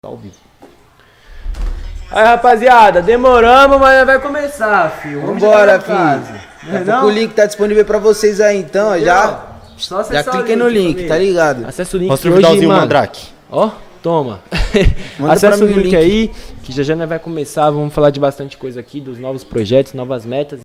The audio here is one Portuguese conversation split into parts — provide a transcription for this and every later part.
Tá ao vivo. Aí, rapaziada, demoramos, mas vai começar, filho. Vamos Vambora, na filho. Não? pouco o link tá disponível pra vocês aí, então, ó, já. Só Já acessar o cliquem no link, família. tá ligado? Acessa o link Mostra que o hoje, finalzinho, mano. Mandrake. Ó, toma. Acessa o link link. aí, que já já vai começar. Vamos falar de bastante coisa aqui, dos novos projetos, novas metas.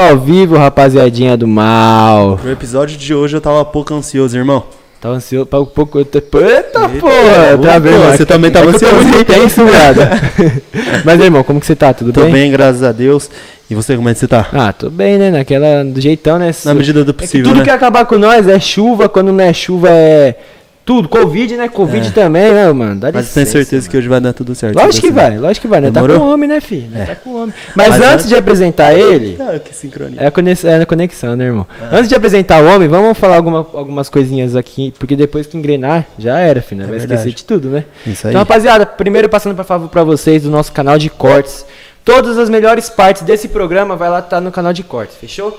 Ao vivo, rapaziadinha do mal. No episódio de hoje eu tava pouco ansioso, irmão. Tava ansioso pra um pouco. Eita, porra! Pô, Tá vendo? Você também É tava tô ansioso. muito intenso. Mas, irmão, como que você tá? Tudo Tô bem? bem, graças a Deus. E você, como é que você tá? Ah, tô bem, né? Naquela. Do jeitão, né? Na medida do É que possível, tudo né? que acabar com nós é chuva, quando não é chuva é. Tudo. Covid, né? Covid É. também, né, mano? Dá Mas licença, certeza mano. que hoje vai dar tudo certo. Lógico que com você. vai, lógico que vai, né? Tá Demorou? com homem, né, filho? É. Tá com homem. Mas, Mas antes antes- de apresentar ele, Ah, que sincronia. é a conexão, é a conexão né, irmão? Antes de apresentar o homem, vamos falar alguma- algumas coisinhas aqui, porque depois que engrenar, já era, filho, né? É Vai esquecer de tudo, né? Isso aí. Então, rapaziada, primeiro passando pra favor pra vocês do nosso canal de cortes. Todas as melhores partes desse programa vai lá estar no canal de cortes, fechou?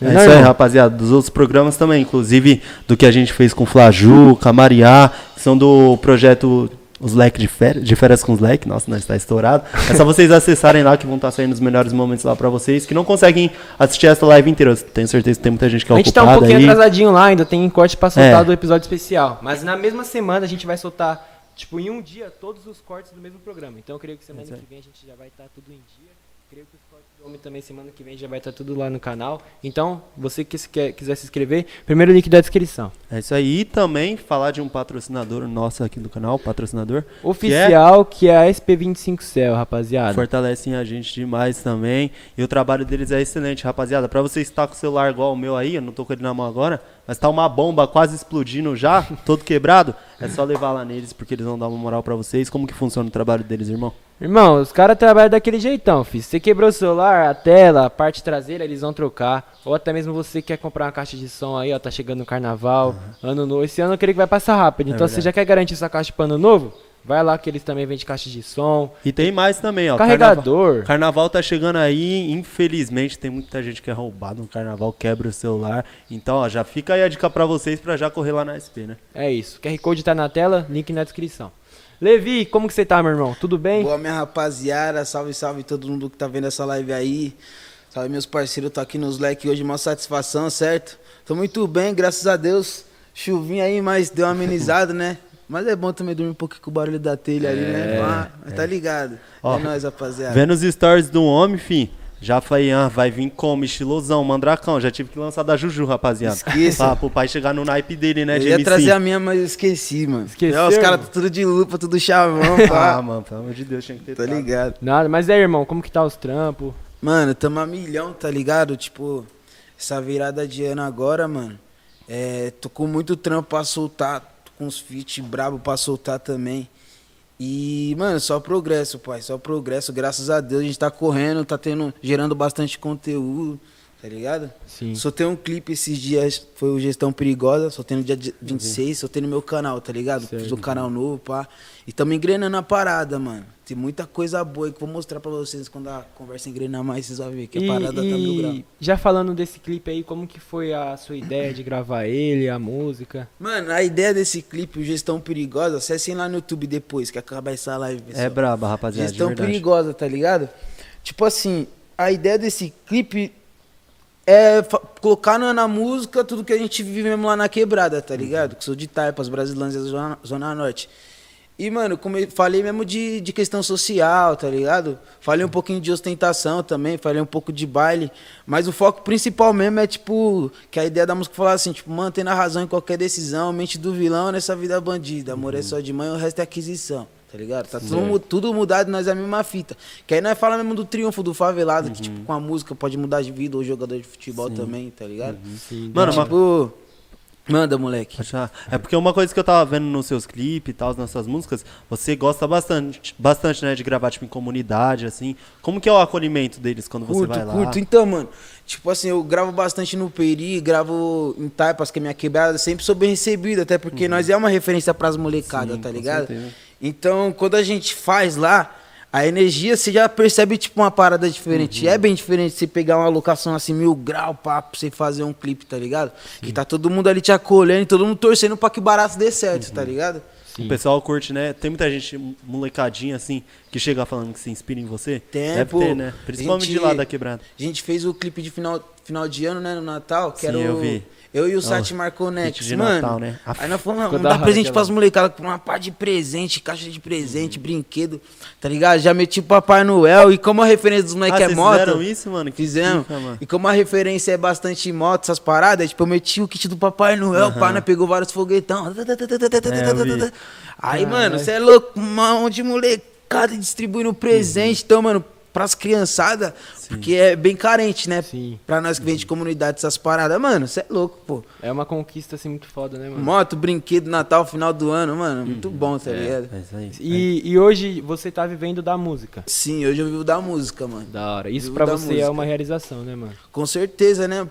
É isso aí, rapaziada. Dos outros programas também, inclusive do que a gente fez com Flaju, com a Mariá, que são do projeto Os Leques de Férias, de férias com os Leques. Nossa, nós está estourado. É só vocês acessarem lá que vão estar saindo os melhores momentos lá pra vocês, que não conseguem assistir essa live inteira. Eu tenho certeza que tem muita gente que é A gente tá um pouquinho aí. atrasadinho lá, ainda tem corte pra soltar É. do episódio especial. Mas na mesma semana a gente vai soltar, tipo, em um dia, todos os cortes do mesmo programa. Então eu creio que semana aí. que vem a gente já vai estar tudo em dia. Que também semana que vem já vai estar tudo lá no canal. Então, você que se quer, quiser se inscrever, primeiro link da descrição. É isso aí. E também falar de um patrocinador nosso aqui do canal, patrocinador. Oficial, que é, a SP25 Cell, rapaziada. Fortalecem a gente demais também. E o trabalho deles é excelente, rapaziada. Pra você estar com o celular igual o meu aí, eu não tô com ele na mão agora, mas tá uma bomba quase explodindo já, todo quebrado, é só levar lá neles porque eles vão dar uma moral pra vocês. Como que funciona o trabalho deles, irmão? Irmão, os caras trabalham daquele jeitão, filho. Você quebrou o celular, a tela, a parte traseira, eles vão trocar. Ou até mesmo você quer comprar uma caixa de som aí, ó, tá chegando o carnaval, ano novo. Esse ano eu creio que vai passar rápido. Então, se você verdade. já quer garantir sua caixa para ano novo, vai lá que eles também vendem caixa de som, E tem mais também, ó. carregador. Carnaval, carnaval tá chegando aí, infelizmente tem muita gente que é roubado no carnaval, quebra o celular. Então, ó, já fica aí a dica pra vocês pra já correr lá na SP, né? É isso. QR Code tá na tela, link na descrição. Levi, como que você tá, meu irmão? Tudo bem? Boa, minha rapaziada. Salve, salve todo mundo que tá vendo essa live aí. Salve, meus parceiros. Tô aqui nos leques hoje, uma satisfação, certo? Tô muito bem, graças a Deus. Chuvinha aí, mas deu uma amenizada, né? Mas é bom também dormir um pouquinho com o barulho da telha ali, né? Ah, mas tá ligado. Ó, é nóis, rapaziada. Vendo os stories do homem, fim. Já falei, ah, vai vir como? Estilosão, mandracão. Já tive que lançar da Juju, rapaziada. Esqueça. Pra, pro pai chegar no naipe dele, né, Eu de ia MC. trazer a minha, mas eu esqueci, mano. Esqueceu, É, os caras tudo de lupa, tudo chavão, Ah, pá. mano, pelo amor de Deus, tinha que ter tá trago. ligado. Nada, mas é, irmão, como que tá os trampos? Mano, tamo a milhão, tá ligado? Tipo, essa virada de ano agora, mano. É, tô com muito trampo pra soltar, tô com uns feat brabo pra soltar também. E, mano, só progresso, pai, só progresso. Graças a Deus a gente tá correndo, tá tendo, gerando bastante conteúdo, tá ligado? Sim. Soltei um clipe esses dias, foi o Gestão Perigosa, soltei no dia de- 26, soltei no meu canal, tá ligado? Fiz um Certo. canal novo, pá. E tamo engrenando a parada, mano. Tem muita coisa boa aí que eu vou mostrar pra vocês quando a conversa engrenar mais, vocês vão ver que a E, parada tá mil grau. e já falando desse clipe aí, como que foi a sua ideia de gravar ele, a música? Mano, a ideia desse clipe, o Gestão Perigosa, acessem lá no YouTube depois que acabar essa live, pessoal. É braba, rapaziada, Gestão perigosa, tá ligado? Tipo assim, a ideia desse clipe é colocar na, música tudo que a gente vive mesmo lá na quebrada, tá ligado? Que sou de Taipas, Brasilândia, Zona, Zona Norte. E, mano, como falei mesmo de, de questão social, tá ligado? Falei um pouquinho de ostentação também, falei um pouco de baile. Mas o foco principal mesmo é, tipo, que a ideia da música falar assim, tipo, mantendo a razão em qualquer decisão, mente do vilão nessa vida bandida. Amor é só de mãe, o resto é aquisição. Tá ligado? Tá tudo, mu- tudo mudado, nós é a mesma fita. Que aí nós fala mesmo do triunfo do favelado, que, tipo, com a música pode mudar de vida, ou jogador de futebol também, tá ligado? Sim, Mano, uma- tipo, manda, moleque. É porque uma coisa que eu tava vendo nos seus clipes e tal, nas suas músicas, você gosta bastante, bastante, né, de gravar, tipo, em comunidade, assim. Como que é o acolhimento deles quando você Curto, vai lá? curto. Então, mano, tipo assim, eu gravo bastante no Peri, gravo em Taipas, que é minha quebrada, sempre sou bem recebido, até porque nós é uma referência pras molecadas, Uhum. Sim, tá com ligado? certeza. Então, quando a gente faz lá, a energia, você já percebe, tipo, uma parada diferente. Uhum. É bem diferente você pegar uma locação assim, mil grau, pá, pra você fazer um clipe, tá ligado? Que tá todo mundo ali te acolhendo e todo mundo torcendo pra que o barato dê certo, Uhum. tá ligado? O pessoal curte, né? Tem muita gente molecadinha, assim, que chega falando que se inspira em você. Tem, Deve pô. ter, né? Principalmente Gente- de lá da quebrada. A gente fez o clipe de final, final de ano, né, no Natal, que Sim, era eu o... vi. Eu e o Sati marcou Nex, de mano. Natal, né? A Aí nós falamos, vamos da dar presente pras molecadas, uma pá de presente, caixa de presente, brinquedo, tá ligado? Já meti o Papai Noel, e como a referência dos moleques Ah, é moto... fizeram isso, mano? Que Fizemos. pica, mano. E como a referência é bastante moto, essas paradas, tipo, eu meti o kit do Papai Noel, pá, né? Pegou vários foguetão. É. Aí, mano, você é louco, monte de molecada distribuindo presente. Então, mano, pras criançadas, porque é bem carente, né? Sim. Pra nós que vem de comunidade essas paradas. Mano, você é louco, pô. É uma conquista assim muito foda, né, mano? Moto, brinquedo, Natal, final do ano, mano, muito bom, tá ligado? É isso aí. E, e hoje você tá vivendo da música. Sim, hoje eu vivo da música, mano. Da hora. Isso Vivo pra da você é música. uma realização, né, mano? Com certeza, né?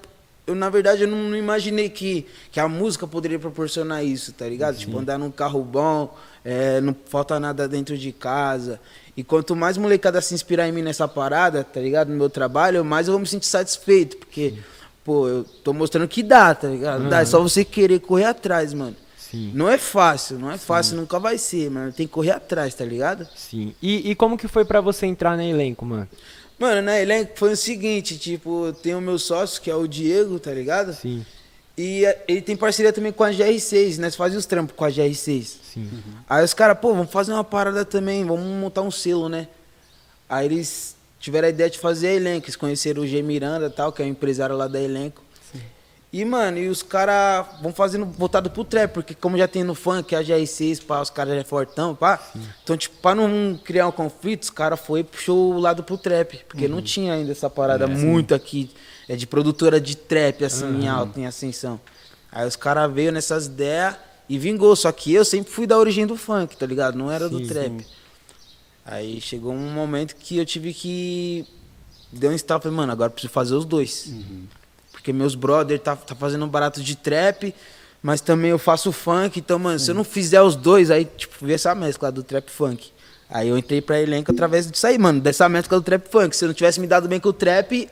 Eu, na verdade, eu não, não imaginei que, que a música poderia proporcionar isso, tá ligado? Tipo, andar num carro bom, é, não falta nada dentro de casa. E quanto mais molecada se inspirar em mim nessa parada, tá ligado? No meu trabalho, mais eu vou me sentir satisfeito. Porque, pô, eu tô mostrando que dá, tá ligado? Dá, é só você querer correr atrás, mano. Sim. Não é fácil, não é fácil, nunca vai ser, mano. Tem que correr atrás, tá ligado? Sim. E, e como que foi pra você entrar no elenco, mano? Mano, na elenco foi o seguinte, tipo, tem o meu sócio, que é o Diego, tá ligado? Sim. E eh, ele tem parceria também com a GR6, nós fazemos os trampos com a GR6. Sim. Aí os caras, pô, vamos fazer uma parada também, vamos montar um selo, né? Aí eles tiveram a ideia de fazer a elenco, eles conheceram o G Miranda tal, que é o empresário lá da elenco. E, mano, e os caras vão fazendo voltado pro trap, porque como já tem no funk, a GR6, pá, os caras já é fortão, pá. Então, tipo, pra não criar um conflito, os caras foi e puxou o lado pro trap, porque não tinha ainda essa parada muito aqui, é de produtora de trap, assim, em alta, em ascensão. Aí os caras veio nessas ideias e vingou, só que eu sempre fui da origem do funk, tá ligado? Não era do Sim, trap. Aí chegou um momento que eu tive que. Deu um estalo, falei, mano, agora preciso fazer os dois. Porque meus brother tá, tá fazendo um barato de trap, mas também eu faço funk. Então, mano, se eu não fizer os dois, aí, tipo, vê essa mescla do trap funk. Aí eu entrei pra elenco através disso aí, mano, dessa mescla do trap funk. Se eu não tivesse me dado bem com o trap,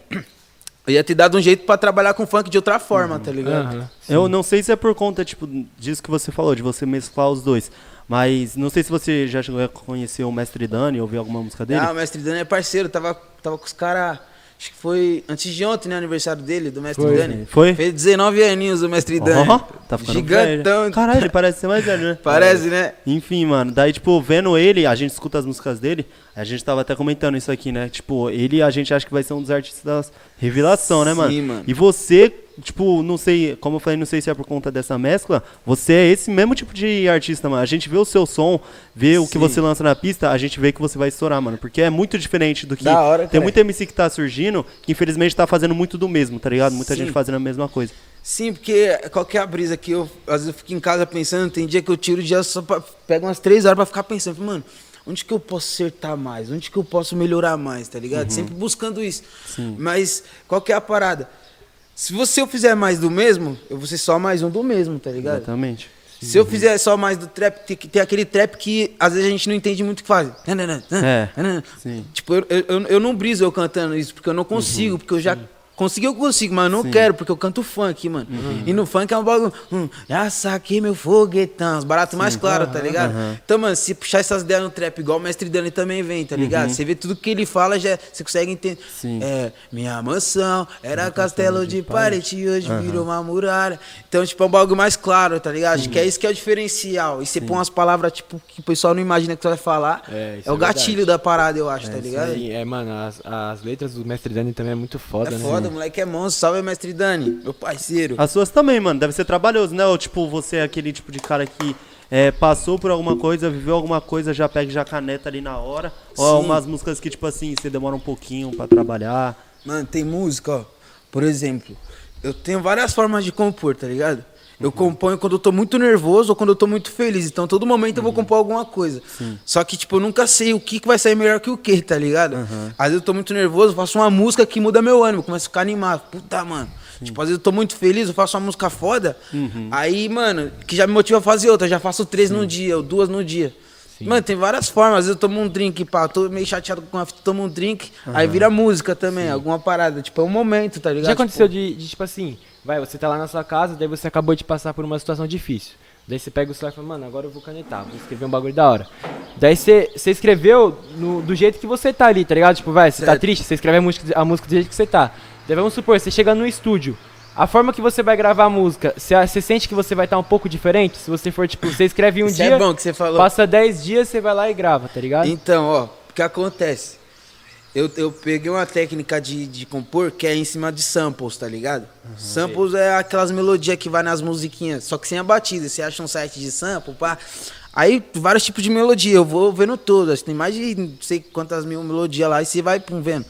eu ia ter dado um jeito pra trabalhar com funk de outra forma, tá ligado? Aham. Eu não sei se é por conta, tipo, disso que você falou, de você mesclar os dois. Mas não sei se você já chegou a conhecer o Mestre Dani, ouvir alguma música dele. Ah, o mestre Dani é parceiro, tava, tava com os caras. Acho que foi antes de ontem, né? Aniversário dele, do mestre Foi. Dani. Foi? Fez 19 aninhos o mestre Dani. Ó, tá ficando Gigantão. velho. Caralho, ele parece ser mais velho, né? Parece, né? Enfim, mano, daí, tipo, vendo ele, a gente escuta as músicas dele, a gente tava até comentando isso aqui, né? Tipo, ele a gente acha que vai ser um dos artistas da revelação, né, mano? Sim, mano. E você, tipo, não sei, como eu falei, não sei se é por conta dessa mescla, você é esse mesmo tipo de artista, mano. A gente vê o seu som, vê o que Sim. você lança na pista, a gente vê que você vai estourar, mano. Porque é muito diferente do que. Da hora, Tem muito MC que tá surgindo, que infelizmente tá fazendo muito do mesmo, tá ligado? Muita Sim. gente fazendo a mesma coisa. Sim, porque qual que é a brisa que eu. Às vezes eu fico em casa pensando, tem dia que eu tiro o dia só pra. Pego umas três horas pra ficar pensando, mano, onde que eu posso acertar mais? Onde que eu posso melhorar mais, tá ligado? Sempre buscando isso. Mas qual que é a parada? Se você eu fizer mais do mesmo, eu vou ser só mais um do mesmo, tá ligado? Exatamente. Se eu fizer só mais do trap, tem, tem aquele trap que às vezes a gente não entende muito o que faz. É, sim. Tipo, eu, eu, eu não briso eu cantando isso, porque eu não consigo, porque eu já. Consegui, eu consigo, mas eu não quero, porque eu canto funk, mano. E no funk é um bagulho. Hum, já saquei meu foguetão, os baratos mais claros, tá ligado? Então, mano, se puxar essas ideias no trap, igual o mestre Dani também vem, tá ligado? Você vê tudo que ele fala, já, você consegue entender. Sim. É, minha mansão era castelo de parede e hoje virou uma muralha. Então, tipo, é um bagulho mais claro, tá ligado? Acho que é isso que é o diferencial. E você põe umas palavras, tipo, que o pessoal não imagina que você vai falar. É, É, o é gatilho da parada, eu acho, tá ligado? Sim, é, mano, as, as letras do Mestre Dani também é muito foda, É né? foda, o moleque é monstro. Salve, mestre Dani, meu parceiro. As suas também, mano. Deve ser trabalhoso, né? Ou tipo, você é aquele tipo de cara que é, passou por alguma coisa, viveu alguma coisa, já pega já caneta ali na hora. Ou Sim. umas músicas que, tipo assim, você demora um pouquinho pra trabalhar. Mano, tem música, ó. Por exemplo, eu tenho várias formas de compor, tá ligado? Eu componho quando eu tô muito nervoso ou quando eu tô muito feliz. Então, todo momento eu vou compor alguma coisa. Só que, tipo, eu nunca sei o que, que vai sair melhor que o que, tá ligado? Às vezes eu tô muito nervoso, faço uma música que muda meu ânimo, começo a ficar animado. Puta, mano. Tipo, às vezes eu tô muito feliz, eu faço uma música foda. Aí, mano, que já me motiva a fazer outra. Eu já faço três no dia, ou duas no dia. Mano, tem várias formas. Às vezes eu tomo um drink, pá, tô meio chateado com a fita, tomo um drink, aí vira música também, alguma parada. Tipo, é um momento, tá ligado? Já aconteceu Tipo, de, de, tipo assim, vai, você tá lá na sua casa, daí você acabou de passar por uma situação difícil. Daí você pega o celular e fala, mano, agora eu vou canetar, vou escrever um bagulho da hora. Daí você, você escreveu no- do jeito que você tá ali, tá ligado? Tipo, vai, você tá triste, você escreve a música, a música do jeito que você tá. Daí vamos supor, você chega no estúdio. A forma que você vai gravar a música, você, você sente que você vai estar um pouco diferente? Se você for, tipo, você escreve um Isso dia, é bom que você falou. passa 10 dias, você vai lá e grava, tá ligado? Então, ó, o que acontece? Eu, eu peguei uma técnica de, de compor que é em cima de samples, tá ligado? samples é aquelas melodias que vai nas musiquinhas, só que sem a batida. Você acha um site de sample, pá. Aí, vários tipos de melodia, eu vou vendo todas. Tem mais de não sei quantas mil melodias lá e você vai pum, vendo.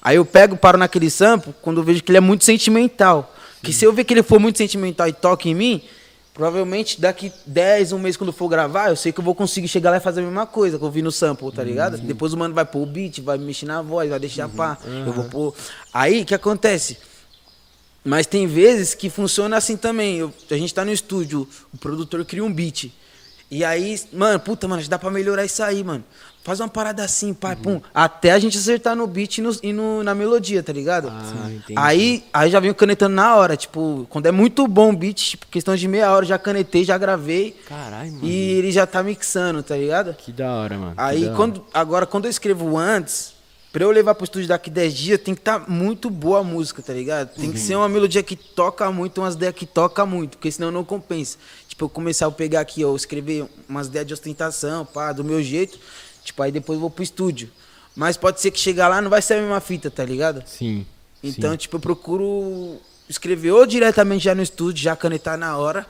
Aí eu pego, paro naquele sample, quando eu vejo que ele é muito sentimental. Que se eu ver que ele for muito sentimental e toca em mim, provavelmente daqui 10, um mês, quando for gravar, eu sei que eu vou conseguir chegar lá e fazer a mesma coisa que eu vi no sample, tá ligado? Depois o mano vai pôr o beat, vai mexer na voz, vai deixar pá. Eu vou pôr. Aí, o que acontece? Mas tem vezes que funciona assim também. Eu- a gente tá no estúdio, o produtor cria um beat. E aí, mano, puta, mano, dá pra melhorar isso aí, mano. Faz uma parada assim, pai, pum. Até a gente acertar no beat e, no- e no- na melodia, tá ligado? Ah, entendi. Aí, aí já venho canetando na hora. Tipo, quando é muito bom o beat, tipo, questão de meia hora, já canetei, já gravei. Caralho, mano. E ele já tá mixando, tá ligado? Que da hora, mano. Aí, hora. quando, agora, quando eu escrevo antes, pra eu levar pro estúdio daqui 10 dias, tem que estar muito boa a música, tá ligado? Tem que ser uma melodia que toca muito, umas ideias que toca muito, porque senão não compensa. Tipo, eu começar a pegar aqui, ó, escrever umas ideias de ostentação, pá, do meu jeito, tipo, aí depois eu vou pro estúdio. Mas pode ser que chegar lá não vai ser a mesma fita, tá ligado? Sim. Então, sim. tipo, eu procuro escrever ou diretamente já no estúdio, já canetar na hora.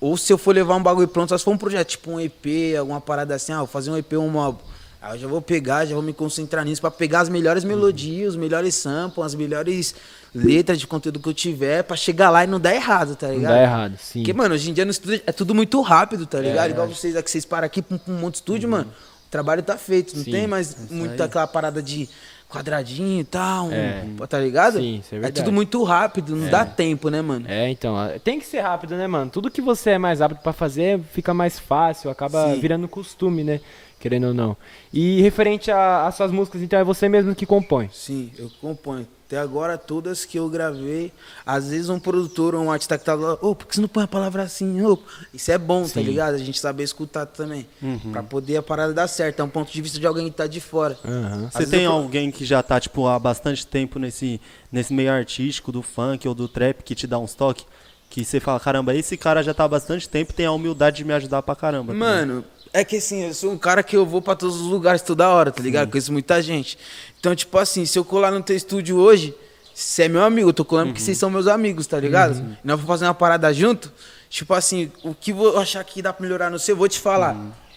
Ou se eu for levar um bagulho pronto, só se for um projeto, tipo um EP, alguma parada assim, ah, vou fazer um EP, um álbum. Aí eu já vou pegar, já vou me concentrar nisso pra pegar as melhores melodias, os melhores samples, as melhores letras de conteúdo que eu tiver, pra chegar lá e não dar errado, tá Não ligado? dá errado, sim. Porque, mano, hoje em dia no estúdio é tudo muito rápido, tá ligado? É. Igual vocês aqui, vocês param aqui pra um, pra um monte de estúdio, mano. O trabalho tá feito. Não Sim, tem mais muito aquela parada de quadradinho e tal, É. tá ligado? Sim, isso é verdade. tudo muito rápido, não dá tempo, né, mano? É, então, tem que ser rápido, né, mano? Tudo que você é mais rápido pra fazer fica mais fácil, acaba Sim. virando costume, né? Querendo ou não. E referente às suas músicas, então é você mesmo que compõe. Sim, eu componho. Até agora, todas que eu gravei, às vezes um produtor ou um artista que tá lá, ô, por que você não põe a palavra assim? Ô, Isso é bom, tá Sim. ligado? A gente saber escutar também. Pra poder a parada dar certo. É um ponto de vista de alguém que tá de fora. Às Você tem eu- alguém que já tá, tipo, há bastante tempo nesse, nesse meio artístico do funk ou do trap que te dá uns toques? Que você fala, caramba, esse cara já tá há bastante tempo e tem a humildade de me ajudar pra caramba. também." Mano, é que assim, eu sou um cara que eu vou pra todos os lugares toda hora, tá ligado? Conheço muita gente. Então, tipo assim, se eu colar no teu estúdio hoje, você é meu amigo, eu tô colando porque vocês são meus amigos, tá ligado? E nós vamos fazer uma parada junto. Tipo assim, o que eu achar que dá pra melhorar no seu, eu vou te falar.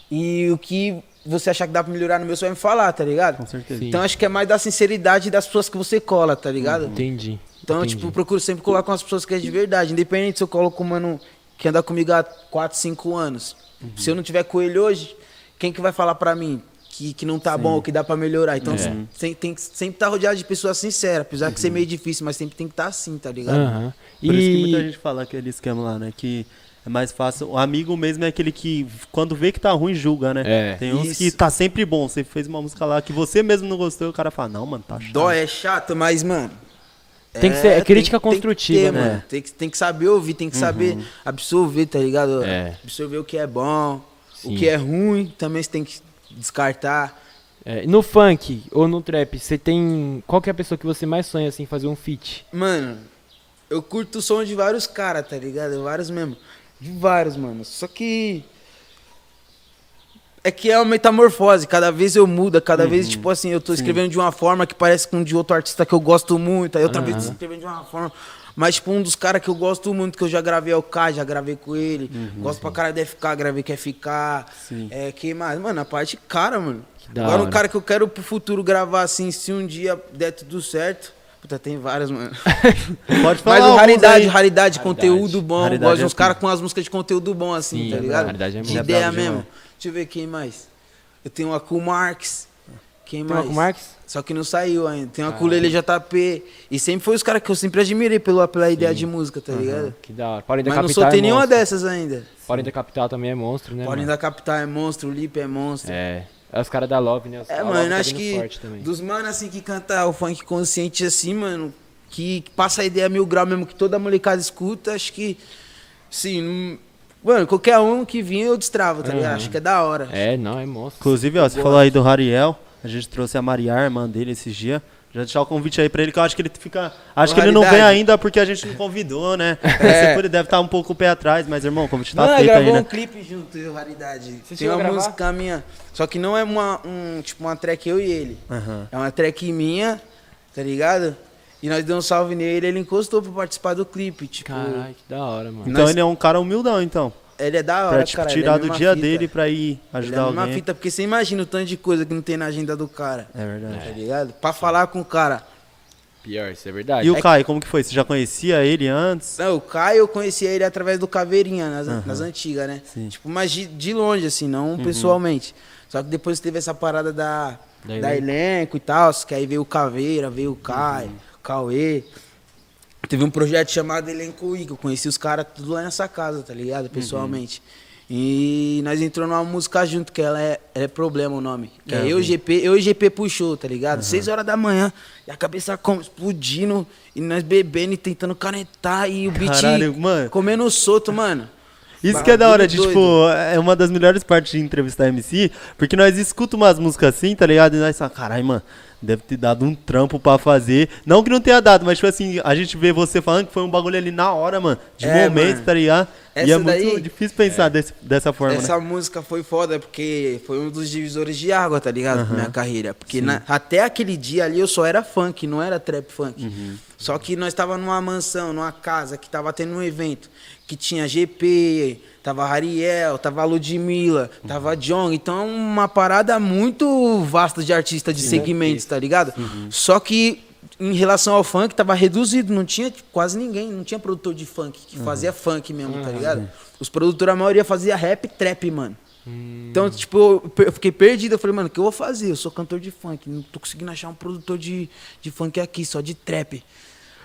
E o que você achar que dá pra melhorar no meu, você vai me falar, tá ligado? Com certeza. Sim. Então acho que é mais da sinceridade das pessoas que você cola, tá ligado? Entendi. Então, entendi. tipo, eu procuro sempre colar com as pessoas que é de verdade. Independente se eu colo com um mano que anda comigo há 4, 5 anos. Uhum. Se eu não tiver com ele hoje, quem que vai falar pra mim que, que não tá bom ou que dá pra melhorar? Então, É. tem, tem que sempre estar rodeado de pessoas sinceras. Apesar de ser meio difícil, mas sempre tem que estar assim, tá ligado? Aham. Por isso que E muita gente fala aquele esquema lá, né? Que é mais fácil. O amigo mesmo é aquele que, quando vê que tá ruim, julga, né? É. Tem uns que Isso. tá sempre bom. Você fez uma música lá que você mesmo não gostou e o cara fala, não, mano, tá chato. Dó é chato, mas, mano. Tem que ser- é crítica tem construtiva, ter, né? mano. Tem que, tem que saber ouvir, tem que saber absorver, tá ligado? É. Absorver o que é bom, Sim. o que é ruim, também você tem que descartar. é, no funk ou no trap, você tem. Qual que é a pessoa que você mais sonha assim fazer um feat? Mano, eu curto o som de vários caras, tá ligado? Vários mesmo. De vários, mano. Só que. É que é uma metamorfose, cada vez eu mudo, cada vez, tipo assim, eu tô escrevendo de uma forma que parece com de outro artista que eu gosto muito, aí outra vez eu tô escrevendo de uma forma. Mas, tipo, um dos caras que eu gosto muito, que eu já gravei é o K, já gravei com ele. gosto pra cara de FK, gravei com FK. Sim. É, que mais? Mano, a parte cara, mano. da Agora, um hora. cara que eu quero pro futuro gravar assim, se um dia der tudo certo. Puta, tem vários, mano. Pode falar Mas raridade, raridade, conteúdo bom. Raridade gosto de é uns caras com as músicas de conteúdo bom, assim, Sim, tá é ligado? raridade é de bom. É ideia mesmo. demais. Deixa eu ver quem mais. Eu tenho uma com o Marx. Quem Tem uma mais? o Marx? Só que não saiu ainda. Tem uma com o Lele JP. E sempre foi os caras que eu sempre admirei pela, pela ideia de música, tá ligado? Que da hora. Mas não soltei é nenhuma dessas ainda. Podem da Capital também é monstro, né? Mano? da Capital é monstro, o Lipe é monstro. É. É os caras da Love, né? Os- É, a mano, tá acho que dos manos assim que canta o funk consciente assim, mano, que, que passa a ideia mil grau mesmo, que toda molecada escuta, acho que, sim, mano, qualquer um que vinha eu destravo, tá ligado? Aham. Acho que é da hora. É, não, é monstro. Inclusive, ó, você falou aí do Rariel. A gente trouxe a Maria, a irmã dele, esses dias. Já deixar o convite aí pra ele, que eu acho que ele fica. Acho que ele não vem ainda porque a gente não convidou, né? É. Você deve estar um pouco o pé atrás, mas, irmão, o convite tá Mano, feito aí, gravou né? um clipe junto, eu, Raridade. Você Tem uma gravar? música minha. Só que não é uma, um, tipo, uma track eu e ele. Aham. É uma track minha, tá ligado? E nós demos um salve nele, ele encostou pra participar do clipe. Tipo, Caralho, que da hora, mano. Então Nós- ele é um cara humildão, então. ele é da hora, Pra tipo, cara. ele é tirar a do dia fita. dele pra ir Ele é ajudar a mesma alguém. fita, porque você imagina o tanto de coisa que não tem na agenda do cara. É verdade. Tá ligado? Pra falar com o cara. Pior, isso é verdade. E o Caio, como que foi? Você já conhecia ele antes? Não, o Caio eu conhecia ele através do Caveirinha, nas, nas antigas, né? Sim. Uhum. Tipo, mas de, de longe, assim, não pessoalmente. Só que depois teve essa parada da, Da da, elenco e tal, que aí veio o Caveira, veio o Caio, Uhum. Cauê. Teve um projeto chamado Elenco I, que eu conheci os caras tudo lá nessa casa, tá ligado? Uhum. Pessoalmente. E nós entramos numa música junto, que ela é, ela é Problema o nome. Que É, é, eu e. GP, eu e GP puxou, tá ligado? Seis horas da manhã, e a cabeça como, explodindo, e nós bebendo e tentando canetar, e o beat Caralho, mano. comendo solto, mano. Isso que é da hora de, tipo, é uma das melhores partes de entrevistar MC, porque nós escutamos umas músicas assim, tá ligado? E nós falamos, caralho, mano, deve ter dado um trampo pra fazer. Não que não tenha dado, mas, tipo assim, a gente vê você falando que foi um bagulho ali na hora, mano, de É, momento, mano. tá ligado? E Essa é muito daí- difícil pensar desse- dessa forma, né? Essa música foi foda porque foi um dos divisores de água, tá ligado? Na minha carreira. Porque na- até aquele dia ali eu só era funk, não era trap funk. Uhum. Só que nós tava numa mansão, numa casa que tava tendo um evento que tinha GP, tava Ariel, tava Ludmilla, Uhum. tava John. Então é uma parada muito vasta de artistas de segmentos, tá ligado? Uhum. Só que em relação ao funk, tava reduzido, não tinha quase ninguém, não tinha produtor de funk que fazia funk mesmo, tá ligado? Os produtores, a maioria fazia rap e trap, mano. Então, tipo, eu fiquei perdido. Eu falei, mano, o que eu vou fazer? Eu sou cantor de funk, não tô conseguindo achar um produtor de, de funk aqui, só de trap.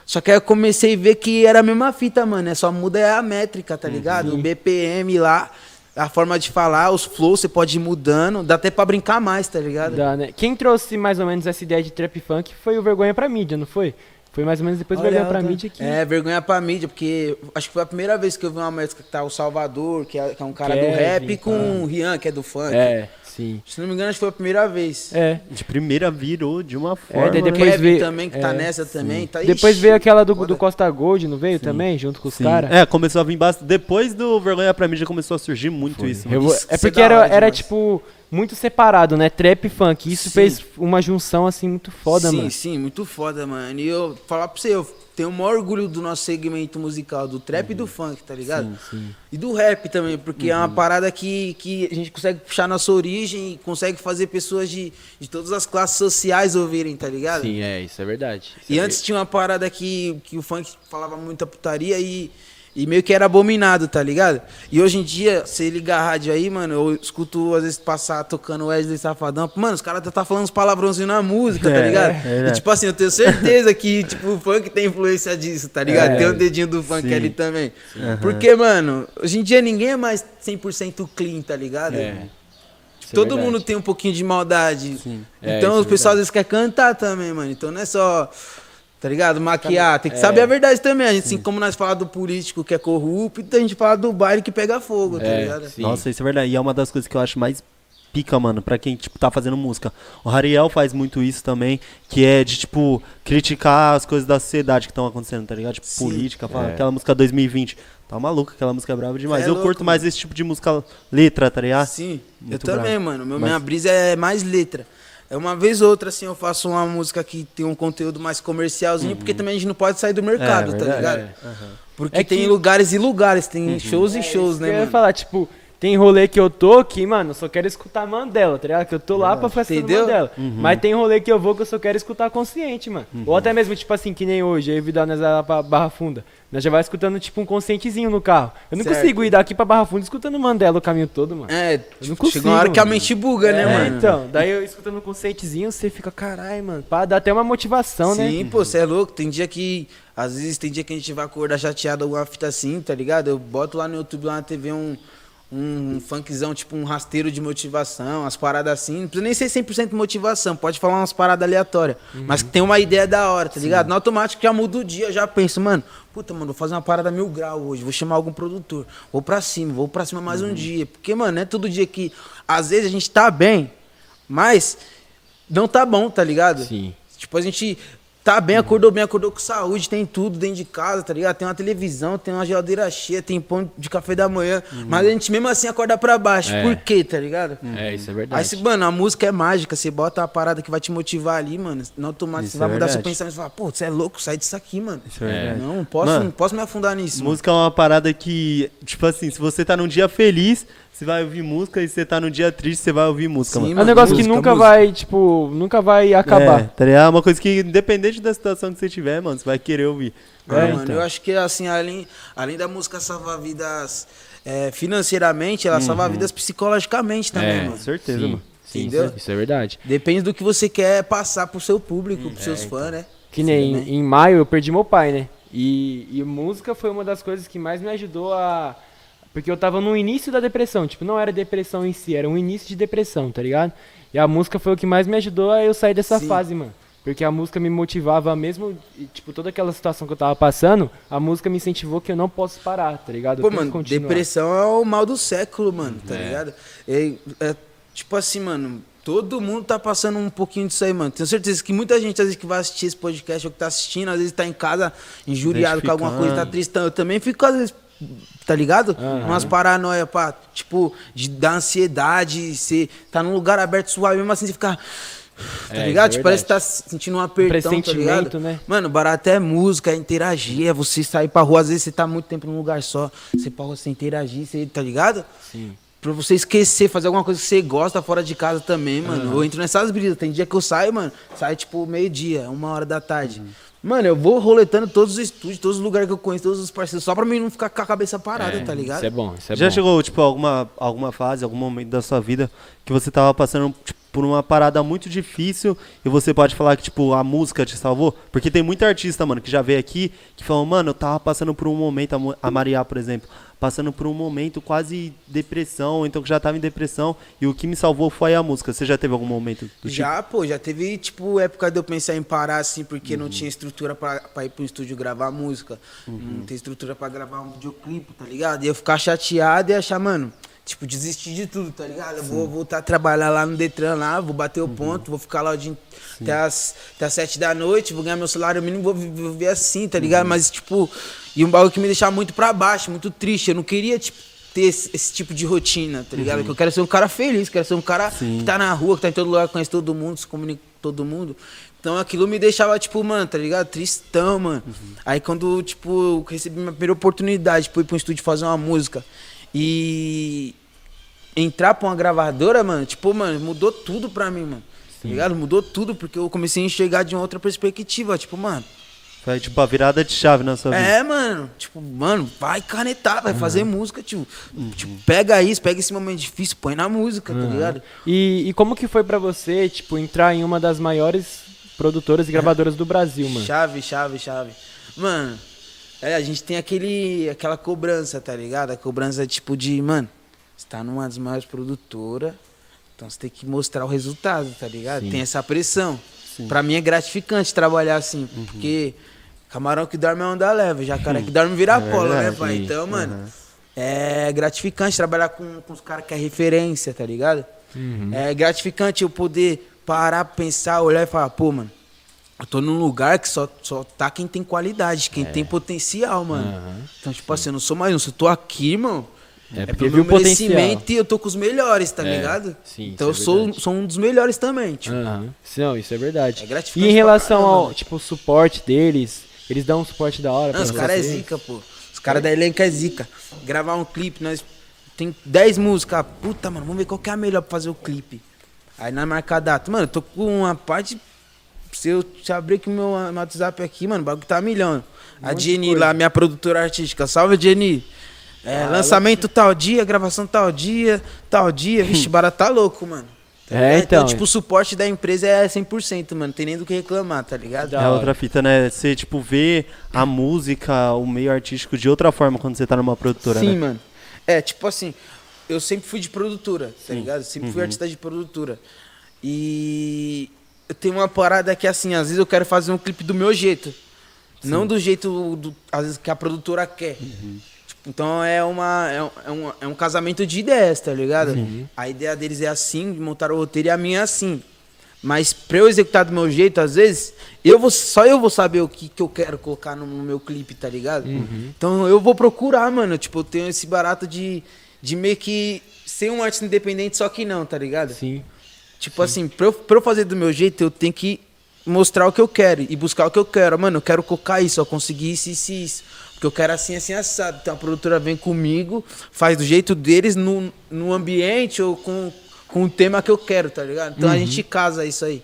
Só que aí eu comecei a ver que era a mesma fita, mano. É só muda a métrica, tá ligado? O BPM lá, a forma de falar, os flows, você pode ir mudando. Dá até pra brincar mais, tá ligado? Dá, né? Quem trouxe mais ou menos essa ideia de trap funk foi o Vergonha pra mídia, não foi? Foi mais ou menos depois Olha, Vergonha pra tá- mídia que. É, vergonha pra mídia, porque acho que foi a primeira vez que eu vi uma música que tá o Salvador, que é, que é um cara Kevin, do rap, tá. com o Rian, que é do funk. É, sim. Se não me engano, acho que foi a primeira vez. É. De primeira virou de uma forma. daí O né? depois Kevin veio- também, que tá é, nessa também. Tá, Depois ixi, veio aquela do, do. Costa Gold, não veio também? Junto com os Sim. caras? É, começou a vir bastante. Depois do Vergonha pra mídia começou a surgir muito isso. vou- Isso é que é porque era, hora era tipo, muito separado, né? Trap e funk. Isso Sim. fez uma junção, assim, muito foda, sim, mano. Sim, muito foda, mano. E eu falar pra você, eu tenho o maior orgulho do nosso segmento musical, do trap e do funk, tá ligado? Sim, sim. E do rap também, porque é uma parada que, que a gente consegue puxar nossa origem e consegue fazer pessoas de, de todas as classes sociais ouvirem, tá ligado? Sim, é, isso é verdade. Isso E é antes tinha uma parada que, que o funk falava muita putaria e, e meio que era abominado, tá ligado? E hoje em dia, você liga a rádio aí, mano, eu escuto às vezes passar tocando Wesley Safadão. Mano, os caras tá, tá falando uns palavrãozinhos na música, tá É, ligado? é verdade. e tipo assim, eu tenho certeza que tipo, o funk tem influência disso, tá ligado? É, tem o dedinho do funk sim. ali também. Porque, mano, hoje em dia ninguém é mais 100% clean, tá ligado? É. É Todo mundo tem um pouquinho de maldade. É, Então isso o é pessoal às vezes quer cantar também, mano. Então não é só, tá ligado? Maquiar. Tem que É. saber a verdade também. A gente, assim como nós falamos do político que é corrupto, a gente fala do baile que pega fogo, tá É, ligado? sim. Nossa, isso é verdade. E é uma das coisas que eu acho mais pica, mano, pra quem, tipo, tá fazendo música. O Rariel faz muito isso também, que é de, tipo, criticar as coisas da sociedade que estão acontecendo, tá ligado? Tipo, Sim. política, fala, É. aquela música 2020. Tá maluco, aquela música é brava demais. É eu louco, curto mais mano. esse tipo de música letra, tá ligado? Sim, eu Muito também, bravo. mano. Meu, Mas- Minha brisa é mais letra. É uma vez ou outra, assim, eu faço uma música que tem um conteúdo mais comercialzinho, porque também a gente não pode sair do mercado, É, tá verdade. ligado? É. Porque É tem que- lugares e lugares, tem shows e É, shows, né, Eu ia mano? falar, tipo, tem rolê que eu tô que, mano, eu só quero escutar Mandela, tá ligado? Que eu tô lá pra ficar escutando Entendeu? Mandela. Mas tem rolê que eu vou que eu só quero escutar consciente, mano. Ou até mesmo, tipo assim, que nem hoje, nós vai lá pra Barra Funda. Nós já vai escutando, tipo, um conscientezinho no carro. Eu não Certo. consigo ir daqui pra Barra Funda escutando Mandela o caminho todo, mano. É, não tipo, consigo, chega uma hora que a mente buga, né, É, mano? então. Daí eu escutando um conscientezinho, você fica, caralho, mano. Pra dar até uma motivação, né? Sim, pô, você é louco. Tem dia que. Às vezes tem dia que a gente vai acordar chateado alguma fita assim, tá ligado? Eu boto lá no YouTube, lá na TV, um, um funkzão, tipo um rasteiro de motivação, umas paradas assim. Não precisa nem ser 100% motivação, pode falar umas paradas aleatórias. Mas que tem uma ideia da hora, tá ligado? No automático já muda o dia, eu já penso, mano, puta, mano, vou fazer uma parada mil grau hoje, vou chamar algum produtor, vou pra cima, vou pra cima mais um dia. Porque, mano, não é todo dia que. Às vezes a gente tá bem, mas não tá bom, tá ligado? Sim. Tipo, a gente tá bem, acordou bem, acordou com saúde, tem tudo dentro de casa, tá ligado? Tem uma televisão, tem uma geladeira cheia, tem pão de café da manhã. Mas a gente mesmo assim acorda pra baixo. É. Por quê, tá ligado? É, isso é verdade. Aí, se, mano, a música é mágica, você bota uma parada que vai te motivar ali, mano. No automático Isso você vai é mudar seu verdade. pensamento e falar, pô, você é louco, sai disso aqui, mano. Isso é. Não, não posso, Mano, não posso me afundar nisso. mano. Música é uma parada que, tipo assim, se você tá num dia feliz, você vai ouvir música, e você tá num dia triste, você vai ouvir música, Sim, mano. É um mano, negócio que música, nunca música. vai, tipo, nunca vai acabar. É, tá ligado? É uma coisa que, independente da situação que você tiver, mano, você vai querer ouvir. É, mano, então. eu acho que assim, além, além da música salvar vidas é, financeiramente, ela salva vidas psicologicamente também, É, mano. Com certeza, sim, mano. Sim, Entendeu? isso, isso é verdade. Depende do que você quer passar pro seu público, Hum, pros é, seus então. fãs, né? Que nem Sim, né? em maio eu perdi meu pai, né? E, e música foi uma das coisas que mais me ajudou a. Porque eu tava no início da depressão. Tipo, não era depressão em si, era um início de depressão, tá ligado? E a música foi o que mais me ajudou a eu sair dessa Sim. fase, mano. Porque a música me motivava mesmo, e, tipo, toda aquela situação que eu tava passando, a música me incentivou que eu não posso parar, tá ligado? Pô, mano, continuar. depressão é o mal do século, mano, tá É. ligado? É, é, tipo assim, mano, todo mundo tá passando um pouquinho disso aí, mano. Tenho certeza que muita gente, às vezes, que vai assistir esse podcast ou que tá assistindo, às vezes tá em casa injuriado com alguma coisa, tá tristão. Eu também fico, às vezes, tá ligado? Aham. Umas paranoia, pá, tipo, de dar ansiedade, você tá num lugar aberto suave, mesmo assim você ficar. Tá É, ligado? é Tipo, parece que tá sentindo um apertão, tá ligado? né? Mano, barato é música, é interagir, é você sair pra rua, às vezes você tá muito tempo num lugar só, você pra rua, você interagir, você, tá ligado? Sim. Pra você esquecer, fazer alguma coisa que você gosta fora de casa também, mano. Eu entro nessas brisas. Tem dia que eu saio, mano, saio tipo meio-dia, uma hora da tarde. Mano, eu vou roletando todos os estúdios, todos os lugares que eu conheço, todos os parceiros, só pra mim não ficar com a cabeça parada, É, tá ligado? Isso é bom, isso é Já bom. chegou, tipo, alguma, alguma fase, algum momento da sua vida que você tava passando tipo, por uma parada muito difícil e você pode falar que, tipo, a música te salvou? Porque tem muita artista, mano, que já veio aqui que falou, mano, eu tava passando por um momento, a Mo- a Maria, por exemplo, passando por um momento quase depressão, então que já tava em depressão e o que me salvou foi a música. Você já teve algum momento do tipo? Já, pô, já teve, tipo, época de eu pensar em parar, assim, porque Uhum. não tinha estrutura pra, pra ir pro estúdio gravar música. Não tem estrutura pra gravar um videoclipe, tá ligado? E eu ficar chateado e achar, mano, tipo, desistir de tudo, tá ligado? Eu vou voltar a trabalhar lá no Detran, lá, vou bater Uhum. o ponto, vou ficar lá o dia, até, as, até as da noite, vou ganhar meu salário mínimo, vou vi- viver assim, tá Uhum. ligado? Mas, tipo, e um bagulho que me deixava muito pra baixo, muito triste. Eu não queria, tipo, ter esse, esse tipo de rotina, tá ligado? Que eu quero ser um cara feliz, quero ser um cara Uhum. Sim. que tá na rua, que tá em todo lugar, conhece todo mundo, se comunica com todo mundo. Então aquilo me deixava, tipo, mano, tá ligado? Tristão, mano. Aí quando, tipo, eu recebi minha primeira oportunidade, tipo, ir pra um estúdio fazer uma música e entrar pra uma gravadora, mano, tipo, mano, mudou tudo pra mim, mano. Tá ligado? Mudou tudo, porque eu comecei a enxergar de uma outra perspectiva, tipo, mano. Foi, tipo, a virada de chave na sua vida. É, mano. Tipo, mano, vai canetar, vai fazer música, tio. Tipo, pega isso, pega esse momento difícil, põe na música, tá ligado? E, e como que foi pra você, tipo, entrar em uma das maiores produtoras e gravadoras do Brasil, mano? Chave, chave, chave. Mano, é, a gente tem aquele, aquela cobrança, tá ligado? A cobrança tipo de, mano, você tá numa das maiores produtoras, então você tem que mostrar o resultado, tá ligado? Sim. Tem essa pressão. Pra mim é gratificante trabalhar assim, Uhum. porque camarão que dorme é onda leva, jacaré que dorme vira polo, né, verdade. pai? Então, mano, Uhum. é gratificante trabalhar com, com os caras que é referência, tá ligado? Uhum. É gratificante eu poder parar, pensar, olhar e falar, pô, mano, eu tô num lugar que só, só tá quem tem qualidade, quem tem potencial, mano. Aham. Então, tipo assim, eu não sou mais um, se eu tô aqui, irmão. É É, porque viu meu potencial. merecimento e eu tô com os melhores, tá É, ligado? sim, então eu é sou, verdade. sou um dos melhores também, tipo. Aham. Não, isso é verdade. É gratificante e em relação caramba, ao, né? tipo, suporte deles, eles dão um suporte da hora Não, os caras é zica, pô. Os caras da elenco é zica. Gravar um clipe, nós tem 10 músicas. Puta, mano, vamos ver qual que é a melhor pra fazer o clipe. Aí nós marca a data. Mano, eu tô com uma parte. Se eu te abrir aqui o meu, meu WhatsApp aqui, mano, o bagulho tá milhão. A Jenny lá, minha produtora artística. Salve, Jenny. É, Ah, lançamento tal dia, gravação tal dia, tal dia. Vixe, barato tá louco, mano. Tá É, ligado? então. tipo, o suporte da empresa é 100%, mano. Tem nem do que reclamar, tá ligado? É outra fita, né? Você, tipo, vê a música, o meio artístico de outra forma quando você tá numa produtora, Sim, né? mano. É, tipo assim, eu sempre fui de produtora, tá ligado? Sempre Uhum. fui artista de produtora. E eu tenho uma parada que, assim, às vezes eu quero fazer um clipe do meu jeito. Não do jeito, do, às vezes, que a produtora quer. Uhum. Tipo, então é, uma, é, um- é, um, é um casamento de ideias, tá ligado? A ideia deles é assim, de montar o roteiro, e a minha é assim. Mas pra eu executar do meu jeito, às vezes, eu vou, só eu vou saber o que, que eu quero colocar no, no meu clipe, tá ligado? Então eu vou procurar, mano. Tipo, eu tenho esse barato de, de meio que ser um artista independente, só que não, tá ligado? Sim. Tipo assim, pra eu, pra eu fazer do meu jeito, eu tenho que mostrar o que eu quero e buscar o que eu quero. Mano, eu quero colocar isso, eu consegui isso, isso, e isso. Porque eu quero assim, assim, assado. Então a produtora vem comigo, faz do jeito deles, no, no ambiente ou com, com o tema que eu quero, tá ligado? Então a gente casa isso aí.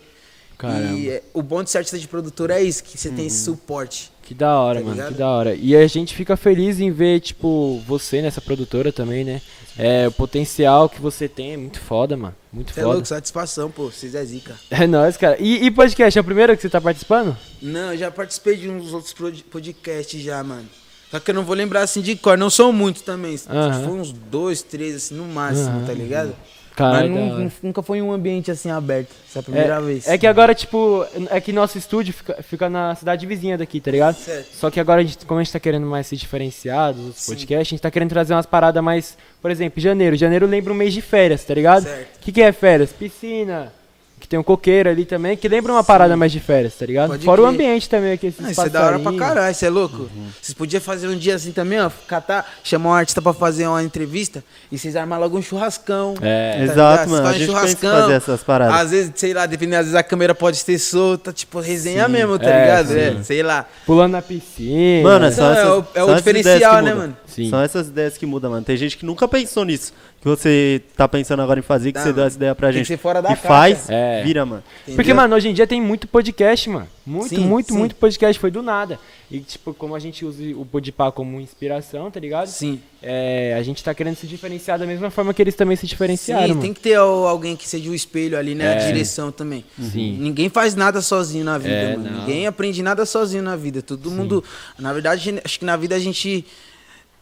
Caramba. E é, o bom de ser artista de produtora é isso, que você tem esse suporte. Que da hora, Tá mano, ligado? que da hora. E a gente fica feliz em ver, tipo, você nessa produtora também, né? É, o potencial que você tem é muito foda, mano. Muito Você é foda. louco, satisfação, pô. Vocês é zica. É nóis, cara. E, e podcast, é o primeiro que você tá participando? Não, eu já participei de uns outros podcasts já, mano. Só que eu não vou lembrar assim de cor. Não são muitos também. Aham. Foi uns dois, três, assim, no máximo, tá ligado? Caralho, Mas nu- nunca foi em um ambiente assim aberto. Essa é a primeira é, vez. É que agora, tipo, é que nosso estúdio fica, fica na cidade vizinha daqui, tá ligado? Certo. Só que agora, a gente, como a gente tá querendo mais se diferenciar dos outros Sim. podcasts, a gente tá querendo trazer umas paradas mais. Por exemplo, janeiro. Janeiro lembra um mês de férias, tá ligado? Certo. O que, que é férias? Piscina. Que tem um coqueiro ali também, que lembra uma parada mais de férias, tá ligado? Pode Fora o ambiente também aqui, esses Ah, isso é da hora pra caralho, você é louco? Vocês podiam fazer um dia assim também, ó, catar, chamar um artista pra fazer uma entrevista e vocês armar logo um churrascão. É. tá Exato, ligado? mano. Vocês A fazem gente pensa em fazer essas paradas. Às vezes, sei lá, dependendo, às vezes a câmera pode ter solta, tipo, resenha Sim. mesmo, tá É, ligado? sim. É, sei lá. Pulando na piscina. Mano, é Então, só é essas, o- é o diferencial, né, mano? Sim. São essas ideias que mudam, mano. Tem gente que nunca pensou nisso. Que você tá pensando agora em fazer, que Tá, você deu essa ideia pra Tem que gente. ser fora da e faz, É. vira, mano. Porque, Entendeu? mano, hoje em dia tem muito podcast, mano. Muito, Sim, muito, sim. muito podcast. Foi do nada. E, tipo, como a gente usa o Podpah como inspiração, tá ligado? Sim. É, a gente tá querendo se diferenciar da mesma forma que eles também se diferenciaram, Sim, mano. tem que ter al- alguém que seja o espelho ali, né? A É. direção também. Sim. Ninguém faz nada sozinho na vida, É, mano. não. Ninguém aprende nada sozinho na vida. Todo mundo. Na verdade, acho que na vida a gente.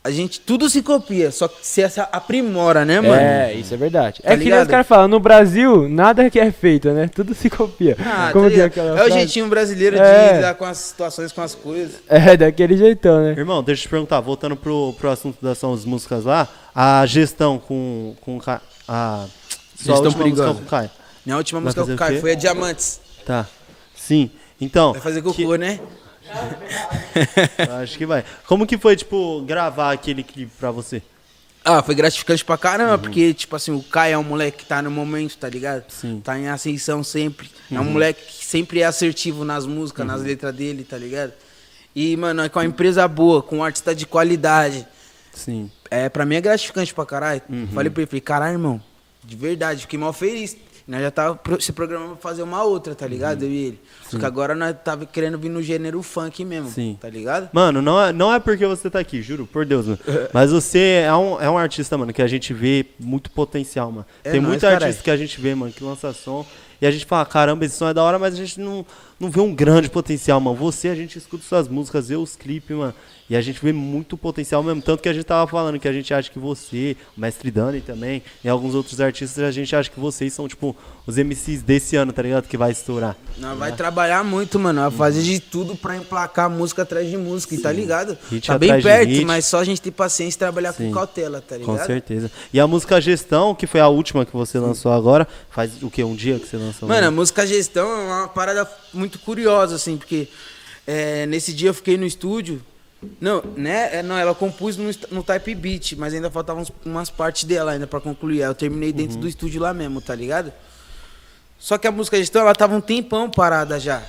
A gente. Tudo se copia, só que se essa aprimora, né, mano? É, isso é verdade. Tá é que nem os ligado? caras falam, no Brasil, nada que é feito, né? Tudo se copia. Ah, Como tá que é ligado? aquela é o jeitinho brasileiro É. de lidar com as situações, com as coisas. É, daquele jeitão, né? Irmão, deixa eu te perguntar, voltando pro, pro assunto das suas músicas lá, a gestão com, com a sua Gestão última música perigosa. com o Caio. Minha última Vai música com Caio foi a Diamantes. Tá. Sim. Então, Vai fazer que- cocô, né? Acho que vai. Como que foi, tipo, gravar aquele clipe pra você? Ah, foi gratificante pra caramba, Uhum. porque, tipo assim, o Caio é um moleque que tá no momento, tá ligado? Sim. Uhum. Tá em ascensão sempre. É um moleque que sempre é assertivo nas músicas, nas letras dele, tá ligado? E, mano, é com uma empresa boa, com um artista de qualidade. Sim. É, pra mim é gratificante pra caralho. Uhum. Falei pra ele, falei, caralho, irmão, de verdade, fiquei mal feliz. Nós já tava se programando pra fazer uma outra, tá ligado? Eu e ele. Só que agora nós tava querendo vir no gênero funk mesmo, Uhum. Sim. tá ligado? Mano, não é, não é porque você tá aqui, juro, por Deus, mano. Mas você é um, é um artista, mano, que a gente vê muito potencial, mano. É Tem nóis, muito caralho. artista que a gente vê, mano, que lança som. E a gente fala, caramba, esse som é da hora, mas a gente não, não vê um grande potencial, mano. Você, a gente escuta suas músicas, vê os clipes, mano. E a gente vê muito potencial mesmo. Tanto que a gente tava falando que a gente acha que você, o Mestre Dani também, e alguns outros artistas, a gente acha que vocês são, tipo, os MCs desse ano, tá ligado? Que vai estourar. Nós vai trabalhar muito, mano. Vai fazer de tudo pra emplacar música atrás de música, e tá ligado? Hit tá bem perto, mas só a gente ter paciência e trabalhar Sim. com cautela, tá ligado? Com certeza. E a música Gestão, que foi a última que você lançou agora, faz o que? Um dia que você lançou? Mano, a música gestão é uma parada muito curiosa, assim, porque é, nesse dia eu fiquei no estúdio. Não, né? é, Não, ela compôs no, no type beat, mas ainda faltavam uns- umas partes dela ainda pra concluir. Eu terminei dentro Uhum. do estúdio lá mesmo, tá ligado? Só que a música gestão, ela tava um tempão parada já.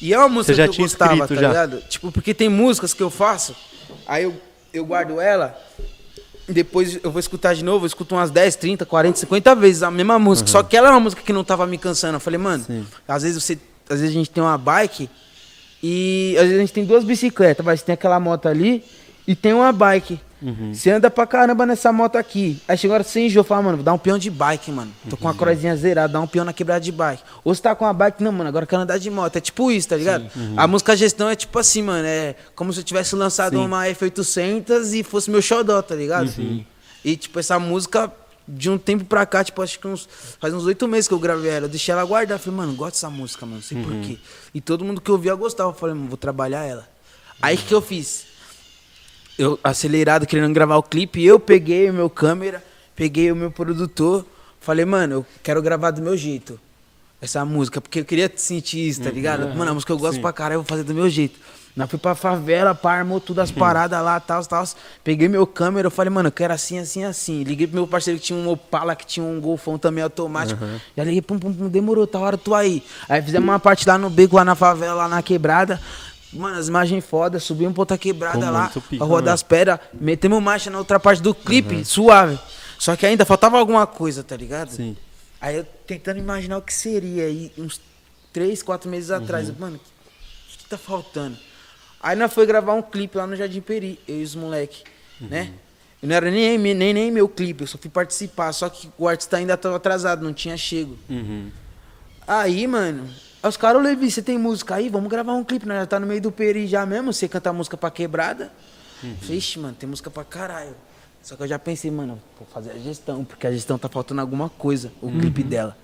E é uma música que eu tinha gostava, tá já? ligado? Tipo, porque tem músicas que eu faço, aí eu, eu guardo ela, depois eu vou escutar de novo, eu escuto umas 10, 30, 40, 50 vezes a mesma música. Só que ela é uma música que não tava me cansando. Eu falei, mano, Sim. às vezes você. Às vezes a gente tem uma bike e às vezes a gente tem duas bicicletas, mas tem aquela moto ali e tem uma bike. Você anda pra caramba nessa moto aqui. Aí chega a hora que você enjoa, fala, mano, vou dar um peão de bike, mano. Tô com uma cruzinha zerada, dá um peão na quebrada de bike. Ou você tá com uma bike, não, mano, agora eu quero andar de moto. É tipo isso, tá ligado? A música gestão é tipo assim, mano, é como se eu tivesse lançado Sim. uma F800 e fosse meu xodó, tá ligado? E tipo, essa música, de um tempo pra cá, tipo, acho que uns, faz uns oito meses que eu gravei ela. Eu deixei ela guardar. Falei, mano, gosto dessa música, mano, não sei porquê. E todo mundo que ouvia gostava. Eu falei, mano, vou trabalhar ela. Aí o que, que eu fiz? Eu acelerado, querendo gravar o clipe, eu peguei o meu câmera, peguei o meu produtor, falei, mano, eu quero gravar do meu jeito. essa música, porque eu queria sentir isso, tá Uhum. ligado? Mano, a música eu gosto pra caralho, eu vou fazer do meu jeito. Nós fui pra favela, pá, armou tudo as paradas lá, tal, tal. Peguei meu câmera, eu falei, mano, eu quero assim, assim, assim. Liguei pro meu parceiro que tinha um Opala, que tinha um Golfão também automático. Já liguei, pum, pum, pum, demorou, tá hora, tu aí. Aí fizemos uma parte lá no beco, lá na favela, lá na quebrada. Mano, as imagens fodas, subimos pra outra quebrada lá, pica, a Rua mano. das Pedras, metemos marcha na outra parte do clipe, suave. Só que ainda faltava alguma coisa, tá ligado? Sim. Aí eu tentando imaginar o que seria aí, uns três, quatro meses atrás. Mano, o que tá faltando? Aí nós foi gravar um clipe lá no Jardim Peri, eu e os moleque, né? E não era nem, nem, nem meu clipe, eu só fui participar. Só que o artista ainda tava atrasado, não tinha chego. Uhum. Aí, mano, os caras, ô Levi, você tem música aí? Vamos gravar um clipe, nós já tá no meio do Peri já mesmo, você canta música pra quebrada. Vixe, mano, tem música pra caralho. Só que eu já pensei, mano, vou fazer a gestão, porque a gestão tá faltando alguma coisa, o clipe dela.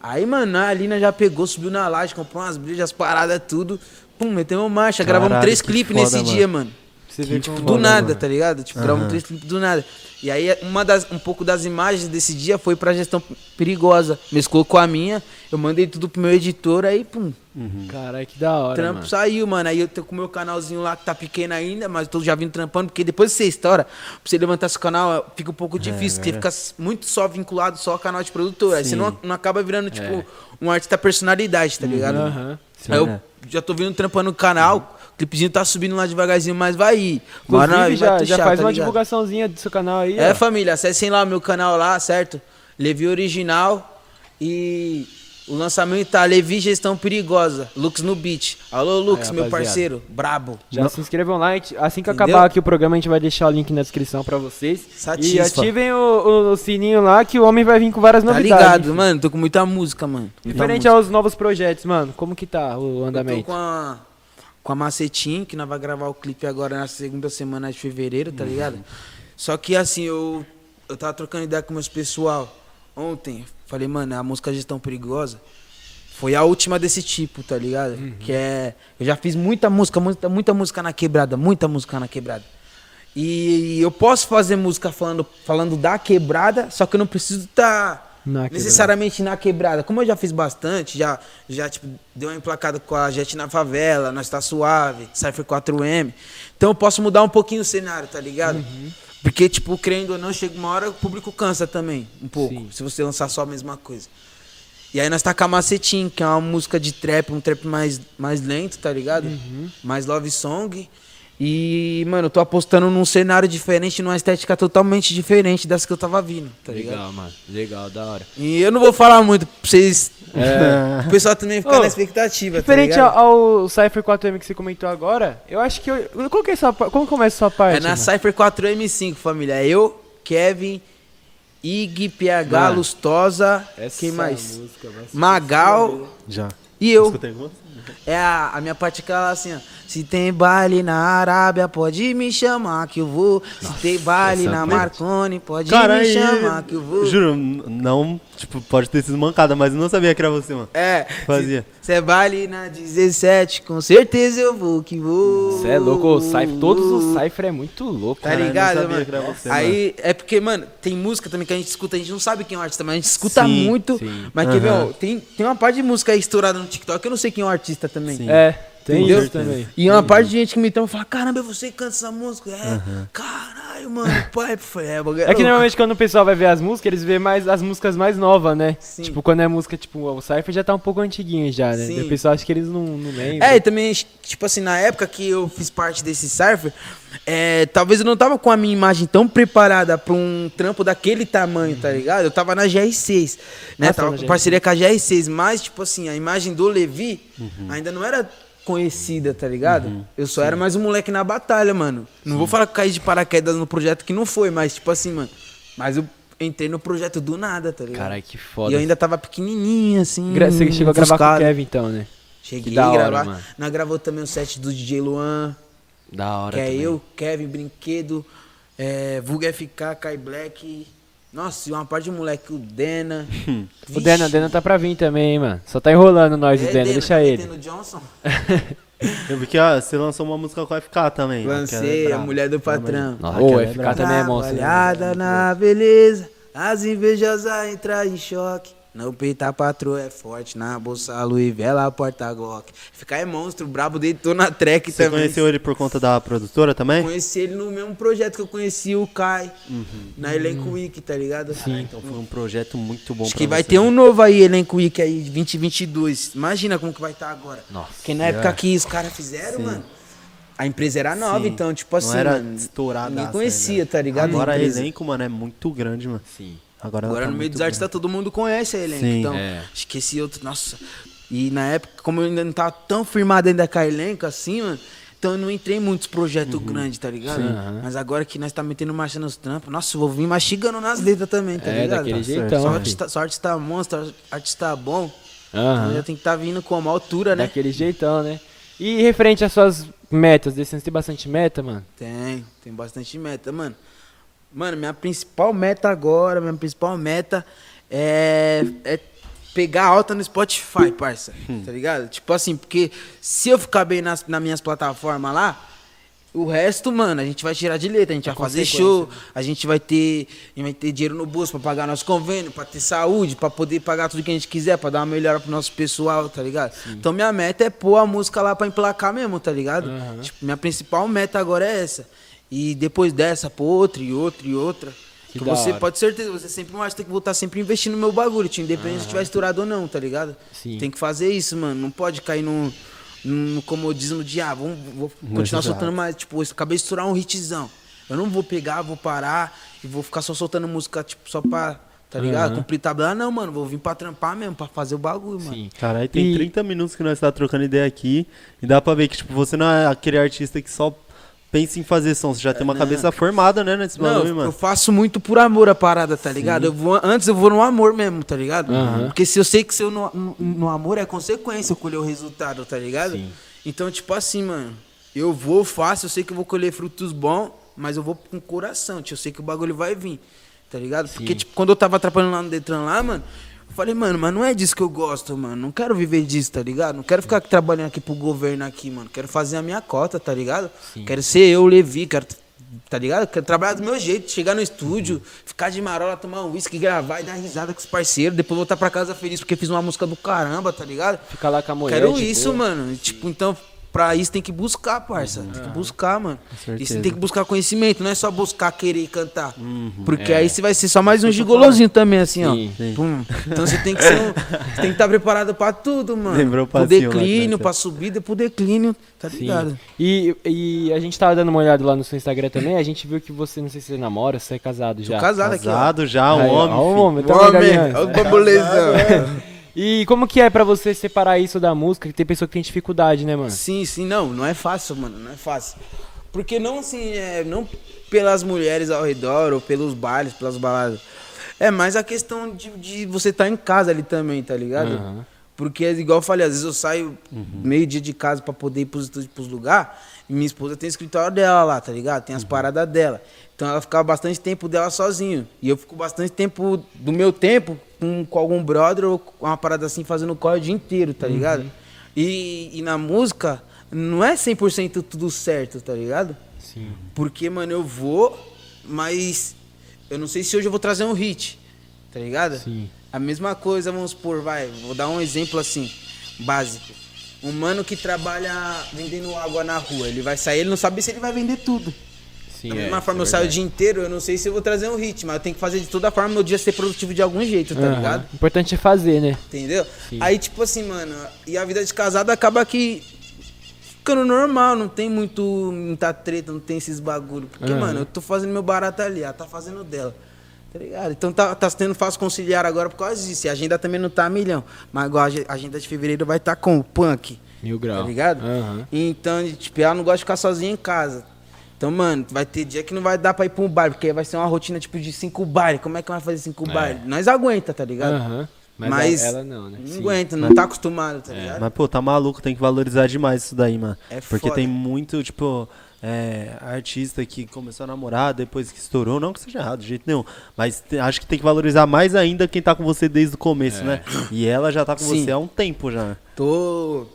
Aí, mano, a Alina já pegou, subiu na laje, comprou umas brilhas, as paradas, tudo. Pum, metemos marcha, gravamos Caralho, três que clipes nesse dia, mano. Você vê Que como Do foda, nada, mano. tá ligado? Tipo, gravamos três clipes do nada. E aí, uma das, um pouco das imagens desse dia foi pra gestão perigosa. Mesclou com a minha, eu mandei tudo pro meu editor, aí, pum, Caralho, que da hora, trampo mano. saiu, mano. Aí eu tô com o meu canalzinho lá que tá pequeno ainda, mas eu tô já vindo trampando, porque depois que você estoura, pra você levantar seu canal, fica um pouco difícil, porque fica muito só vinculado só ao canal de produtor. Aí você Sim. não, não acaba virando, tipo, um artista personalidade, tá ligado? Aham. Aí eu é. Já tô vindo trampando no canal, o clipezinho tá subindo lá devagarzinho, mas vai ir. Inclusive, vai já, tuchar, já faz tá uma ligado? divulgaçãozinha do seu canal aí, É, ó. família, acessem lá o meu canal lá, certo? Levi Original e o lançamento tá Levi Gestão Perigosa, Lux no beat. Alô, Lux, Aí, meu parceiro, brabo. Já se inscrevam lá, assim que Entendeu? acabar aqui o programa, a gente vai deixar o link na descrição pra vocês. E Satisfa. ativem o, o- o sininho lá que o homem vai vir com várias Tá novidades. ligado, enfim. mano? Tô com muita música, mano. Muita Diferente música. aos novos projetos, mano, como que tá o Eu tô andamento? com a, com a Macetim, que nós vai gravar o clipe agora na segunda semana de fevereiro, tá ligado? Só que assim, eu, eu tava trocando ideia com meus pessoal ontem. Falei, mano, a música Gestão Perigosa foi a última desse tipo, tá ligado? Que é. Eu já fiz muita música, muita, muita música na quebrada, muita música na quebrada. E eu posso fazer música falando, falando da quebrada, só que eu não preciso estar Na quebrada. necessariamente na quebrada. Como eu já fiz bastante, já, já tipo, deu uma emplacada com a Jet na favela, Nós Tá Suave, Cypher 4M. Então eu posso mudar um pouquinho o cenário, tá ligado? Uhum. Porque, tipo, crendo ou não, chega uma hora que o público cansa também, um pouco, Sim. se você lançar só a mesma coisa. E aí nós tá com a Macetim, que é uma música de trap, um trap mais, mais lento, tá ligado? Uhum. Mais love song. E, mano, eu tô apostando num cenário diferente, numa estética totalmente diferente das que eu tava vindo, tá ligado? Legal, mano. Legal, da hora. E eu não vou falar muito pra vocês. É. O pessoal também ficar Ô, na expectativa, Diferente tá ligado? ao, ao Cypher 4M que você comentou agora, eu acho que. Eu, qual que é sua, como começa a sua parte? É na mano? Cypher 4M5, família. É eu, Kevin, Ig, PH, Mano, Lustosa, Essa quem mais? Magal Já. e eu. Escutei você? É a, a minha parte é aquela assim, ó. Se tem baile na Arábia, pode me chamar que eu vou. Se tem baile na foi- Marconi, pode Cara, me chamar que eu vou. juro, não, tipo, pode ter sido mancada, mas eu não sabia que era você, mano. É. Fazia. Se é baile na 17, com certeza eu vou que vou. Você é louco, o Cypher, todos os Cypher é muito louco. Tá né? Caralho, ligado, mano? você, Aí é porque, mano, tem música também que a gente escuta, a gente não sabe quem é o artista, mas a gente escuta Sim, muito. sim. Mas quer ver, tem, tem uma parte de música aí estourada no TikTok que eu não sei quem é o artista também. Sim. É, tem Entendeu? isso também. E uma parte de gente que me toma e fala, caramba, você canta essa música? É, caralho, mano, pai, foi, é, bagulho É que normalmente quando o pessoal vai ver as músicas, eles vê mais as músicas mais novas, né? Sim. Tipo, quando é música, tipo, o Cypher já tá um pouco antiguinho já, né? Sim. Daí O pessoal acha que eles não, não lembram. É, e também, tipo assim, na época que eu fiz parte desse Cypher, é, talvez eu não tava com a minha imagem tão preparada pra um trampo daquele tamanho, tá ligado? Eu tava na GR6, né? Ah, tava tá com parceria com a GR6, mas, tipo assim, a imagem do Levi ainda não era conhecida, tá ligado? eu só era mais um moleque na batalha, mano. Não vou falar que eu caí de paraquedas no projeto que não foi, mas, tipo assim, mano. Mas eu entrei no projeto do nada, tá ligado? Caralho, que E foda. eu ainda tava pequenininho, assim. Gra- Você chegou a gravar com o. Kevin então, né? Cheguei a gravar. mano. Nós gravou também o set do DJ Luan, Da hora que é também. eu, Kevin, Brinquedo, é, Vulga FK, Kai Black. Nossa, e uma parte de moleque, o Dena. O Dena, o Dena tá pra vir também, hein, mano. Só tá enrolando nós, o É, Dena, deixa tá ele. Johnson? Eu vi que ah, você lançou uma música com a FK também. né, que Lancei, é a mulher do patrão. Nossa, ô, é FK também é monstro. né? Trabalhada na beleza, as invejosas entram em choque. No peito a patroa é forte, na bolsa Louis Vela, a porta Glock. Ficar é monstro, o brabo deitou na track Você também. conheceu ele por conta da produtora também? Conheci ele no mesmo projeto que eu conheci o Kai, na Elenco Week, tá ligado? Sim. Então foi um projeto muito bom Acho que vai você, ter né? um novo aí, Elenco Week aí, 2022. Imagina como que vai estar agora. Nossa. Porque na época que os caras fizeram, mano, a empresa era nova, Sim. então, tipo assim, Não era mano, estouradaça ninguém conhecia, tá ligado? Agora A elenco, mano, é muito grande, mano. Sim. Agora, Agora tá no meio dos artistas todo mundo conhece a elenco. Sim. Então, É. acho que esse outro, nossa. E na época, como eu ainda não tava tão firmado ainda com a elenco assim, mano. Então eu não entrei em muitos projetos Uhum. grandes, tá ligado? Aham. Mas agora que nós tá metendo marcha nos trampos, nossa, eu vou vir mastigando nas letras também, tá É, ligado? daquele Tá jeitão. Só filho. artista, só artista monstro, artista bom. Aham. Então já tem que estar vindo com uma altura, né? Daquele jeitão, né? E referente às suas metas, desse tem bastante meta, mano? Tem, tem bastante meta, mano. Mano, minha principal meta agora, minha principal meta é, é pegar alta no Spotify, parça. Tá ligado? Tipo assim, porque se eu ficar bem nas, nas minhas plataformas lá, o resto, mano, a gente vai tirar de letra, a gente vai fazer show, a gente vai ter, a gente vai ter dinheiro no bolso pra pagar nosso convênio, pra ter saúde, pra poder pagar tudo que a gente quiser, pra dar uma melhora pro nosso pessoal, tá ligado? Então minha meta é pôr a música lá pra emplacar mesmo, tá ligado? Tipo, minha principal meta agora é essa. E depois dessa, pôr outra e outra e outra. Que você hora. pode ter certeza, você sempre mais tem que voltar sempre investindo no meu bagulho, tio, independente se tiver estourado ou não, tá ligado? Sim. Tem que fazer isso, mano. Não pode cair no, no comodismo de, ah, vamos, vou continuar Exato. soltando mais. Tipo, eu acabei de estourar um hitzão. Eu não vou pegar, vou parar e vou ficar só soltando música, tipo, só pra, tá ligado? Aham. Cumprir tabela. Não, mano, vou vir pra trampar mesmo, pra fazer o bagulho, mano. Sim. Cara, aí tem E- 30 minutos que nós tá trocando ideia aqui e dá pra ver que, tipo, você não é aquele artista que só pensa em fazer som, você já tem uma não. cabeça formada, né, nesse Não, bagulho, eu mano. faço muito por amor a parada, tá ligado? Eu vou, antes eu vou no amor mesmo, tá ligado? Aham. Porque se eu sei que se eu no, no, no amor é consequência eu colher o resultado, tá ligado? Sim. Então, tipo assim, mano, eu vou, faço, eu sei que eu vou colher frutos bons, mas eu vou com coração, tio, eu sei que o bagulho vai vir, tá ligado? Porque, tipo, quando eu tava atrapalhando lá no Detran lá, mano, eu falei, mano, mas não é disso que eu gosto, mano. Não quero viver disso, tá ligado? Não quero ficar trabalhando aqui pro governo aqui, mano. Quero fazer a minha cota, tá ligado? Quero ser eu, Levi, quero. Tá ligado? Quero trabalhar do meu jeito, chegar no estúdio, ficar de marola, tomar um uísque, gravar e dar risada com os parceiros, depois voltar pra casa feliz porque fiz uma música do caramba, tá ligado? Fica lá com a mulher. Quero isso, boa. mano. Tipo, então, pra isso tem que buscar, parça. Tem que buscar, mano. E você tem que buscar conhecimento, não é só buscar querer cantar. Uhum. Porque aí você vai ser só mais um gigolozinho também, assim, Sim, ó. sim. Pum. Então você tem que ser um, você tem que estar preparado pra tudo, mano. Lembrou o pro lá declínio, nós- pra subida, pro declínio, tá Sim. ligado? E, e a gente tava dando uma olhada lá no seu Instagram também, a gente viu que você, não sei se você namora, se você é casado já. Tô casado aqui, ó. Casado já, um Aí, homem. ó, o filho. homem, tá Homem, olha o bambolezão. E como que é pra você separar isso da música? Que tem pessoa que tem dificuldade, né, mano? Sim, sim, não, não é fácil, mano, não é fácil. Porque não assim, é, não pelas mulheres ao redor ou pelos bailes, pelas baladas. É mais a questão de, de você estar em casa ali também, tá ligado? Aham. Porque, igual eu falei, às vezes eu saio meio dia de casa pra poder ir pros pros lugares, e minha esposa tem o escritório dela lá, tá ligado? Tem as paradas dela. Então ela fica bastante tempo dela sozinho. E eu fico bastante tempo do meu tempo com, com algum brother ou com uma parada assim, fazendo corre o dia inteiro, tá ligado? E, e na música, não é 100% tudo certo, tá ligado? Sim. Porque, mano, eu vou, mas eu não sei se hoje eu vou trazer um hit, tá ligado? Sim. A mesma coisa, vamos supor, vai, vou dar um exemplo assim, básico. Um mano que trabalha vendendo água na rua, ele vai sair, ele não sabe se ele vai vender tudo. Sim, da é, mesma isso forma, é eu saio o dia inteiro, eu não sei se eu vou trazer um hit, mas eu tenho que fazer de toda forma meu dia ser produtivo de algum jeito, tá Aham. ligado? O importante é fazer, né? Entendeu? Sim. Aí, tipo assim, mano, e a vida de casado acaba que ficando normal, não tem muito, muita treta, não tem esses bagulho. Porque, Aham. mano, eu tô fazendo meu barato ali, ela tá fazendo o dela. Tá ligado? Então tá, tá sendo fácil conciliar agora por causa disso. E a agenda também não tá a milhão. Mas igual a ag- a agenda de fevereiro vai estar tá com o punk. Mil grau. Tá ligado? Aham. Então, tipo, ela não gosta de ficar sozinha em casa. Então, mano, vai ter dia que não vai dar pra ir pra um baile, porque aí vai ser uma rotina tipo de cinco bailes. Como é que vai fazer cinco bailes? Nós aguenta, tá ligado? Aham. Mas, Mas, ela, ela não, né? Não Sim. aguenta, não tá acostumado, tá ligado? Mas, pô, tá maluco, tem que valorizar demais isso daí, mano. É Porque foda. tem muito, tipo, é, artista que começou a namorar depois que estourou. Não que seja errado, de jeito nenhum. Mas te- acho que tem que valorizar mais ainda quem tá com você desde o começo, né? E ela já tá com Sim. você há um tempo já. Tô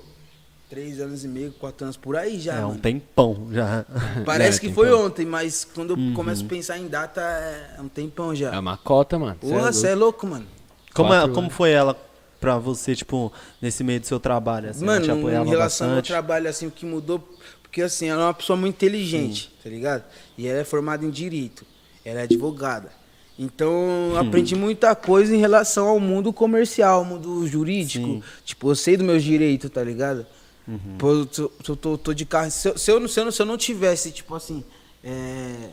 três anos e meio, quatro anos por aí já. é um mano. tempão já. Parece É, que tem foi ontem, mas quando eu começo a pensar em data, é um tempão já. É uma cota, mano. É Porra, você é louco, mano. Como, é- Quatro como foi ela pra você, tipo, nesse meio do seu trabalho? Assim, ela Mano, te apoiava em relação ao bastante? trabalho, assim, o que mudou, porque assim, ela é uma pessoa muito inteligente, tá ligado? E ela é formada em Direito, ela é advogada. Então, aprendi muita coisa em relação ao mundo comercial, ao mundo jurídico. Sim. Tipo, eu sei dos meus direitos, tá ligado? Pô, eu tô, tô, tô de carro. Se eu, se, eu, não- se, eu, se eu não tivesse, tipo assim, é,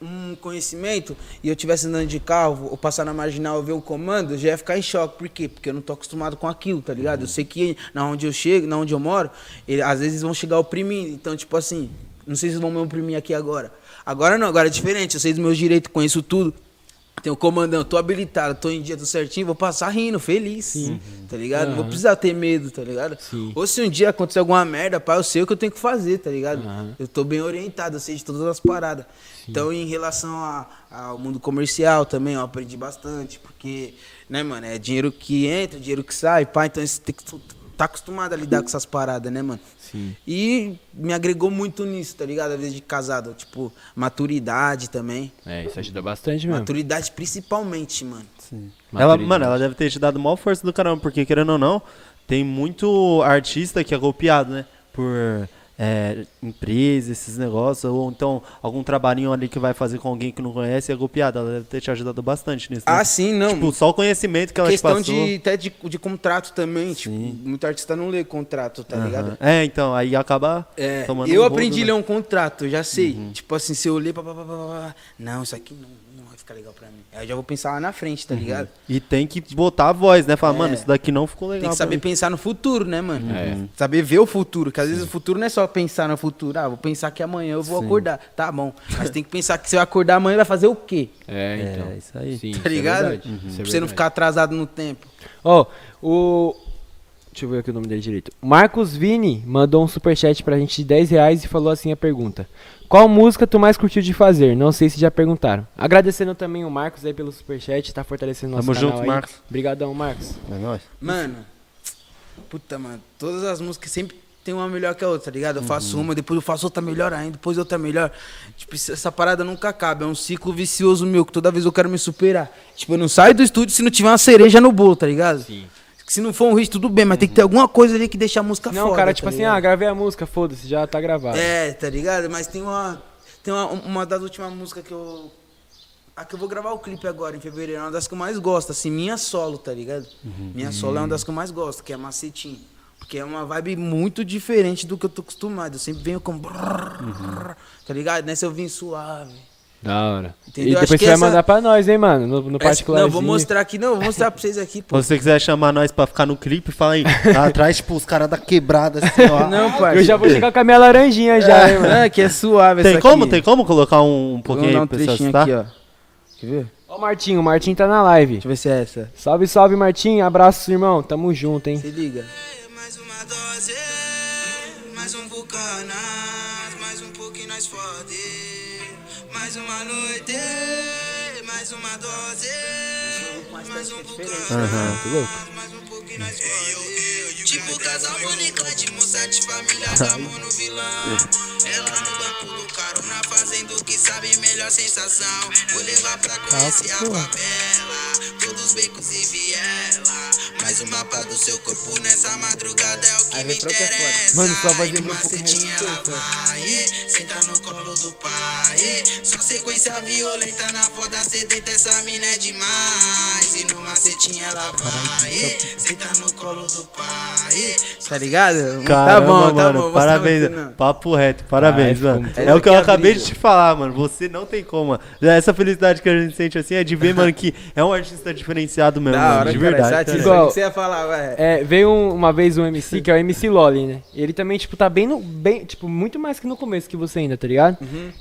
um conhecimento e eu tivesse andando de carro ou passar na marginal ver o comando, eu já ia ficar em choque. Por quê? Porque eu não tô acostumado com aquilo, tá ligado? Eu sei que na onde eu chego, na onde eu moro, ele, às vezes vão chegar oprimindo. Então, tipo assim, não sei se vão me oprimir aqui agora. Agora não, agora é diferente. Eu sei dos meus direitos, conheço tudo. Tenho comandante, tô habilitado, tô em dia, tô certinho, vou passar rindo, feliz. Tá ligado? Não vou precisar ter medo, tá ligado? Sim. Ou se um dia acontecer alguma merda, pai, eu sei o que eu tenho que fazer, tá ligado? Aham. Eu tô bem orientado, eu sei de todas as paradas. Então, em relação a- ao mundo comercial também, eu aprendi bastante, porque, né, mano, é dinheiro que entra, dinheiro que sai, pá, então você tem que tá acostumado a lidar com essas paradas, né, mano? Sim. E me agregou muito nisso, tá ligado? Às vezes de casado, tipo, maturidade também. É, isso ajuda bastante mesmo. Maturidade principalmente, mano. Sim. Ela, mano, ela deve ter te dado maior força do caramba, porque querendo ou não, tem muito artista que é golpeado, né? Por é, empresa, esses negócios, ou então algum trabalhinho ali que vai fazer com alguém que não conhece é golpeado. Ela deve ter te ajudado bastante nisso. né? Ah, sim, não. Tipo, só o conhecimento que ela questão te passou. de, até de, de contrato também. Tipo, muito artista não lê contrato, tá Aham. ligado? É, então, aí acaba É, tomando eu um aprendi a rodo, ler né? um contrato, já sei. Tipo assim, se eu ler, pá, pá, pá, pá, pá, não, isso aqui não, ficar legal pra mim. Aí eu já vou pensar lá na frente, tá ligado? E tem que botar a voz, né? Falar, É. mano, isso daqui não ficou legal. Tem que pra saber mim. pensar no futuro, né, mano? É. Saber ver o futuro, que às vezes o futuro não é só pensar no futuro. Ah, vou pensar que amanhã eu vou Sim. acordar. Tá bom. Mas tem que pensar que se eu acordar amanhã vai fazer o quê? É, então. É, isso aí. Sim, Tá é ligado? isso é pra você não ficar atrasado no tempo. Ó, o. Deixa eu ver aqui o nome dele direito. Marcos Vini mandou um superchat pra gente de 10 reais e falou assim a pergunta. Qual música tu mais curtiu de fazer? Não sei se já perguntaram. Agradecendo também o Marcos aí pelo superchat, tá fortalecendo nosso Tamo canal junto, aí. Marcos. Obrigadão, Marcos. É nóis. Mano, puta, mano, todas as músicas sempre tem uma melhor que a outra, tá ligado? Eu faço Uhum. uma, depois eu faço outra melhor ainda, depois outra melhor. Tipo, essa parada nunca acaba, é um ciclo vicioso meu, que toda vez eu quero me superar. Tipo, eu não saio do estúdio se não tiver uma cereja no bolo, tá ligado? Sim. Se não for um hit, tudo bem, mas tem que ter alguma coisa ali que deixa a música Não, foda, cara, tá tipo assim, ligado? ah, gravei a música, foda-se, já tá gravado. É, tá ligado? Mas tem uma. Tem uma, uma das últimas músicas que eu. A que eu vou gravar o clipe agora, em fevereiro, é uma das que eu mais gosto, assim, minha solo, tá ligado? Minha solo é uma das que eu mais gosto, que é Macetinho. Porque é uma vibe muito diferente do que eu tô acostumado. Eu sempre venho com. brrr, Tá ligado? Nessa eu vim suave. Da hora. Entendeu? E depois você vai essa- mandar pra nós, hein, mano, no, no particular. não, vou mostrar aqui, não, vou mostrar pra vocês aqui, pô. Se você quiser chamar nós pra ficar no clipe, fala aí. Tá atrás, tipo, os caras da quebrada, assim, ó. Não, pai. Eu já vou chegar com a minha laranjinha já, hein, mano. É, que é suave Tem essa como? aqui. Tem como colocar um, um pouquinho dar aí um pra pessoal citar? aqui, ó. Quer ver? Ó o Martinho, o Martinho tá na live. Deixa eu ver se é essa. Salve, salve, Martinho. Abraço, irmão. Tamo junto, hein. Se liga. Mais uma dose, mais um vulcanas, mais um pouquinho nós fode. Mais uma noite, mais uma dose, Aham, tô louco. um. Tipo casal Moniclante, moça de família, amor no vilão. Ela no banco do carona, fazendo o que sabe, melhor sensação. Vou levar pra conhecer a favela, todos os becos e viela. Mais um mapa do seu corpo nessa madrugada é o que me é interessa. Mano, só vai lembrar um pouco macetinha mais ela senta no colo do pai. Só sequência violenta na foda sedenta, essa mina é demais. E no macetinha ela vai, senta no colo do pai. Tá ligado? Caramba, tá bom, tá mano, bom. vou parabéns. Papo reto, parabéns, ficou mano. É o que eu é acabei de te falar, mano. Você não tem como. mano. Essa felicidade que a gente sente assim é de ver, mano, que é um artista diferenciado mesmo, Da hora, de cara, verdade. satisfação. Igual- O que você ia falar, vai. É, veio um- uma vez um MC, que é o MC Loli, né? Ele também, tipo, tá bem no. Bem, tipo, muito mais que no começo que você ainda, tá ligado?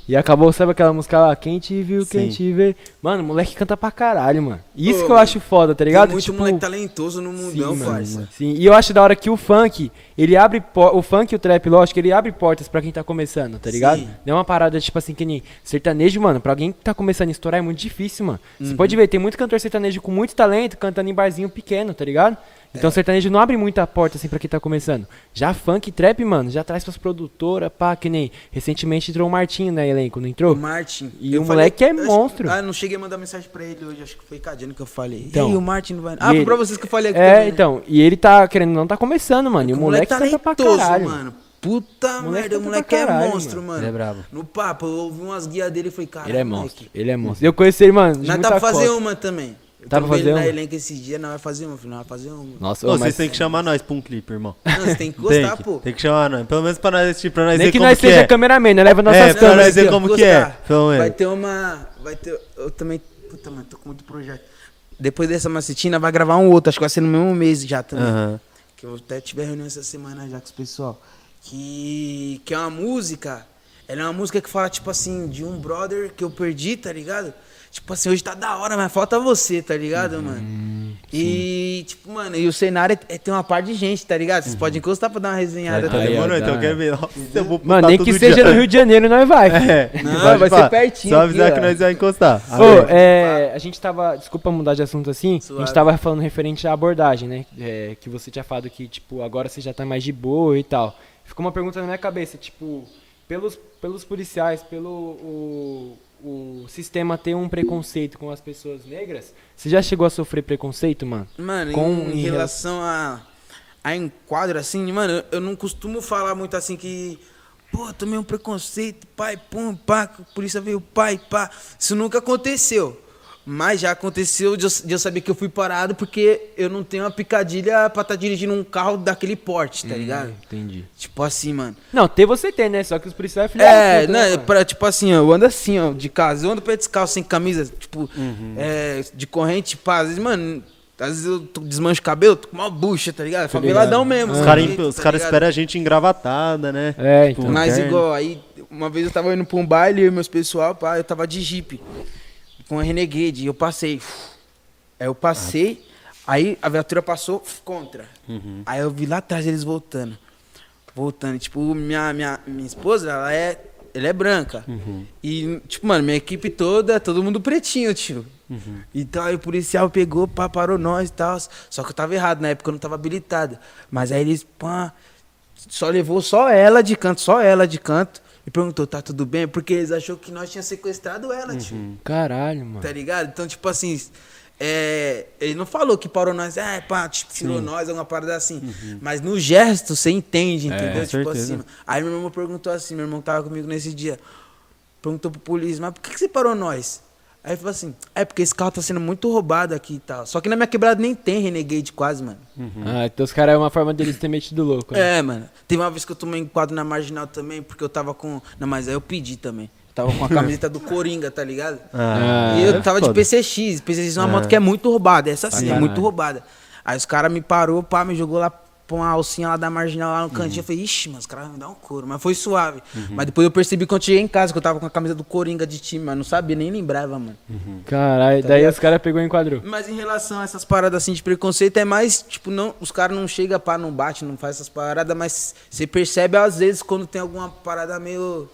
E acabou, sabe aquela música lá? Quem te viu, quem Sim. te vê. Mano, o moleque canta pra caralho, mano. Isso Pô, que eu acho foda, tá ligado? Tem muito tipo, moleque talentoso no mundão, Sim, parça. Sim, e eu acho da hora que o funk, ele abre po- o funk e o trap, lógico, ele abre portas pra quem tá começando, tá ligado? Sim. Não é uma parada tipo assim que nem sertanejo, mano, pra alguém que tá começando a estourar é muito difícil, mano. Uhum. Você pode ver, tem muito cantor sertanejo com muito talento cantando em barzinho pequeno, tá ligado? Então sertanejo não abre muita porta assim pra quem tá começando. Já funk e trap, mano, já traz pras produtoras, pá, que nem. Recentemente entrou o Martinho na elenco, não O entrou? Martin. E Eu o moleque é acho- monstro. Ah, não cheguei a mandar mensagem pra ele hoje, acho que foi Cadiano que eu falei. Então. e aí, o Martin não vai. E Ah, foi ele- pra vocês que eu falei aqui É, também, né? então. E ele tá querendo, não tá começando, mano. E o moleque, tá pra talentoso, caralho. mano. Puta moleque merda, o canta moleque pra é caralho, monstro, mano. mano. Ele é brabo. No papo, eu ouvi umas guias dele e falei, cara, Ele é monstro. Ele é monstro. Eu conheci ele, mano. Nós muita dá pra fazer uma também. Eu Dá pra fazer ele na uma? elenco esses dias, nós vai fazer filho, nós vai fazer uma. Nossa, Ô, ô, vocês mas têm que chamar nós pra um clipe, irmão. Não, você tem que Tem gostar, que, pô. tem que chamar nós. Pelo menos pra nós assistir, pra nós nem ver que como nós que seja é. cameraman, né? Leva nossas É, pra câmeras nós ver como que é. Pelo Vai menos. ter uma. Vai ter. Eu também. Puta, mano, tô com muito projeto. Depois dessa macetina, vai gravar um outro. Acho que vai ser no mesmo mês já também. Aham. Que eu até tive reunião essa semana já com os pessoal. Que, que é uma música. Ela é uma música que fala, tipo assim, de um brother que eu perdi, tá ligado? Tipo assim, hoje tá da hora, mas falta você, tá ligado, Uhum, mano? E, tipo, mano, e o cenário é, é- tem uma parte de gente, tá ligado? Vocês podem encostar pra dar uma resenhada Tá também. ó, demorou, então eu quero ver. Nossa, eu vou Mano, nem que dia. seja no Rio de Janeiro, nós vai. É, Não, pode vai ser pertinho Só aqui, avisar ó. que nós vamos encostar. Ô, é, a gente tava. Desculpa mudar de assunto assim. A Suave. gente tava falando referente à abordagem, né? É, que você tinha falado que, tipo, agora você já tá mais de boa e tal. Ficou uma pergunta na minha cabeça, tipo, pelos, pelos policiais, pelo o, o sistema ter um preconceito com as pessoas negras, você já chegou a sofrer preconceito, mano? Mano, Com- em, em relação a, a enquadro, assim, mano, eu, eu não costumo falar muito assim que. Pô, tomei um preconceito, pai, pum, pá, a polícia veio, pai, pá. Isso nunca aconteceu. Mas já aconteceu de eu, de eu saber que eu fui parado porque eu não tenho uma picadilha pra estar dirigindo um carro daquele porte, tá ligado? Entendi. Tipo assim, mano. Não, ter você tem, né? Só que os policiais filha É, da puta, né, né, pra, tipo assim, ó, eu ando assim, ó, de casa. Eu ando pé descalço, sem camisa, tipo, é, de corrente, pá. Às vezes, mano, às vezes eu tô- desmancho o cabelo, tô com uma bucha, tá ligado? Faveladão mesmo. Os caras tá caras ligado? esperam a gente engravatada, né? É, então. Mas igual, aí, uma vez eu tava indo pra um baile, eu e meus pessoal, pá, eu tava de jipe, com a Renegade, eu passei. Aí eu passei, aí a viatura passou contra. Aí eu vi lá atrás eles voltando. Voltando. Tipo, minha, minha, minha esposa, ela é. Ela é branca. E, tipo, mano, minha equipe toda, todo mundo pretinho, tio. Então aí o policial pegou, pá, parou nós e tal. Só que eu tava errado, na época eu não tava habilitado. Mas aí eles, pá, só levou só ela de canto, só ela de canto. E perguntou, tá tudo bem? Porque eles achou que nós tinha sequestrado ela, tio. Caralho, mano. Tá ligado? Então, tipo assim, é, ele não falou que parou nós, ah, pá, tipo, tirou nós, alguma parada assim. Mas no gesto você entende, entendeu? com tipo certeza. assim. Aí meu irmão perguntou assim, meu irmão tava comigo nesse dia. Perguntou pro polícia, mas por que, que você parou nós? Aí ele falou assim, é porque esse carro tá sendo muito roubado aqui e tal. Só que na minha quebrada nem tem Renegade quase, mano. Ah, então os caras é uma forma deles ter metido louco, né? É, mano. Teve uma vez que eu tomei um quadro na marginal também, porque eu tava com. Não, mas aí eu pedi também. Eu tava com a camiseta do Coringa, tá ligado? Ah, e eu é tava de PCX. PCX é uma moto que é muito roubada. Essa sim, é caralho. muito roubada. Aí os caras me parou, pá, me jogou lá pra uma alcinha lá da marginal lá no cantinho. Eu falei, ixi, mano, os caras vão me dar um couro. Mas foi suave. Mas depois eu percebi quando eu cheguei em casa que eu tava com a camisa do Coringa de time, mas não sabia, nem lembrava, mano. Caralho, daí os caras pegou e enquadrou. Mas em relação a essas paradas assim de preconceito, é mais, tipo, não, os caras não chegam, pá, não bate, não faz essas paradas, mas você percebe às vezes quando tem alguma parada meio.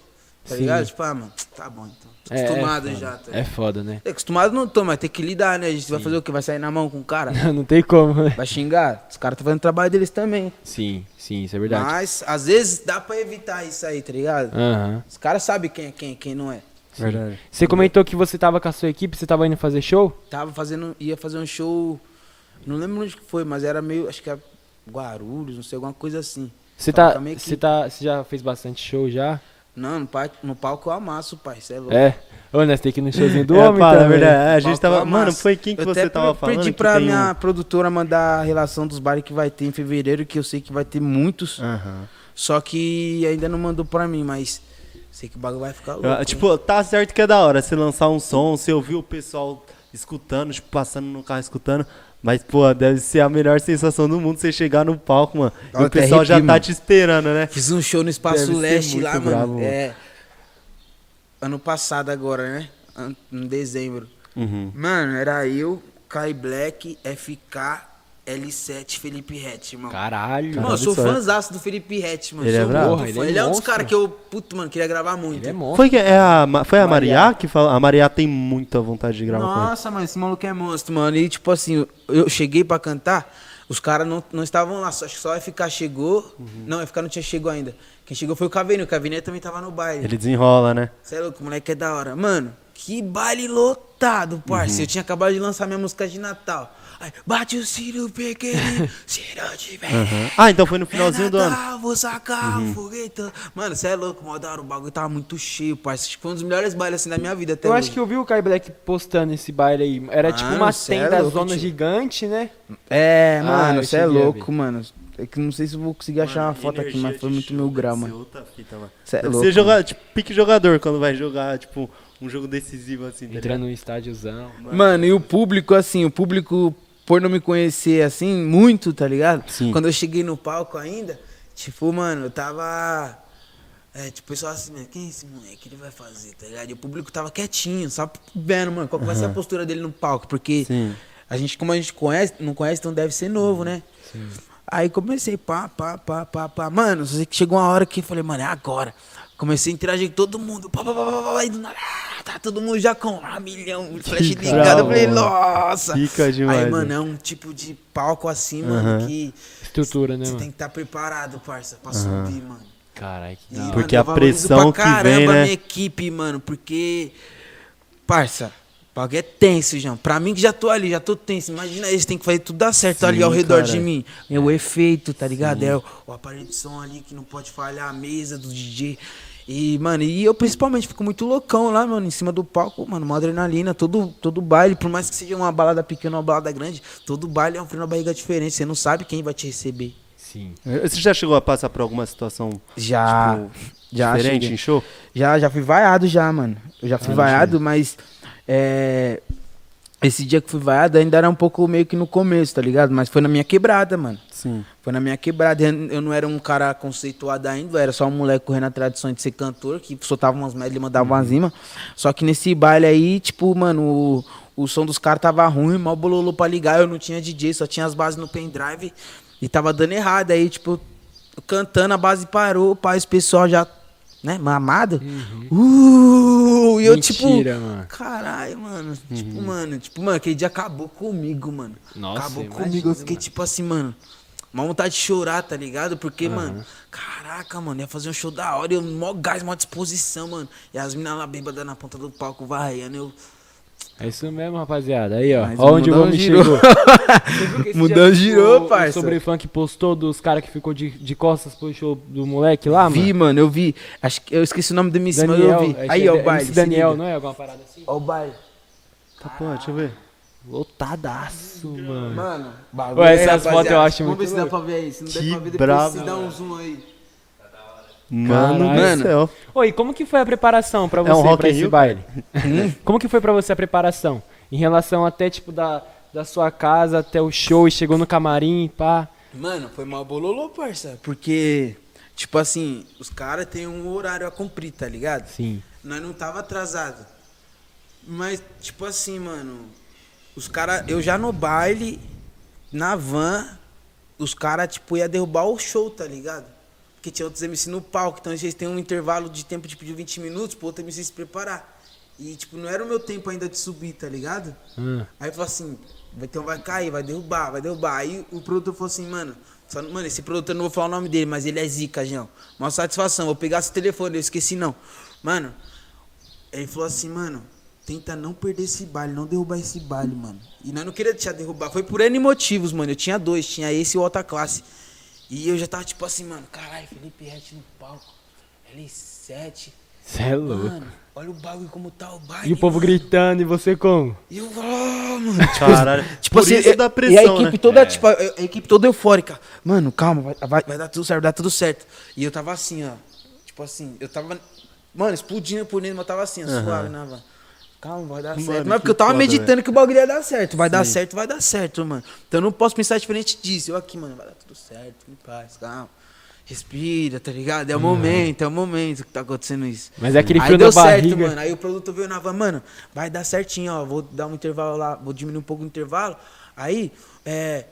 Tá Sim. ligado? Tipo, ah, mano, tá bom então. Tô É, acostumado é foda. já, tá É foda, né? É, acostumado não tô, mas tem que lidar, né? A gente vai fazer o quê? Vai sair na mão com o cara? Não tem como, né? Vai xingar? Os caras estão fazendo o trabalho deles também. Sim, sim, isso é verdade. Mas, às vezes, dá pra evitar isso aí, tá ligado? Aham, Os caras sabem quem é quem, quem não é. Verdade. Você comentou que você tava com a sua equipe, você tava indo fazer show? Tava fazendo, ia fazer um show, não lembro onde que foi, mas era meio, acho que era Guarulhos, não sei, alguma coisa assim. Você Tava tá, você tá, você já fez bastante show já? Não, no, pa- no palco eu amasso, pai, cê é louco. É. Ô, nós tem que ir no showzinho do É, homem pá, na verdade, a gente Palco tava. eu Mano, foi quem que Eu você até tava falando? Pedi que pra minha um- produtora mandar a relação dos bares que vai ter em fevereiro, que eu sei que vai ter muitos. Só que ainda não mandou pra mim, mas sei que o bagulho vai ficar louco. Ah, hein? Tipo, tá certo que é da hora você lançar um som, você ouvir o pessoal escutando, tipo, passando no carro escutando. Mas, pô, deve ser a melhor sensação do mundo você chegar no palco, mano. Dá e o pessoal já arrepio, tá mano. te esperando, né? Fiz um show no Espaço Deve Leste lá, bravo, mano. É. Ano passado agora, né? Em dezembro. Uhum. Mano, era eu, Kai Black, FK, L7, Felipe Rett, irmão. Caralho. Mano, eu sou fãzaço do Felipe Rett, mano. Ele é Sou fã. ele é Ele é um dos caras que eu, puto, mano, queria gravar muito. Ele é monstro. Foi, que, é a, foi a Maria. Maria que falou? A Maria tem muita vontade de gravar. Nossa, mano, esse maluco é monstro, mano. E tipo assim, eu cheguei pra cantar, Os caras não, não estavam lá, só, acho que só o FK chegou. Não, o FK não tinha chegado ainda. Quem chegou foi o Caveirinho. O Caveirinho também tava no baile. Ele desenrola, né? Você é louco, o moleque é da hora. Mano, que baile lotado, parça. Eu tinha acabado de lançar minha música de Natal. Aí, bate o Ciro pequenininho, se não tiver. Ah, então foi no finalzinho do ano. Uhum. Natal, Vou sacar o foguete. Mano, você é louco, hora. O bagulho tava muito cheio, que foi um dos melhores bailes assim da minha vida até Eu hoje. acho que eu vi o Kai Black postando esse baile aí. Era tipo Mano, uma cê é tenda louco, zona tio. gigante, né? É, Ah, mano, você é cheguei a louco, ver. mano. É que não sei se eu vou conseguir achar uma foto aqui, mas foi muito mil grau, mano. Cê é louco, ser jogar, tipo, pique jogador quando vai jogar, tipo, um jogo decisivo assim. tá Entrando no estádiozão. Mano, e o público, assim, o público, por não me conhecer, assim, muito, tá ligado? Sim. Quando eu cheguei no palco ainda, tipo, mano, eu tava. É, tipo, o pessoal assim, "Mano, quem é esse moleque? Ele vai fazer, tá ligado? E o público tava quietinho, só vendo, mano, qual que vai ser a postura dele no palco. Porque Sim. a gente, como a gente conhece, não conhece, então deve ser novo, né? Aí comecei, pá, pá, pá, pá, pá. Mano, que chegou uma hora que eu falei, mano, é agora. Comecei a interagir com todo mundo. Pá, pá, pá, pá, pá, e do nada, ah, tá todo mundo já com um milhão de flash ligado. Eu falei, nossa. Fica demais, Aí, mano, é um tipo de palco assim, mano, que Estrutura, né, você mano? tem que estar preparado, parça, pra subir, mano. Caralho, que E, da hora. mano, Porque eu a pressão pra que caramba vem, né? minha equipe, mano, porque, parça, bagulho é tenso, João. Pra mim que já tô ali, já tô tenso. Imagina eles tem que fazer tudo dar certo Sim, ali ao redor cara. de mim. É o efeito, tá ligado? É o, o aparelho de som ali que não pode falhar, a mesa do DJ. E, mano, e eu principalmente fico muito loucão lá, mano, em cima do palco, mano, uma adrenalina, todo, todo baile, por mais que seja uma balada pequena ou uma balada grande, todo baile é um frio na barriga diferente, você não sabe quem vai te receber. Sim. Você já chegou a passar por alguma situação Já, tipo, já diferente cheguei. em show? Já, já fui vaiado já, mano. Eu já fui Ah, vaiado, mas é, esse dia que fui vaiado ainda era um pouco meio que no começo, tá ligado? Mas foi na minha quebrada, mano. Sim. Foi na minha quebrada. Eu não era um cara conceituado ainda, eu era só um moleque correndo de sonho de ser cantor, que soltava umas medley e mandava umas rimas. Só que nesse baile aí, tipo, mano, o, o som dos caras tava ruim, mal bololô pra ligar, eu não tinha DJ, só tinha as bases no pendrive e tava dando errado. Aí, tipo, cantando, a base parou, pai, esse pessoal já, né, mamado. Uh, e eu, tipo, mano. caralho, mano. Tipo, mano, tipo, mano, aquele dia acabou comigo, mano. Nossa, acabou imagina, comigo. Eu fiquei, tipo assim, mano. Uma vontade de chorar, tá ligado? Porque, mano, caraca, mano, ia fazer um show da hora, eu mó gás, mó disposição, mano. E as minas lá bêbadas na ponta do palco varrendo, eu. É isso mesmo, rapaziada. Aí, ó. Mas Ó onde o homem girou. chegou. Mudando girou, o- parça. O Sobre Funk postou dos caras que ficou de, de costas pro show do moleque lá, vi, mano? mano, eu vi. Acho que eu esqueci o nome do MC, mas eu Daniel. vi. Aí, é ó, o baile. Se Daniel, não é alguma parada assim? Ó, o baile. Tá, pô, deixa eu ver. Lotadaço, mano. Mano, bagulho. Ué, essas fotos eu acho Vamos muito ver se dá pra ver aí. Se não der pra ver, depois vocês dão um zoom aí. Mano Caralho. do céu. Oi, como que foi a preparação pra É você um Rock esse Rio? baile? como que foi pra você a preparação? Em relação até, tipo, da, da sua casa até o show e chegou no camarim, pá. Mano, foi mal bololô, parça. Porque, tipo assim, os caras têm um horário a cumprir, tá ligado? Sim. Nós não tava atrasado. Mas, tipo assim, mano, os caras, eu já no baile, na van, os caras, tipo, ia derrubar o show, tá ligado? Porque tinha outros MC no palco, então eles têm um intervalo de tempo de 20 minutos pro outro MC se preparar. E, tipo, não era o meu tempo ainda de subir, tá ligado? Hum. Aí falou assim, vai- então vai cair, vai derrubar, vai derrubar. Aí o produtor falou assim, mano, só- mano, esse produtor eu não vou falar o nome dele, mas ele é zica, João. Uma satisfação, vou pegar seu telefone, eu esqueci não. Mano, ele falou assim, mano, tenta não perder esse baile, não derrubar esse baile, mano. E nós não queria deixar derrubar, foi por N motivos, mano. Eu tinha dois, tinha esse e o outra classe. E eu já tava tipo assim, mano, caralho, Felipe Rett no palco, L7. Cê é louco. Mano, olha o bagulho como tá o baile. E o povo mano. gritando, e você como? E eu, ah, mano. Caralho. Tipo assim, isso e- dá e a pressão, equipe né? toda, tipo, a, a equipe toda eufórica. Mano, calma, vai, vai, vai dar tudo certo, vai dar tudo certo. E eu tava assim, ó. Tipo assim, eu tava, mano, explodindo por dentro, mas eu tava assim, ó, suave, né, mano? Calma, vai dar Mano, certo. Mas que porque eu tava foda, meditando que o bagulho ia dar certo. Vai dar certo, vai dar certo, mano. Então eu não posso pensar diferente disso. Eu aqui, mano, vai dar tudo certo, em paz, calma. Respira, tá ligado? É o momento, é o momento que tá acontecendo isso. Mas é aquele Aí frio deu na certo, barriga. mano. Aí o produtor veio na van, mano, vai dar certinho, ó. Vou dar um intervalo lá, vou diminuir um pouco o intervalo. Aí, é.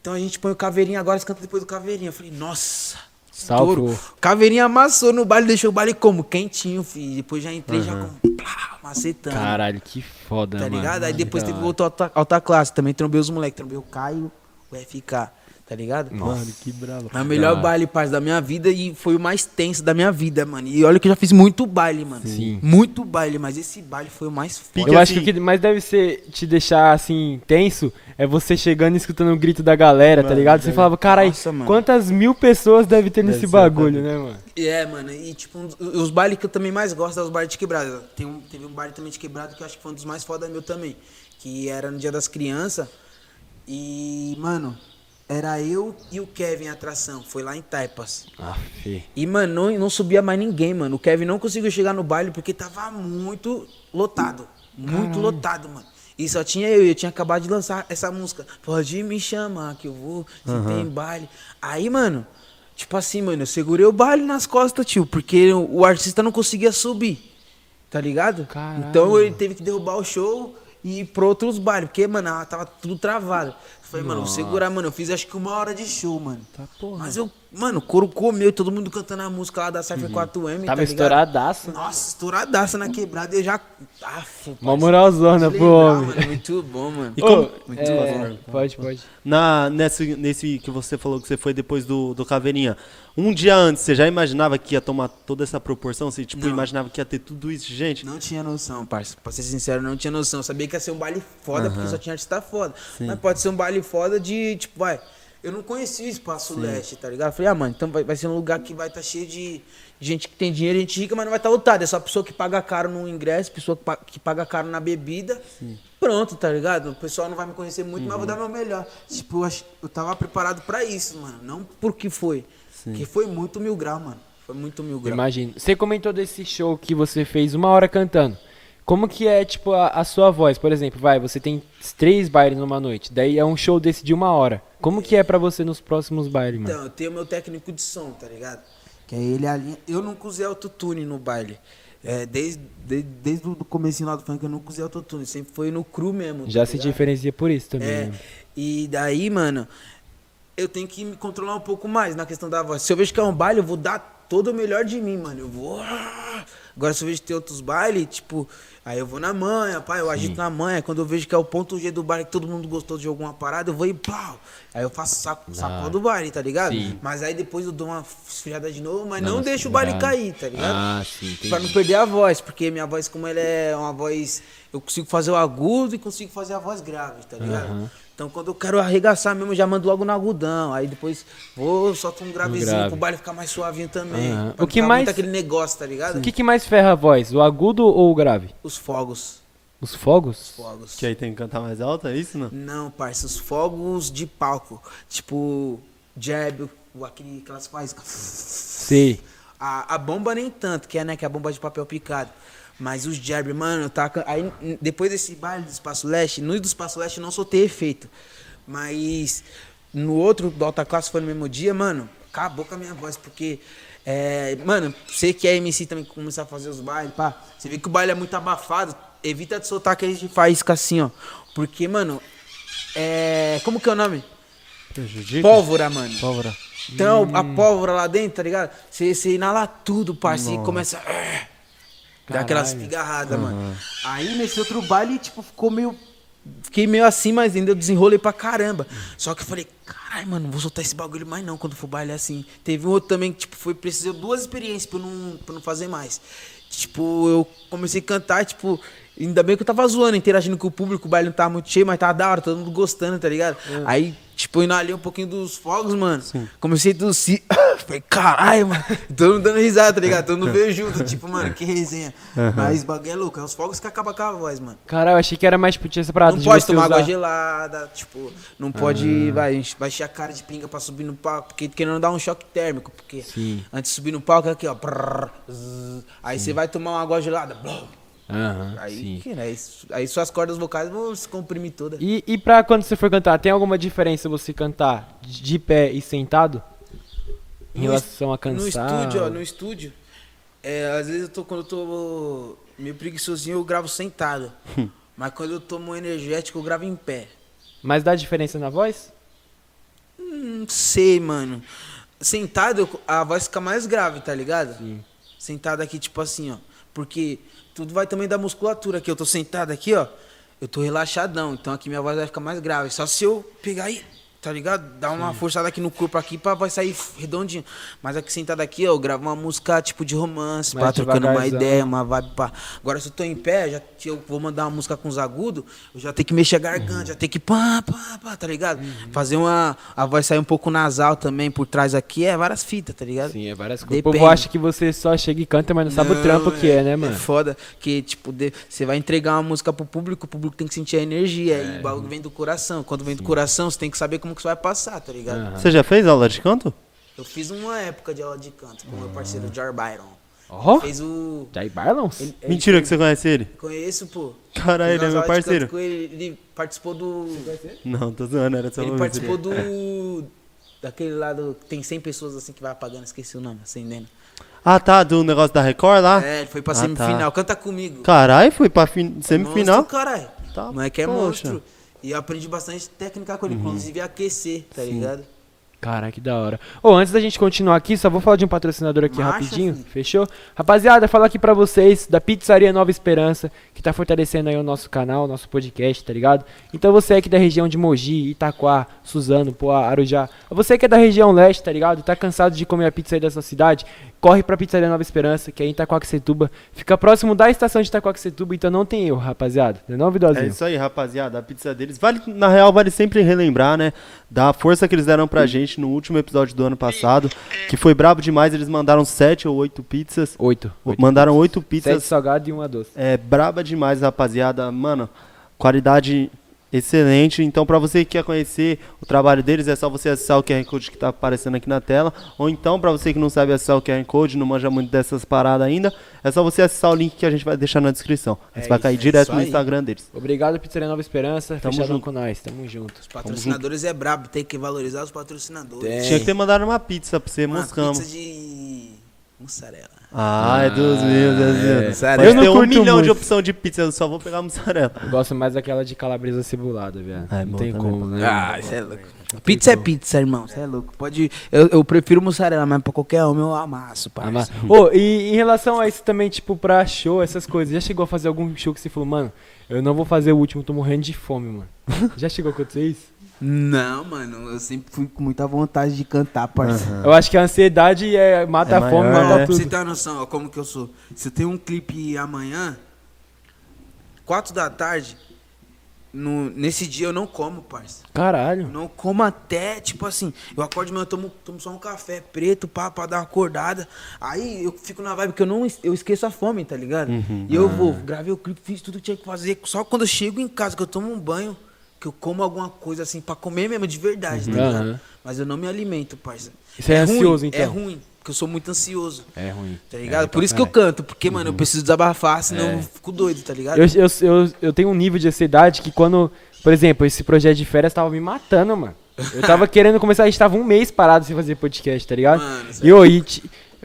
Então a gente põe o caveirinho agora, você canta depois do caveirinho. Eu falei, nossa. Salvou. estouro. Caveirinho amassou no baile, deixou o baile como? Quentinho, filho. Depois já entrei já com. Plá, macetando. Caralho, que foda, tá mano. ligado? Aí depois teve da outra alta, alta classe. Também trombei os moleques. Trombei o Caio, o FK, tá ligado? Mano, que bravo. É o melhor Ah. baile, parça, da minha vida e foi o mais tenso da minha vida, mano. E olha que eu já fiz muito baile, mano. Sim. Muito baile, mas esse baile foi o mais foda. Eu acho que assim- o que mais deve ser te deixar assim tenso é você chegando e escutando o grito da galera, tá Mano, ligado? Você deve- falava, carai, Nossa, quantas mil pessoas deve ter Deve nesse bagulho, né, mano? É, mano, e tipo, um dos- os bailes que eu também mais gosto é os bailes de quebrada. Tem um, teve um baile também de quebrada que eu acho que foi um dos mais foda meu também. Que era no dia das crianças. E, mano, era eu e o Kevin a atração. Foi lá em Taipas. Aff. E, mano, não, não subia mais ninguém, mano. O Kevin não conseguiu chegar no baile porque tava muito lotado. Muito lotado, mano. E só tinha eu, e eu tinha acabado de lançar essa música. Pode me chamar que eu vou, se tem baile. Aí, mano, tipo assim, mano, eu segurei o baile nas costas, tio, porque o, artista não conseguia subir. Tá ligado? Caralho. Então ele teve que derrubar o show e ir pra outros bailes, porque, mano, tava tudo travado. Eu Falei, mano, vou segurar, mano. Eu fiz acho que uma hora de show, mano. Tá porra. Mas eu, mano, o couro comeu, todo mundo cantando a música lá da Cypher 4M. Tava tá ligado? estouradaço. Nossa, estouradaça na quebrada e eu já. Aff, Uma parça, moralzona pro homem. Mano, muito bom, mano. E como- Ô, Muito é, bom. pode, pode. Na, nesse, nesse que você falou que você foi depois do, do Caveirinha, um dia antes, você já imaginava que ia tomar toda essa proporção? Você, tipo, Não. imaginava que ia ter tudo isso, de gente? Não tinha noção, parça. Pra ser sincero, não tinha noção. Eu sabia que ia ser um baile foda, porque só tinha artista foda. Mas pode ser um baile foda de, tipo, vai. Eu não conhecia o Espaço Leste, tá ligado? Eu falei, ah, mano, então vai, vai ser um lugar que vai estar cheio de gente que tem dinheiro, gente rica, mas não vai estar lotado. É só pessoa que paga caro no ingresso, pessoa que, pa- que paga caro na bebida. Pronto, tá ligado? O pessoal não vai me conhecer muito, mas eu vou dar meu melhor. Tipo, eu, tava preparado pra isso, mano. Não porque foi. Que foi muito mil grau, mano. Foi muito mil grau. Imagina. Você comentou desse show que você fez uma hora cantando. Como que é, tipo, a, a sua voz? Por exemplo, vai, você tem três bailes numa noite. Daí é um show desse de uma hora. Como que é pra você nos próximos bailes, mano? Então, eu tenho meu técnico de som, tá ligado? Que é ele alinha. Eu nunca usei autotune no baile. É, desde, desde, desde o comecinho lá do funk eu nunca usei autotune. Sempre foi no cru mesmo. Já tá se ligado? diferencia por isso também. É. né? E daí, mano, eu tenho que me controlar um pouco mais na questão da voz. Se eu vejo que é um baile, eu vou dar todo o melhor de mim, mano. Eu vou. Agora, se eu vejo que tem outros bailes, tipo, aí eu vou na manha, pai, eu agito na manha. Quando eu vejo que é o ponto G do baile que todo mundo gostou de alguma parada, eu vou e pau. Aí eu faço saco, do baile, tá ligado? Sim. Mas aí depois eu dou uma esfriada de novo, mas não uma deixo o baile segurada. cair, tá ligado? Ah, sim, entendi. Pra não perder a voz, porque minha voz, como ela é uma voz. Eu consigo fazer o agudo e consigo fazer a voz grave, tá ligado? Então quando eu quero arregaçar mesmo, eu já mando logo no agudão. Aí depois vou, solto um gravezinho grave. pro baile ficar mais suavinho também. Pra O que mais- muito aquele negócio, tá ligado? O que, que mais ferra a voz? O agudo ou o grave? Os fogos. Os fogos? Fogos. Que aí tem que cantar mais alto, é isso, não? Não, parça, os fogos de palco. Tipo, jab, o- aquele que elas fazem. Sei. A, a bomba nem tanto, que é, né, que é a bomba de papel picado. Mas os jab, mano, tá. Aí, depois desse baile do Espaço Leste, no do Espaço Leste não soltei efeito. Mas no outro do Alta Classe foi no mesmo dia, mano, acabou com a minha voz, porque. É, mano, você que é MC também que começar a fazer os bailes, pá. Você vê que o baile é muito abafado, evita de soltar aquele de faísca assim, ó. Porque, mano, é. Como que é o nome? Prejudica? Pólvora, mano. Pólvora. Então, a pólvora lá dentro, tá ligado? Você, você inala tudo, parceiro, e começa. Dá aquelas pigarradas, mano. Aí nesse outro baile, tipo, ficou meio. Fiquei meio assim, mas ainda eu desenrolei pra caramba. Só que eu falei, caralho, mano, não vou soltar esse bagulho mais não quando for baile assim. Teve um outro também que, tipo, foi, precisou duas experiências pra eu não, pra eu não fazer mais. Tipo, eu comecei a cantar, tipo, ainda bem que eu tava zoando, interagindo com o público, o baile não tava muito cheio, mas tava da hora, todo mundo gostando, tá ligado? Aí, tipo, eu inalei um pouquinho dos fogos, mano. Comecei a tossir. Falei, caralho, mano. Todo mundo dando risada, tá ligado? Todo mundo veio junto, tipo, mano, que resenha. Mas o bagulho é louco, é os fogos que acabam com a voz, mano. Caralho, eu achei que era mais tipo tinha essa parada Não de pode você tomar usar... água gelada, tipo, não pode, vai, enche- vai encher a cara de pinga pra subir no palco, porque querendo não dar um choque térmico, porque Sim. antes de subir no palco é aqui, ó, brrr, zzz, aí você vai tomar uma água gelada, blum, Aham, aí, sim. que, né, aí, suas cordas vocais vão se comprimir todas. E, e pra quando você for cantar, tem alguma diferença você cantar de pé e sentado? Em No relação a No cansar? estúdio, ó, no estúdio, é, às vezes eu tô, quando eu tô meio preguiçosinho, eu gravo sentado, mas quando eu tomo energético, eu gravo em pé. Mas dá diferença na voz? Não sei, mano. Sentado, a voz fica mais grave, tá ligado? Sim. Sentado aqui, tipo assim, ó. Porque tudo vai também da musculatura aqui. Eu tô sentado aqui, ó. Eu tô relaxadão. Então aqui minha voz vai ficar mais grave. Só se eu pegar e. tá ligado? Dá uma forçada aqui no corpo aqui pra vai sair redondinho. Mas aqui sentado aqui, ó, eu gravo uma música tipo de romance, Mais pá, trocando uma ideia, uma vibe, pá. Agora se eu tô em pé, já, eu vou mandar uma música com os agudos, eu já tenho que mexer a garganta, já tenho que pá, pá, pá, tá ligado? Fazer uma. A voz sair um pouco nasal também por trás aqui, é várias fitas, tá ligado? Sim, é várias coisas. O povo acha que você só chega e canta, mas não sabe o trampo que é, né, mano? É foda que, tipo, de- você vai entregar uma música pro público, o público tem que sentir a energia. É. E o bagulho vem do coração. Quando vem do coração, você tem que saber como que você vai passar, tá ligado? Aham. Você já fez aula de canto? Eu fiz uma época de aula de canto com meu parceiro Jar Byron. Ó, Fez o. Jay Barlons? ele- ele- Mentira que você conhece ele. Conheço, pô. Caralho, ele é meu parceiro. com ele, ele participou do. Não, tô zoando, era só Ele participou do. Daquele lado que tem 100 pessoas assim que vai apagando, esqueci o nome, acendendo. Ah, tá, do negócio da Record lá? É, ele foi pra Ah, semifinal. tá. Canta comigo. Caralho, foi pra fin- semifinal. Monstro, caralho. Tá, Moleque é poxa. monstro. E eu aprendi bastante técnica com ele, inclusive aquecer, tá ligado? Caralho, que da hora. Ô, antes da gente continuar aqui, só vou falar de um patrocinador aqui rapidinho, filho. fechou? Rapaziada, falar aqui pra vocês da Pizzaria Nova Esperança, que tá fortalecendo aí o nosso canal, o nosso podcast, tá ligado? Então você aqui da região de Mogi, Itaquá, Suzano, Poá, Arujá, você que é da região leste, tá ligado? Tá cansado de comer a pizza aí da sua cidade, corre pra Pizzaria Nova Esperança, que é em Itaquaquecetuba, fica próximo da estação de Itaquaquecetuba, então não tem erro, rapaziada. Não é não, É isso aí, rapaziada. A pizza deles vale, na real, vale sempre relembrar, né? Da força que eles deram pra gente no último episódio do ano passado, que foi brabo demais. Eles mandaram sete ou oito pizzas. Oito. Oito mandaram oito Sete pizzas. salgado e uma doce. É braba demais, rapaziada. Mano, qualidade excelente. Então, pra você que quer conhecer o trabalho deles, é só você acessar o QR Code que tá aparecendo aqui na tela. Ou então, pra você que não sabe acessar o QR Code, não manja muito dessas paradas ainda, é só você acessar o link que a gente vai deixar na descrição. Aí É você vai cair é direto no aí. Instagram deles. Obrigado, Pizzaria Nova Esperança. Tamo junto. com nós. Tamo junto. Os patrocinadores é brabo, tem que valorizar os patrocinadores. Tem. Tinha que ter mandado uma pizza pra você, Uma moscamos. pizza de mussarela. Ah, é dos meus, é dos meus. mussarela. Pode Eu não ter um curto milhão de muito. opção de pizza, eu só vou pegar mussarela. Eu gosto mais daquela de calabresa cebulada, velho. Ah, é não bom tem também, como, né? Ah, isso é louco. Pizza é pizza, irmão. Você é louco. Pode. Eu, eu prefiro mussarela, mas pra qualquer homem eu amasso, Ah, mas- parça. Ô, e em relação a isso também, tipo, pra show, essas coisas, já chegou a fazer algum show que você falou, mano, eu não vou fazer o último, tô morrendo de fome, mano. já chegou a acontecer isso? Não, mano, eu sempre fui com muita vontade de cantar, parça. Eu acho que a ansiedade é, mata É a fome, maior, mata é. Pra você tudo. ter uma noção, ó, como que eu sou. Se eu tenho um clipe amanhã, 4 da tarde, no, nesse dia eu não como, parça. Eu Caralho. não como até, tipo assim, eu acordo de manhã, eu tomo, tomo só um café preto pá, pra dar uma acordada. Aí eu fico na vibe que eu não eu esqueço a fome, tá ligado? E eu vou, gravei o clipe, fiz tudo que tinha que fazer. Só quando eu chego em casa, que eu tomo um banho, que eu como alguma coisa assim, pra comer mesmo de verdade, tá ligado? Aham. Mas eu não me alimento, parça. Você é ansioso, ruim, então? É ruim, porque eu sou muito ansioso. É ruim. Tá ligado? Por isso que eu canto, porque, mano, eu preciso desabafar, senão eu fico doido, tá ligado? Eu, eu, eu, eu tenho um nível de ansiedade que quando, por exemplo, esse projeto de férias tava me matando, mano. Eu tava querendo começar, a gente tava um mês parado sem fazer podcast, tá ligado? Mano, e eu, e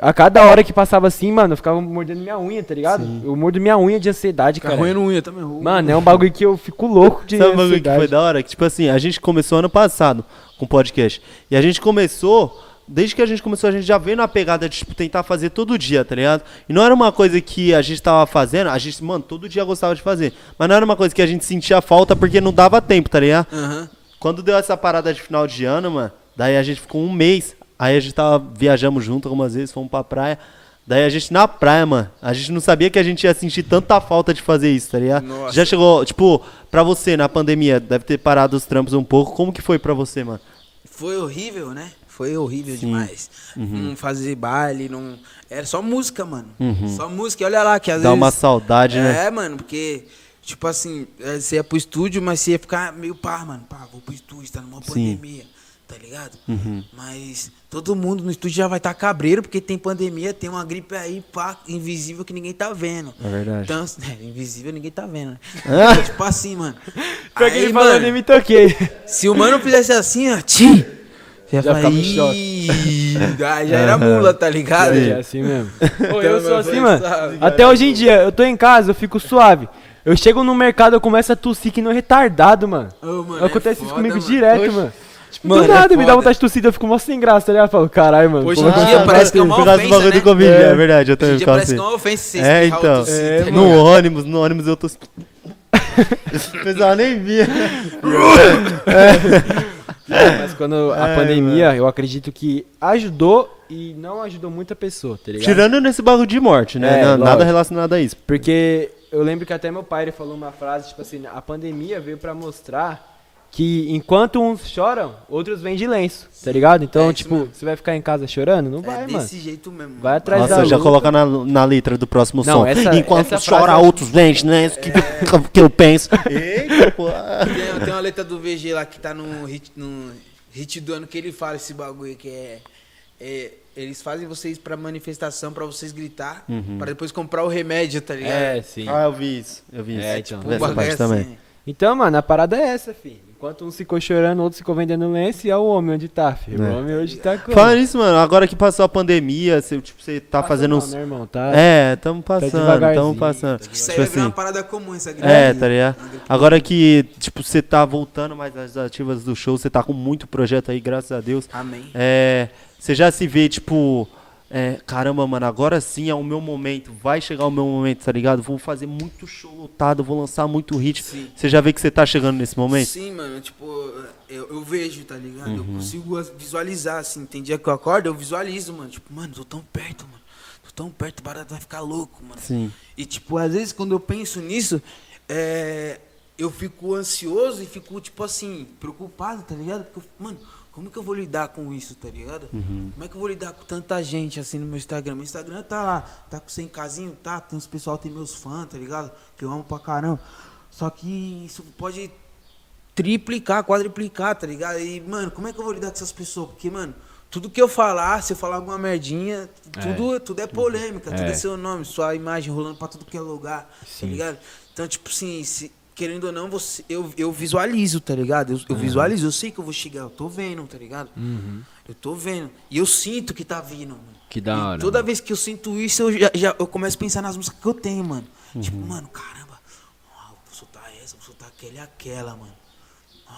a cada hora que passava assim, mano, eu ficava mordendo minha unha, tá ligado? Eu mordo minha unha de ansiedade, Ficar cara. ruim no unha também. ruim. Mano, é um bagulho que eu fico louco de Sabe um bagulho que ansiedade. foi da hora? Que, tipo assim, a gente começou ano passado com o podcast. E a gente começou, desde que a gente começou, a gente já veio na pegada de, tipo, tentar fazer todo dia, tá ligado? E não era uma coisa que a gente tava fazendo, a gente, mano, todo dia gostava de fazer. Mas não era uma coisa que a gente sentia falta porque não dava tempo, tá ligado? Aham. Quando deu essa parada de final de ano, mano, daí a gente ficou um mês. Aí a gente tava, viajamos junto algumas vezes, fomos pra praia. Daí a gente na praia, mano, a gente não sabia que a gente ia sentir tanta falta de fazer isso, tá ligado? Nossa. Já chegou, tipo, pra você na pandemia, deve ter parado os trampos um pouco. Como que foi pra você, mano? Foi horrível, né? Foi horrível Sim. demais. Não fazer baile, não. Era só música, mano. Uhum. Só música. E olha lá, que às Dá vezes. uma saudade, né? É, mano, porque, tipo assim, é, você ia pro estúdio, mas você ia ficar meio pá, mano. Pá, vou pro estúdio, tá numa Sim. pandemia, tá ligado? Uhum. Mas todo mundo no estúdio já vai estar cabreiro, porque tem pandemia, tem uma gripe aí, pá, invisível que ninguém tá vendo. É verdade. Então, é, invisível ninguém tá vendo, né? Ah. tipo assim, mano. Pior que Aí, ele falou, mano, nem me toquei. se o mano fizesse assim, ó, ia Já falar, ficava em choque. "Ih", já, já era mula, tá ligado? É assim mesmo. Ô, eu Então, sou meu assim, mano. sabe? Até hoje em dia, eu tô em casa, eu fico suave. Eu chego no mercado, eu começo a tossir que não retardado, mano. Ô, mano, Acontece é isso foda, comigo mano. direto, Oxe. mano. Tipo, Mano, do é nada, me dá vontade de tossir, eu fico mó sem graça, tá ligado? Eu falo, caralho, mano. Hoje em dia parece que é uma do ofensa, bagulho né? do Covid, É. é, verdade, eu Hoje também em dia ficava parece assim. que é uma ofensa É, então. É, tá no ônibus, no ônibus eu tô. O pessoal nem via. Mas quando a É, pandemia, eu acredito que ajudou e não ajudou muita pessoa, tá ligado? Tirando nesse bagulho de morte, né? É, Na- Nada lógico. relacionado a isso. Porque eu lembro que até meu pai ele falou uma frase, tipo assim, a pandemia veio pra mostrar que enquanto uns choram, outros vêm de lenço, tá ligado? Então, É tipo, mesmo. você vai ficar em casa chorando? Não É vai, desse mano. jeito mesmo. Vai atrás da Nossa, já luta. coloca na, na letra do próximo Não, som. essa- Enquanto essa chora, frase- outros vêm, né? Isso que, que eu penso. Eita, pô. Tem, tem uma letra do VG lá que tá no hit, no hit do ano que ele fala esse bagulho que é. é, eles fazem vocês pra manifestação, pra vocês gritar, pra depois comprar o remédio, tá ligado? É, sim. Ah, eu vi isso. Eu vi isso. É, então. Um essa parte também. assim. Então, mano, a parada é essa, filho. Enquanto um ficou chorando, outro ficou vendendo lenço, e é o homem onde tá, filho. É. O homem hoje tá com. Fala nisso, mano. Agora que passou a pandemia, você, tipo, você tá Passa fazendo uns. né, irmão? Tá? É, tamo passando, devagarzinho. tamo passando. Isso aí Tipo virar uma assim. parada comum, essa gripe. É, tá ligado? Agora que, tipo, você tá voltando mais às ativas do show, você tá com muito projeto aí, graças a Deus. Amém. É, você já se vê, tipo, é, caramba, mano, agora sim é o meu momento, vai chegar o meu momento, tá ligado? Vou fazer muito show lotado, vou lançar muito hit. Sim. Você já vê que você tá chegando nesse momento? Sim, mano, tipo, eu, eu vejo, tá ligado? Uhum. Eu consigo visualizar, assim, tem dia que eu acordo, eu visualizo, mano. Tipo, mano, tô tão perto, mano. Tô tão perto, o barato vai ficar louco, mano. Sim. E, tipo, às vezes quando eu penso nisso, é, eu fico ansioso e fico, tipo assim, preocupado, tá ligado? Porque, mano, como que eu vou lidar com isso, tá ligado? Uhum. Como é que eu vou lidar com tanta gente assim no meu Instagram? Meu Instagram tá lá, tá com 100 casinho, tá? Tem uns pessoal, tem meus fãs, tá ligado? Que eu amo pra caramba. Só que isso pode triplicar, quadriplicar, tá ligado? E, mano, como é que eu vou lidar com essas pessoas? Porque, mano, tudo que eu falar, se eu falar alguma merdinha, tudo, tudo é polêmica, tudo É. é seu nome, sua imagem rolando pra tudo que é lugar, Sim. tá ligado? Então, tipo assim, se- querendo ou não, você, eu, eu visualizo, tá ligado? Eu, eu visualizo, eu sei que eu vou chegar, eu tô vendo, tá ligado? Eu tô vendo. E eu sinto que tá vindo, mano. Que da E hora, Toda mano. vez que eu sinto isso, eu, já, já- eu começo a pensar nas músicas que eu tenho, mano. Tipo, mano, caramba, vou soltar essa, vou soltar aquela e aquela, mano.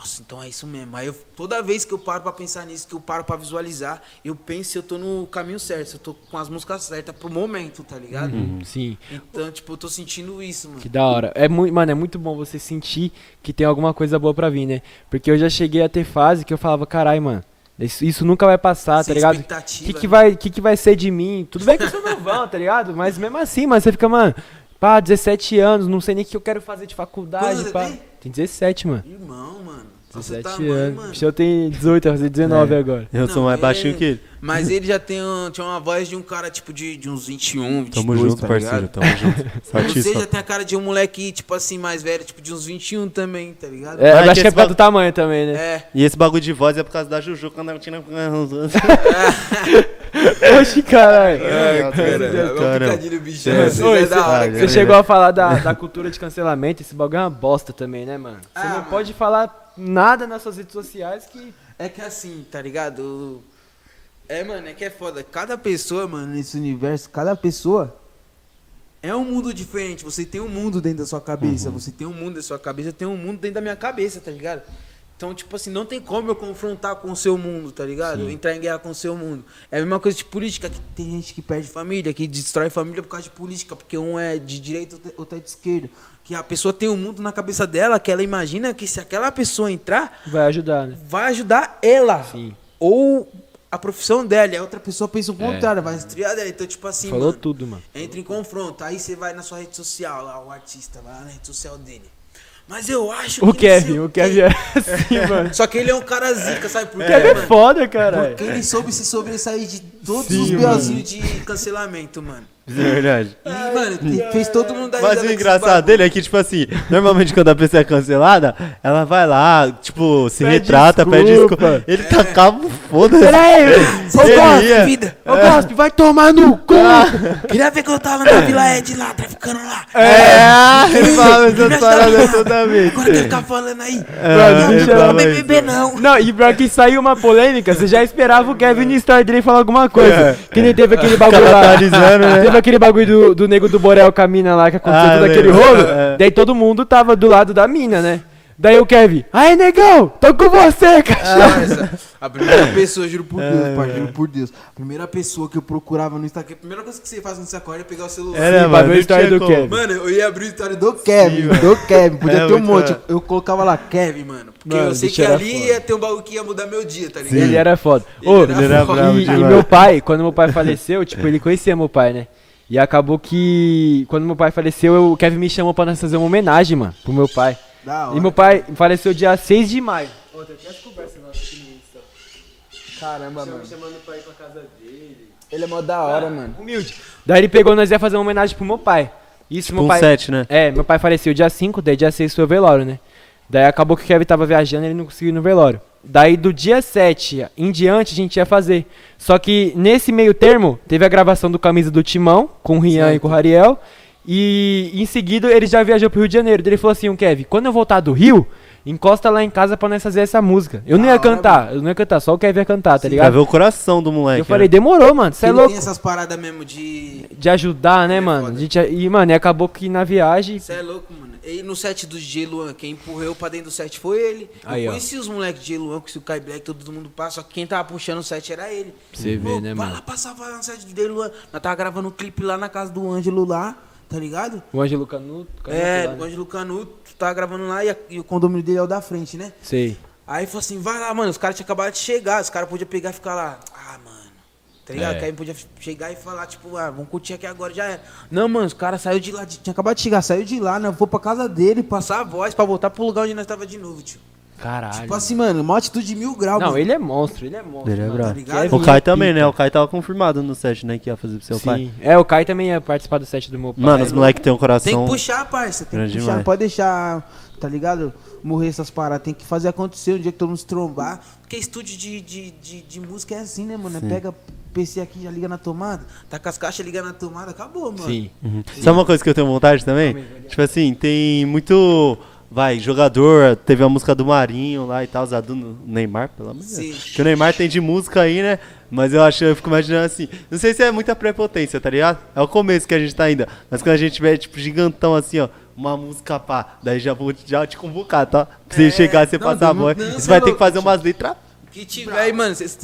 Nossa, então é isso mesmo. Aí eu, toda vez que eu paro pra pensar nisso, que eu paro pra visualizar, eu penso se eu tô no caminho certo, se eu tô com as músicas certas pro momento, tá ligado? Hum, sim. Então, tipo, eu tô sentindo isso, mano. Que da hora. É muito, mano, é muito bom você sentir que tem alguma coisa boa pra vir, né? Porque eu já cheguei a ter fase que eu falava, carai, mano, isso, isso nunca vai passar, Sem tá ligado? O expectativa, que, que, né? vai, que, que vai ser de mim? Tudo bem que eu sou novão, tá ligado? Mas mesmo assim, mano, você fica, mano, pá, 17 anos, não sei nem o que eu quero fazer de faculdade, você pá. tem? Tem 17, mano. Irmão, mano. Nossa, 17 tamanho, anos. mano. Bicho, eu tenho 18, vai fazer 19 É. agora. Eu sou Não, mais baixinho que ele. Mas ele já tem um- tinha uma voz de um cara, tipo, de, de uns 21, 22, Tamo junto, tá parceiro. Tamo junto. Você já tem a cara de um moleque, tipo assim, mais velho, tipo, de uns 21 também, tá ligado? É, Ah, eu acho que é por causa do tamanho também, né? É. E esse bagulho de voz é por causa da Juju quando ela tinha. Oxi, caralho. É, cara, é um cara. picadinho bicho, É. né? Oi, é da hora, você- Você chegou a falar da, da cultura de cancelamento, esse bagulho é uma bosta também, né, mano? Você Ah, não mano. pode falar nada nas suas redes sociais que. É que assim, tá ligado? É, mano, é que é foda. Cada pessoa, mano, nesse universo, cada pessoa é um mundo diferente. Você tem um mundo dentro da sua cabeça. Você tem um mundo da sua cabeça, eu tenho um mundo dentro da minha cabeça, tá ligado? Então, tipo assim, não tem como eu confrontar com o seu mundo, tá ligado? Entrar em guerra com o seu mundo. É a mesma coisa de política, que tem gente que perde família, que destrói família por causa de política, porque um é de direita, outro é de esquerda. Que a pessoa tem um mundo na cabeça dela, que ela imagina que se aquela pessoa entrar, Vai ajudar, né? vai ajudar ela. Sim. Ou a profissão dela, e a outra pessoa pensa o contrário, vai estriar dela. Então, tipo assim, Falou mano, tudo, mano. entra em confronto. Aí você vai na sua rede social, lá, o artista vai lá na rede social dele. Mas eu acho O que. Kevin, o. Kevin é assim, mano. Só que ele é um cara zica, sabe por O quê, Kevin é mano? foda, caralho. Porque ele soube se sobressair de todos Sim, os belzinhos de cancelamento, mano. É verdade. E, mano, fez todo mundo dar Mas o engraçado dele é que, tipo assim, normalmente quando a pessoa é cancelada, ela vai lá, tipo, se Pede retrata, pede desculpa. desculpa. Ele tacava o foda-se. Pera aí, Ô, Gospe, ia. vida! Ô, Gasp, vai tomar no cu! Queria ver que eu tava na Vila Ed lá, traficando lá. É, ele fala essas paradas toda vez. Agora quer ficar falando aí. Mano, não, não, fala não isso. BBB não. Não, e pra que saiu uma polêmica, você já esperava o Kevin story dele falar alguma coisa. É. Que nem teve aquele bagulho lá. Né? Teve aquele bagulho do, do nego do Borel com a mina lá, que aconteceu Ah, todo aquele rolo. É. Daí todo mundo tava do lado da mina, né? Daí o Kevin, aí negão, tô com você, cachorro. Parça, a primeira pessoa, juro por Deus, pai, juro por Deus. A primeira pessoa que eu procurava no Instagram, a primeira coisa que você faz quando você acorda é pegar o celular. É, né, Sim, mano? pra a história do como. Kevin. Mano, eu ia abrir a história do Kevin, do Kevin. Podia É, ter um monte. Eu colocava lá, Kevin, mano. Porque Mano, eu sei que era ali foda. ia ter um bagulho que ia mudar meu dia, tá ligado? Ele era foda. Ele Ô, era Ele era foda. bravo e, e meu pai, quando meu pai faleceu, tipo, ele conhecia meu pai, né? E acabou que, quando meu pai faleceu, eu- o Kevin me chamou pra nós fazer uma homenagem, mano, pro meu pai. Da hora. E meu pai faleceu dia 6 de maio. Ô, tem até as conversas nossas aqui no Insta. Caramba, mano. chamando pra ir pra casa dele. Ele é mó da hora, mano. Humilde. Daí ele pegou, nós ia fazer uma homenagem pro meu pai. Isso, Tipo meu um pai... set, né? É, meu pai faleceu dia 5, daí dia 6 foi o velório, né? Daí acabou que o Kevin tava viajando e ele não conseguiu ir no velório. Daí do dia 7 em diante a gente ia fazer. Só que nesse meio termo, teve a gravação do Camisa do Timão, com o Rian e com o Rariel. E em seguida ele já viajou pro Rio de Janeiro. Ele falou assim, o Kevin, quando eu voltar do Rio, encosta lá em casa pra nós fazer essa música. Eu não ia cantar, eu não ia cantar, só o Kevin ia cantar, tá Pra ligado? ver o coração do moleque. Eu falei, né? demorou, mano, você é Ele louco. tem essas paradas mesmo de. De ajudar, né, É mano? gente, e, mano, e acabou que na viagem. Você é louco, mano. E no set do DJ Luan, quem empurrou pra dentro do set foi ele. Aí, eu ó. conheci os moleques de DJ Luan, que se o Kai Black, todo mundo passa, só que quem tava puxando o set era ele. Você vê, né, vai mano? lá passar vai lá no set do DJ Luan. Nós tava gravando um clipe lá na casa do Ângelo lá, tá ligado? O Ângelo Canuto. Canuto É, lá, né? Ângelo Canuto, tava gravando lá e, a- e o condomínio dele é o da frente, né? Sei. Aí falou assim, vai lá, mano, os caras tinham acabado de chegar, os caras podiam pegar e ficar lá, ah, mano, tá ligado? É. Que aí podia chegar e falar, tipo, ah, vamos curtir aqui agora, já era. Não, mano, os caras saíram de lá, tinha acabado de chegar, saiu de lá, né, vou pra casa dele, passar a voz pra voltar pro lugar onde nós tava de novo, tio. Caralho. Tipo assim, mano, uma atitude de mil graus, Não, mano. ele é monstro, ele é monstro. Ele é mano. bravo. Tá O Kai é também, pica. né? O Kai tava confirmado no set, né? Que ia fazer pro seu Sim. pai. É, o Kai também ia participar do set do meu pai. Mano, os moleques têm um coração. Tem que puxar, parça, tem que puxar, demais. não pode deixar, tá ligado? Morrer essas paradas, tem que fazer acontecer um dia que todo mundo se trombar. Porque estúdio de, de, de, de música é assim, né, mano? Pega PC aqui, já liga na tomada, tá com as caixas, liga na tomada, acabou, mano. Sim. Uhum. Sabe uma coisa que eu tenho vontade também? Tipo assim, tem muito. Vai, jogador, teve a música do Marinho lá e tal, usado no Neymar, pelo amor de. Deus. Que o Neymar tem de música aí, né? Mas eu acho, eu fico imaginando assim. Não sei se é muita prepotência, tá ligado? É o começo que a gente tá ainda. Mas quando a gente tiver, tipo, gigantão assim, ó, uma música pá, daí já vou já te convocar, tá? Pra você É, chegar, você não, passar a não, voz. não, Você cê vai é ter que fazer umas letras. Que tiver aí, mano, cês-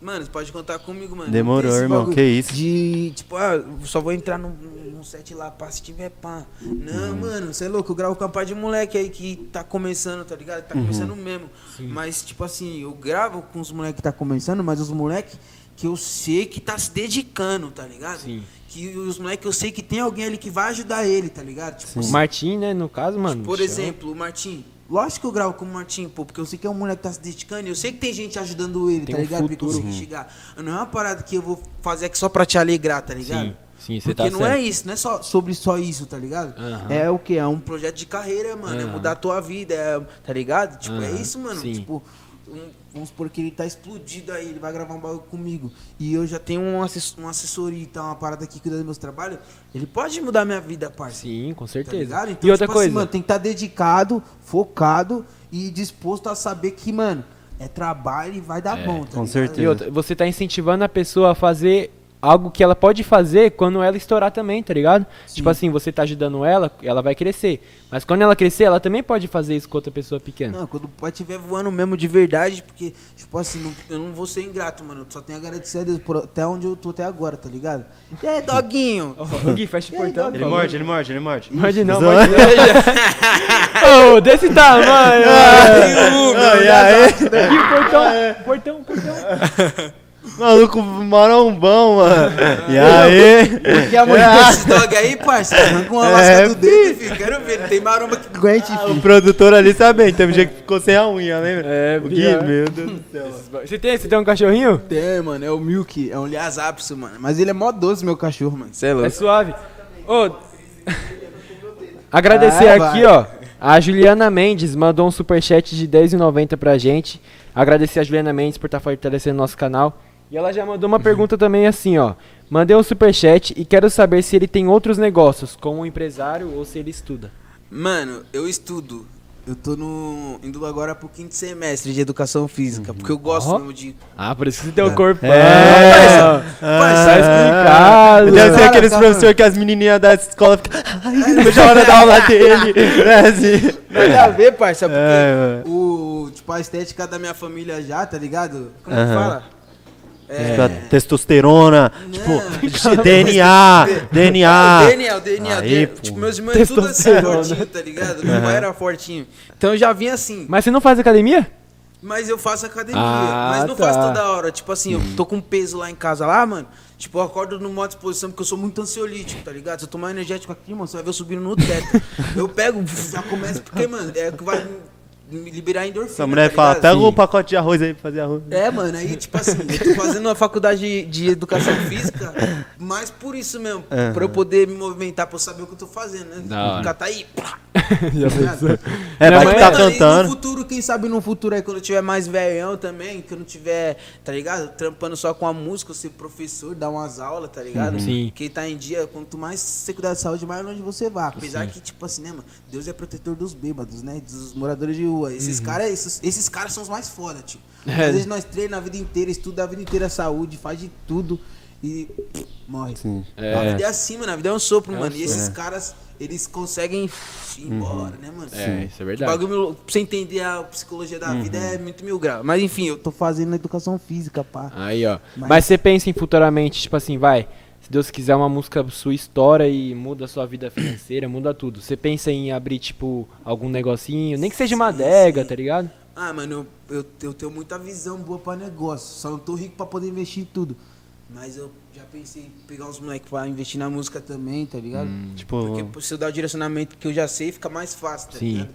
mano, você pode contar comigo, mano. Demorou, esse irmão, bagulho que isso. De, tipo, ah, eu só vou entrar num, num set lá, pá, se tiver pá. Não, Uhum. mano, você é louco, eu gravo com a parte de moleque aí que tá começando, tá ligado? Tá Uhum. começando mesmo. Mas, tipo assim, eu gravo com os moleques que tá começando, mas os moleques que eu sei que tá se dedicando, tá ligado? Sim. Que os moleques eu sei que tem alguém ali que vai ajudar ele, tá ligado? Tipo, O Martim, né, no caso, mano. por chama. exemplo, o Martim. Lógico que eu gravo com o Martim, pô, porque eu sei que é um moleque que tá se dedicando e eu sei que tem gente ajudando ele, Tem tá um ligado? Pra ele futuro. conseguir chegar. Não é uma parada que eu vou fazer aqui só pra te alegrar, tá ligado? Sim, sim, você Porque tá não é certo. isso, não é só sobre só isso, tá ligado? É o que? É um projeto de carreira, mano. É mudar a tua vida, é, tá ligado? Tipo, é isso, mano. sim. Tipo, um- vamos supor que ele tá explodido aí, ele vai gravar um bagulho comigo. E eu já tenho um assess- uma assessoria e tal, uma parada aqui cuidando dos meus trabalhos. Ele pode mudar minha vida, parça. Sim, com Tá certeza. ligado? Então, e outra tipo coisa, assim, mano, tem que estar dedicado, focado e disposto a saber que, mano, é trabalho e vai dar bom, tá com ligado? certeza. e outra, você tá incentivando a pessoa a fazer algo que ela pode fazer quando ela estourar também, tá ligado? Tipo assim, você tá ajudando ela, ela vai crescer. Mas quando ela crescer, ela também pode fazer isso com outra pessoa pequena. Não, quando o pai estiver voando mesmo de verdade, porque, tipo assim, não- eu não vou ser ingrato, mano. Eu só tenho a agradecer a Deus por até onde eu tô até agora, tá ligado? E aí, doguinho? Ô, Gui, fecha o portão. Ele morde, ele morde, ele morde. Morde não, morde não. Ô, desse tamanho. ai. Aqui o portão, portão, portão. Maluco marombão, mano. E aí? Que a mãe desses dog aí, parça? Arranca uma lasca É, do dedo, filho. Quero ver. Tem maromba que aguente, O filho. produtor ali sabe bem, teve um dia que ficou sem a unha, lembra? É, o Gui, meu Deus do céu. Você tem, você tem um cachorrinho? Tem, mano. É o Milk. É um Lias Apso, mano. Mas ele é mó doce, meu cachorro, mano. Cê é É louco. suave. Ô, agradecer Ah, aqui, vai. ó. A Juliana Mendes mandou um superchat de R$10,90 pra gente. Agradecer a Juliana Mendes por estar fortalecendo nosso canal. E ela já mandou uma pergunta também assim, ó. Mandei um superchat e quero saber se ele tem outros negócios, como empresário ou se ele estuda. Mano, eu estudo. Eu tô no, indo agora pro quinto semestre de educação física, porque eu gosto mesmo de. Ah, por isso que você tem o corpo. É. Tá explicado? Deve ser Cara, aqueles professores que as menininhas da escola ficam. Ai, não vejo a hora da aula dele. É assim. Nada a ver, parça, porque É, o, tipo, a estética da minha família já, tá ligado? Como que Aham. fala? Tipo, a testosterona, Não. tipo, DNA, DNA. Ah, o DNA, o DNA. Aí, DNA. Tipo, meus irmãos é tudo assim, fortinho, tá ligado? Meu pai era fortinho. Então eu já vinha assim. Mas você não faz academia? Mas eu faço academia. Ah, mas não tá. faço toda hora. Tipo assim, eu tô com peso lá em casa lá, mano. Tipo, eu acordo numa disposição porque eu sou muito ansiolítico, tá ligado? Se eu tomar energético aqui, mano, você vai ver eu subindo no teto. eu pego, já começo, porque, mano, é o que vai liberar endorfina. Essa mulher tá fala, pega um pacote de arroz aí pra fazer arroz. É, mano, aí, tipo assim, eu tô fazendo uma faculdade de, de educação física, mas por isso mesmo, Aham. pra eu poder me movimentar, pra eu saber o que eu tô fazendo, né? Hora. Ficar tá aí, pá, Já pensou? É, vai que tá cantando. No futuro, quem sabe no futuro aí, quando eu tiver mais velhão também, que eu não tiver, tá ligado? Trampando só com a música, eu ser professor, dar umas aulas, tá ligado? Uhum. Sim. Quem tá em dia, quanto mais você cuidar da saúde, mais longe você vai. Apesar que, tipo assim, né, mano? Deus é protetor dos bêbados, né? Dos moradores de rua. Esses caras, esses, esses caras são os mais foda, tio. É. Às vezes nós treinamos a vida inteira, estuda a vida inteira a saúde, faz de tudo e morre. Sim. É. A vida é assim, mano. A vida é um sopro, É um mano. E sopro. esses caras, eles conseguem ir embora, né, mano? É, isso é O verdade. bagulho, pra você entender a psicologia da vida é muito mil graus. Mas enfim, eu tô fazendo educação física, pá. Aí, ó. Mas... Mas- você pensa em futuramente, tipo assim, vai. Se Deus quiser, uma música sua história e muda a sua vida financeira, muda tudo. Você pensa em abrir, tipo, algum negocinho, nem que seja uma Sim, adega, sim. tá ligado? Ah, mano, eu, eu, eu tenho muita visão boa pra negócio. Só não tô rico pra poder investir em tudo. Mas eu já pensei em pegar uns moleques pra investir na música também, tá ligado? Tipo, Porque se eu dar o direcionamento que eu já sei, fica mais fácil, tá Sim. ligado?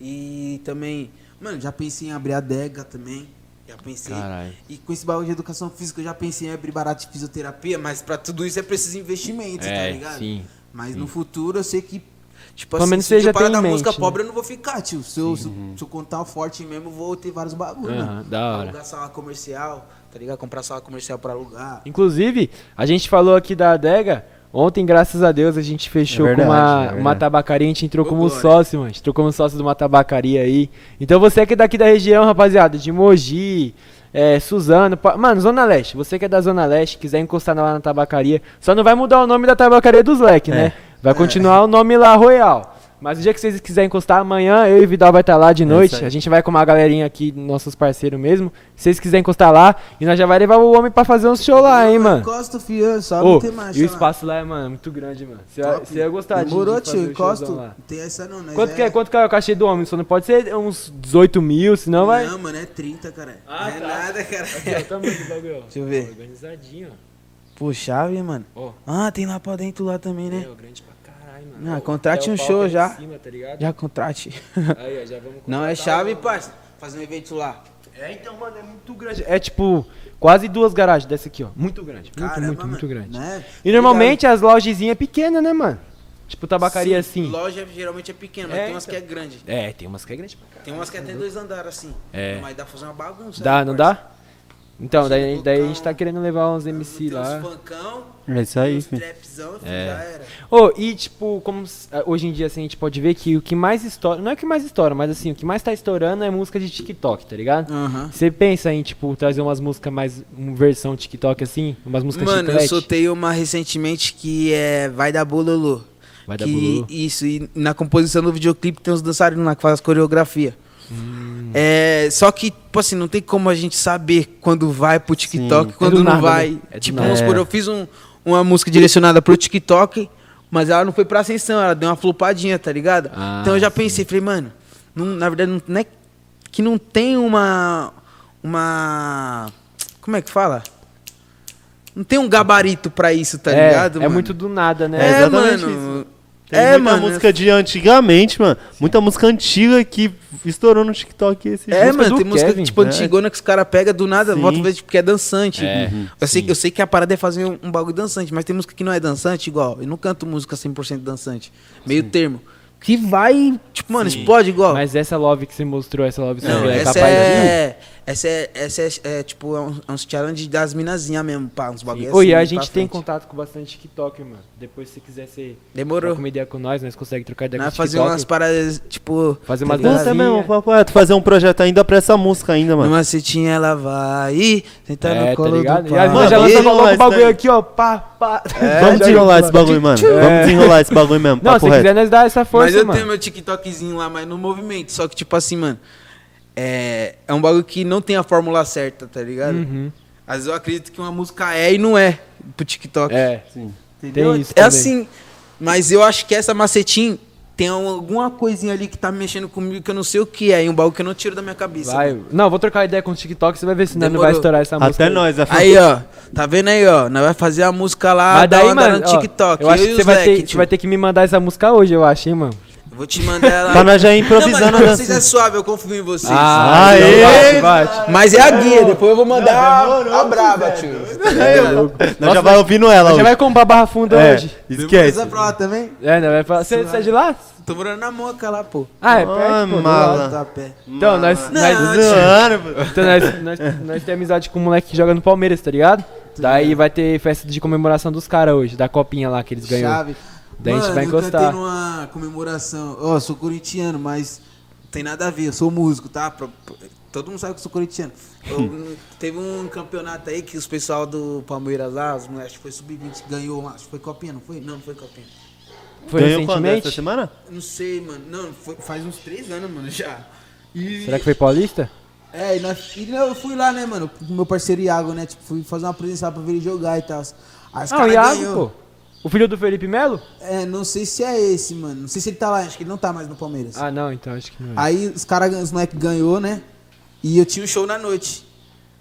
E também, mano, já pensei em abrir adega também. Já pensei. Caralho. E com esse bagulho de educação física, eu já pensei em abrir barato de fisioterapia, mas pra tudo isso é preciso investimento, tá É, ligado? sim. Mas no futuro eu sei que. Tipo Pelo assim, menos se eu parar da em música mente, pobre, eu não vou ficar, tio. Se eu, se, eu- se eu contar forte mesmo, eu vou ter vários bagulhos, Aham, mano. da hora. Alugar sala comercial, tá ligado? Comprar sala comercial pra alugar. Inclusive, a gente falou aqui da adega. Ontem, graças a Deus, a gente fechou É verdade, com uma, é uma tabacaria. A gente entrou Ô, como glória. sócio, mano. A gente entrou como sócio de uma tabacaria aí. Então, você que é daqui da região, rapaziada, de Mogi, é, Suzano. pa- Mano, Zona Leste. Você que é da Zona Leste, quiser encostar lá na tabacaria. Só não vai mudar o nome da tabacaria dos leque, É. né? Vai continuar o nome lá, Royal. Mas o dia que vocês quiserem encostar, amanhã eu e o Vidal vai estar lá de noite. É isso aí. a gente vai com uma galerinha aqui, nossos parceiros mesmo. Se vocês quiserem encostar lá, e nós já vai levar o homem pra fazer uns show lá, hein, mano. Encosta, fio, só não tem mais. e o espaço lá é, mano, muito grande, mano. Você ia- gostar de- Demorou, de tio, o encosto. lá. Não tem essa não, né? Quanto Já que, é, quanto que é o cachê do homem? Só não pode ser uns 18 mil, senão vai... Não, mano, é 30, cara. Ah, não é tá. nada, cara. Aqui, ó, o tamanho do bagulho, ó. Deixa eu ver. Ó, Organizadinho, ó. Pô, chave, mano. Ó, Ah, tem lá pra dentro lá também, né? é, ó, grande pra mano. Ah, contrate um show já. Cima, tá ligado? Já contrate. Aí, ó, já vamos Não, é chave, o- parça. Fazer um evento lá. É, então, mano, é muito grande. É tipo, quase duas garagens dessa aqui, ó. Muito grande. Muito, Caramba, muito, mano. muito grande. Né? E normalmente as lojezinhas é pequena, né, mano? Tipo, tabacaria Sim, assim. Loja geralmente é pequena, mas É, tem umas então. que é grande. É, tem umas que é grande pra caralho. Tem umas que é até dois andares assim. É. Mas dá pra fazer uma bagunça. Dá, né, não parça? dá? Então, daí, Chega daí a gente tá querendo levar uns MC Tem lá. uns funkão, é isso aí, uns filho. trapzão, filho, É. já era. Ô, e tipo, como ah, hoje em dia assim, a gente pode ver que o que mais estoura, não é o que mais estoura, mas assim, o que mais tá estourando é música de TikTok, tá ligado? Aham. Você pensa em, tipo, trazer umas músicas mais, uma versão TikTok assim, umas músicas Mano, eu chiclete? soltei uma recentemente que é Vai dar Bololô. Vai dar que, bololô. Isso, e na composição do videoclipe tem uns dançarinos lá que fazem as coreografia. Hum. É, só que, tipo assim, não tem como a gente saber quando vai pro TikTok, Sim. quando É não nada, vai. né? É do tipo, vamos supor, eu fiz um- uma música direcionada pro TikTok, mas ela não foi pra ascensão, ela deu uma flopadinha, tá ligado? Ah, então eu já pensei, falei, mano, não- na verdade não, não é que não tem uma. Uma. Como é que fala? Não tem um gabarito pra isso, tá é, ligado? é mano? muito do nada, né? É, mano. Tem é, muita mano. música de antigamente, mano. Muita música antiga que estourou no TikTok esse É, música mano, tem música Kevin, tipo né? antigona que os caras pegam do nada, Sim. volta ver tipo, que é dançante. É, Uhum. eu, sei, eu sei que a parada é fazer um, um bagulho dançante, mas tem música que não é dançante, igual. Eu não canto música 100% dançante. Meio termo. Que vai, tipo, mano, explode igual. Mas essa love que você mostrou, essa love não, song é essa capaz de... é. Essa é, essa é, é, tipo, é uns, é uns challenge das minazinhas mesmo, pá, uns bagulho Oi, assim, a pra gente tem frente. contato com bastante TikToker, mano. Depois, se quiser ser Demorou. uma ideia com nós, nós conseguimos trocar ideia Nós com fazer TikToker. umas paradas, tipo. Fazer tá umas dancinha. mesmo, papo reto, fazer um projeto ainda pra essa música ainda, mano. Numa cetinha ela vai, senta É, no tá colo ligado? do E pai. já Mano, lançam e- logo o mas bagulho aqui, ó. Pá, pá. Vamos desenrolar esse bagulho, mano. É. Vamos desenrolar esse bagulho mesmo, Não, se quiser, nós dá essa força, Mas eu tenho meu TikTokzinho lá, mas no movimento. Só que, tipo assim, mano. É, é um bagulho que não tem a fórmula certa, tá ligado? Uhum. Às vezes eu acredito que uma música é e não é pro TikTok. É, Entendeu? tem isso É também. assim. Mas eu acho que essa macetim tem alguma coisinha ali que tá mexendo comigo que eu não sei o que é. E um bagulho que eu não tiro da minha cabeça. vai. Não, vou trocar ideia com o TikTok, você vai ver se não vai estourar essa música. Até aí. nós, Aí, ó. Tá vendo aí, ó? Nós vai fazer a música lá Mas da daí, mano, no ó, TikTok. eu acho e que você vai, ter, tio. vai ter que me mandar essa música hoje, eu acho, hein, mano. Eu vou te mandar ela. Pra nós já ir Não, improvisando mano, a vocês dança. é suave, eu confio em vocês. Ah, Aê! então bate, bate. Mas é a guia, depois eu vou mandar a, a braba, tio. Nós já vai ouvindo ela Já hoje. vai comprar Barra Funda É, hoje. esquece. Essa pra lá também? É, né? Vai falar. Você você é de lá? Tô morando na moca lá, pô. Ah, é perto, pô. mala. Tá pé. Então, nós, Não, nós, Zoando, então nós, nós, nós temos amizade com um moleque que joga no Palmeiras, tá ligado? Daí vai ter festa de comemoração dos caras hoje, da copinha lá que eles ganhou. Chave. Daí a gente Mano, vai eu encostar. cantei numa comemoração. Ó, sou corintiano, mas não tem nada a ver. Eu sou músico, tá? Pra- pra- Todo mundo sabe que eu sou corintiano. Eu- teve um campeonato aí que os pessoal do Palmeiras lá, os moleques, foi sub-20, ganhou. Acho que foi copinha, não foi? Não, não foi copinha. Foi Ganhou recentemente? Essa semana? Não sei, mano. Não, foi- faz uns três anos, mano, já. E, Será que foi paulista? É, e, nós, e eu fui lá, né, mano, com o meu parceiro Iago, né? Tipo, fui fazer uma presença lá pra ver ele jogar e tal. Ah, o Iago, ganhou. pô. O filho do Felipe Melo? É, não sei se é esse, mano. Não sei se ele tá lá, acho que ele não tá mais no Palmeiras. Ah, não, então acho que não é. Aí os caras, os moleques ganhou, né? E eu tinha um show na noite.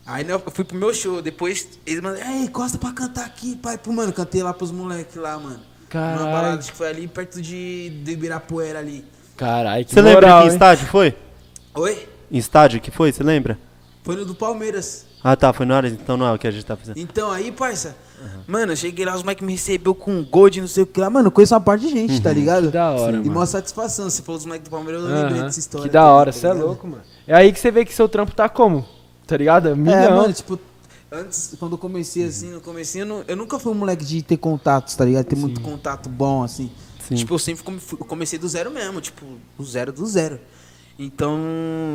Aí né, eu fui pro meu show. Depois eles mandaram, ei, Costa pra cantar aqui, pai. Pô, mano, cantei lá pros moleques lá, mano. Caralho. Uma balada, acho que foi ali perto de, de Ibirapuera ali. Caralho, que Você lembra moral, que hein? estádio foi? Oi? Em estádio que foi, você lembra? Foi no do Palmeiras. Ah tá, foi na hora, então não é o que a gente tá fazendo. Então aí, parça, mano, eu cheguei lá, os moleques me recebeu com um gol de não sei o que lá. Mano, eu conheço uma parte de gente, tá ligado? Que da hora, E mano. uma satisfação. Se for os moleques do Palmeiras, eu lembrei Aham, dessa história. Que da também, hora, tá você é ligado? louco, mano. É aí que você vê que seu trampo tá como? Tá ligado? Milhão. É, mano, tipo, antes, quando eu comecei assim, no comecinho, eu, não- eu nunca fui um moleque de ter contatos, tá ligado? Ter muito contato bom, assim. Sim. Tipo, eu sempre come- comecei do zero mesmo, tipo, do zero do zero. Então,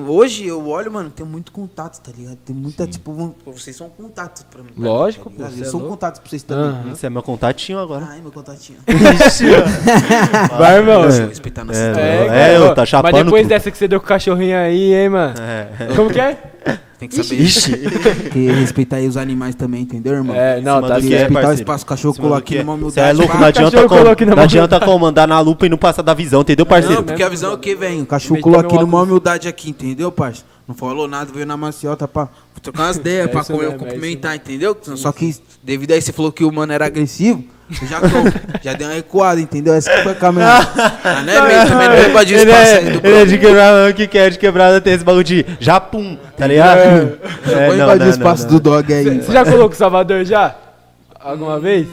hoje eu olho, mano, tem muito contato, tá ligado? Tem muita, tipo, vão- pô, vocês são contatos pra mim. mim, Lógico, tá pô, é sou um louco. contato pra vocês também. Aham. Esse é meu contatinho agora. Ai, meu contatinho. Vai, irmão. Eu respeitar nossa É. É, cara, eu, tá chapando Mas depois tudo. dessa que você deu com o cachorrinho aí, hein, mano? É. Como que é? Tem que saber. Tem que respeitar aí os animais também, entendeu, irmão? É, não, tá do que Tem que é, respeitar o parceiro? espaço, o cachorro é. numa humildade. Você é louco, não adianta, como, coloque na não adianta como andar na lupa e não passar da visão, entendeu, parceiro? Não, porque a visão é o que, velho? O cachorro aqui numa humildade aqui, entendeu, parça? Não falou nada, veio na maciota pra trocar umas ideias, É pra comer, mesmo, é cumprimentar, entendeu? Só que devido a isso, você falou que o mano era agressivo, eu já, tô, já deu uma recuada, entendeu? Essa que foi a caminhada. Ah, não é mesmo, também não é pra ele, espaço é, aí do ele é de quebrada, o que que é de quebrada tem esse bagulho de japum, tá ligado? É, Vou invadir o espaço do dog aí. Você já colocou o Salvador já? Alguma vez?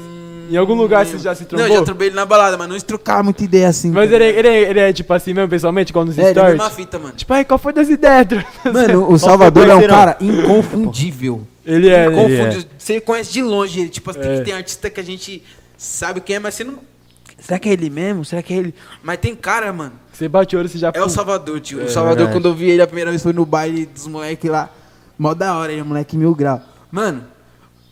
Em algum lugar você já se Não, trombou? eu já trombei ele na balada, mas não trocar muita ideia assim. Mas tá ele, é- ele, é- ele é tipo assim mesmo, pessoalmente, quando nos É, ele é a stories? mesma fita, mano. Tipo, aí, qual foi das ideias? Mano, o Salvador é um cara inconfundível. Ele é, ele é. Você conhece de longe ele. Tipo, tem, É. tem artista que a gente sabe quem é, mas você não. Será que é ele mesmo? Será que é ele? Mas tem cara, mano. Você bate o olho, você já... É o. Salvador, tio. É o Salvador, quando eu vi ele a primeira vez, foi no baile dos moleques lá. Mó da hora, ele é moleque mil grau. Mano,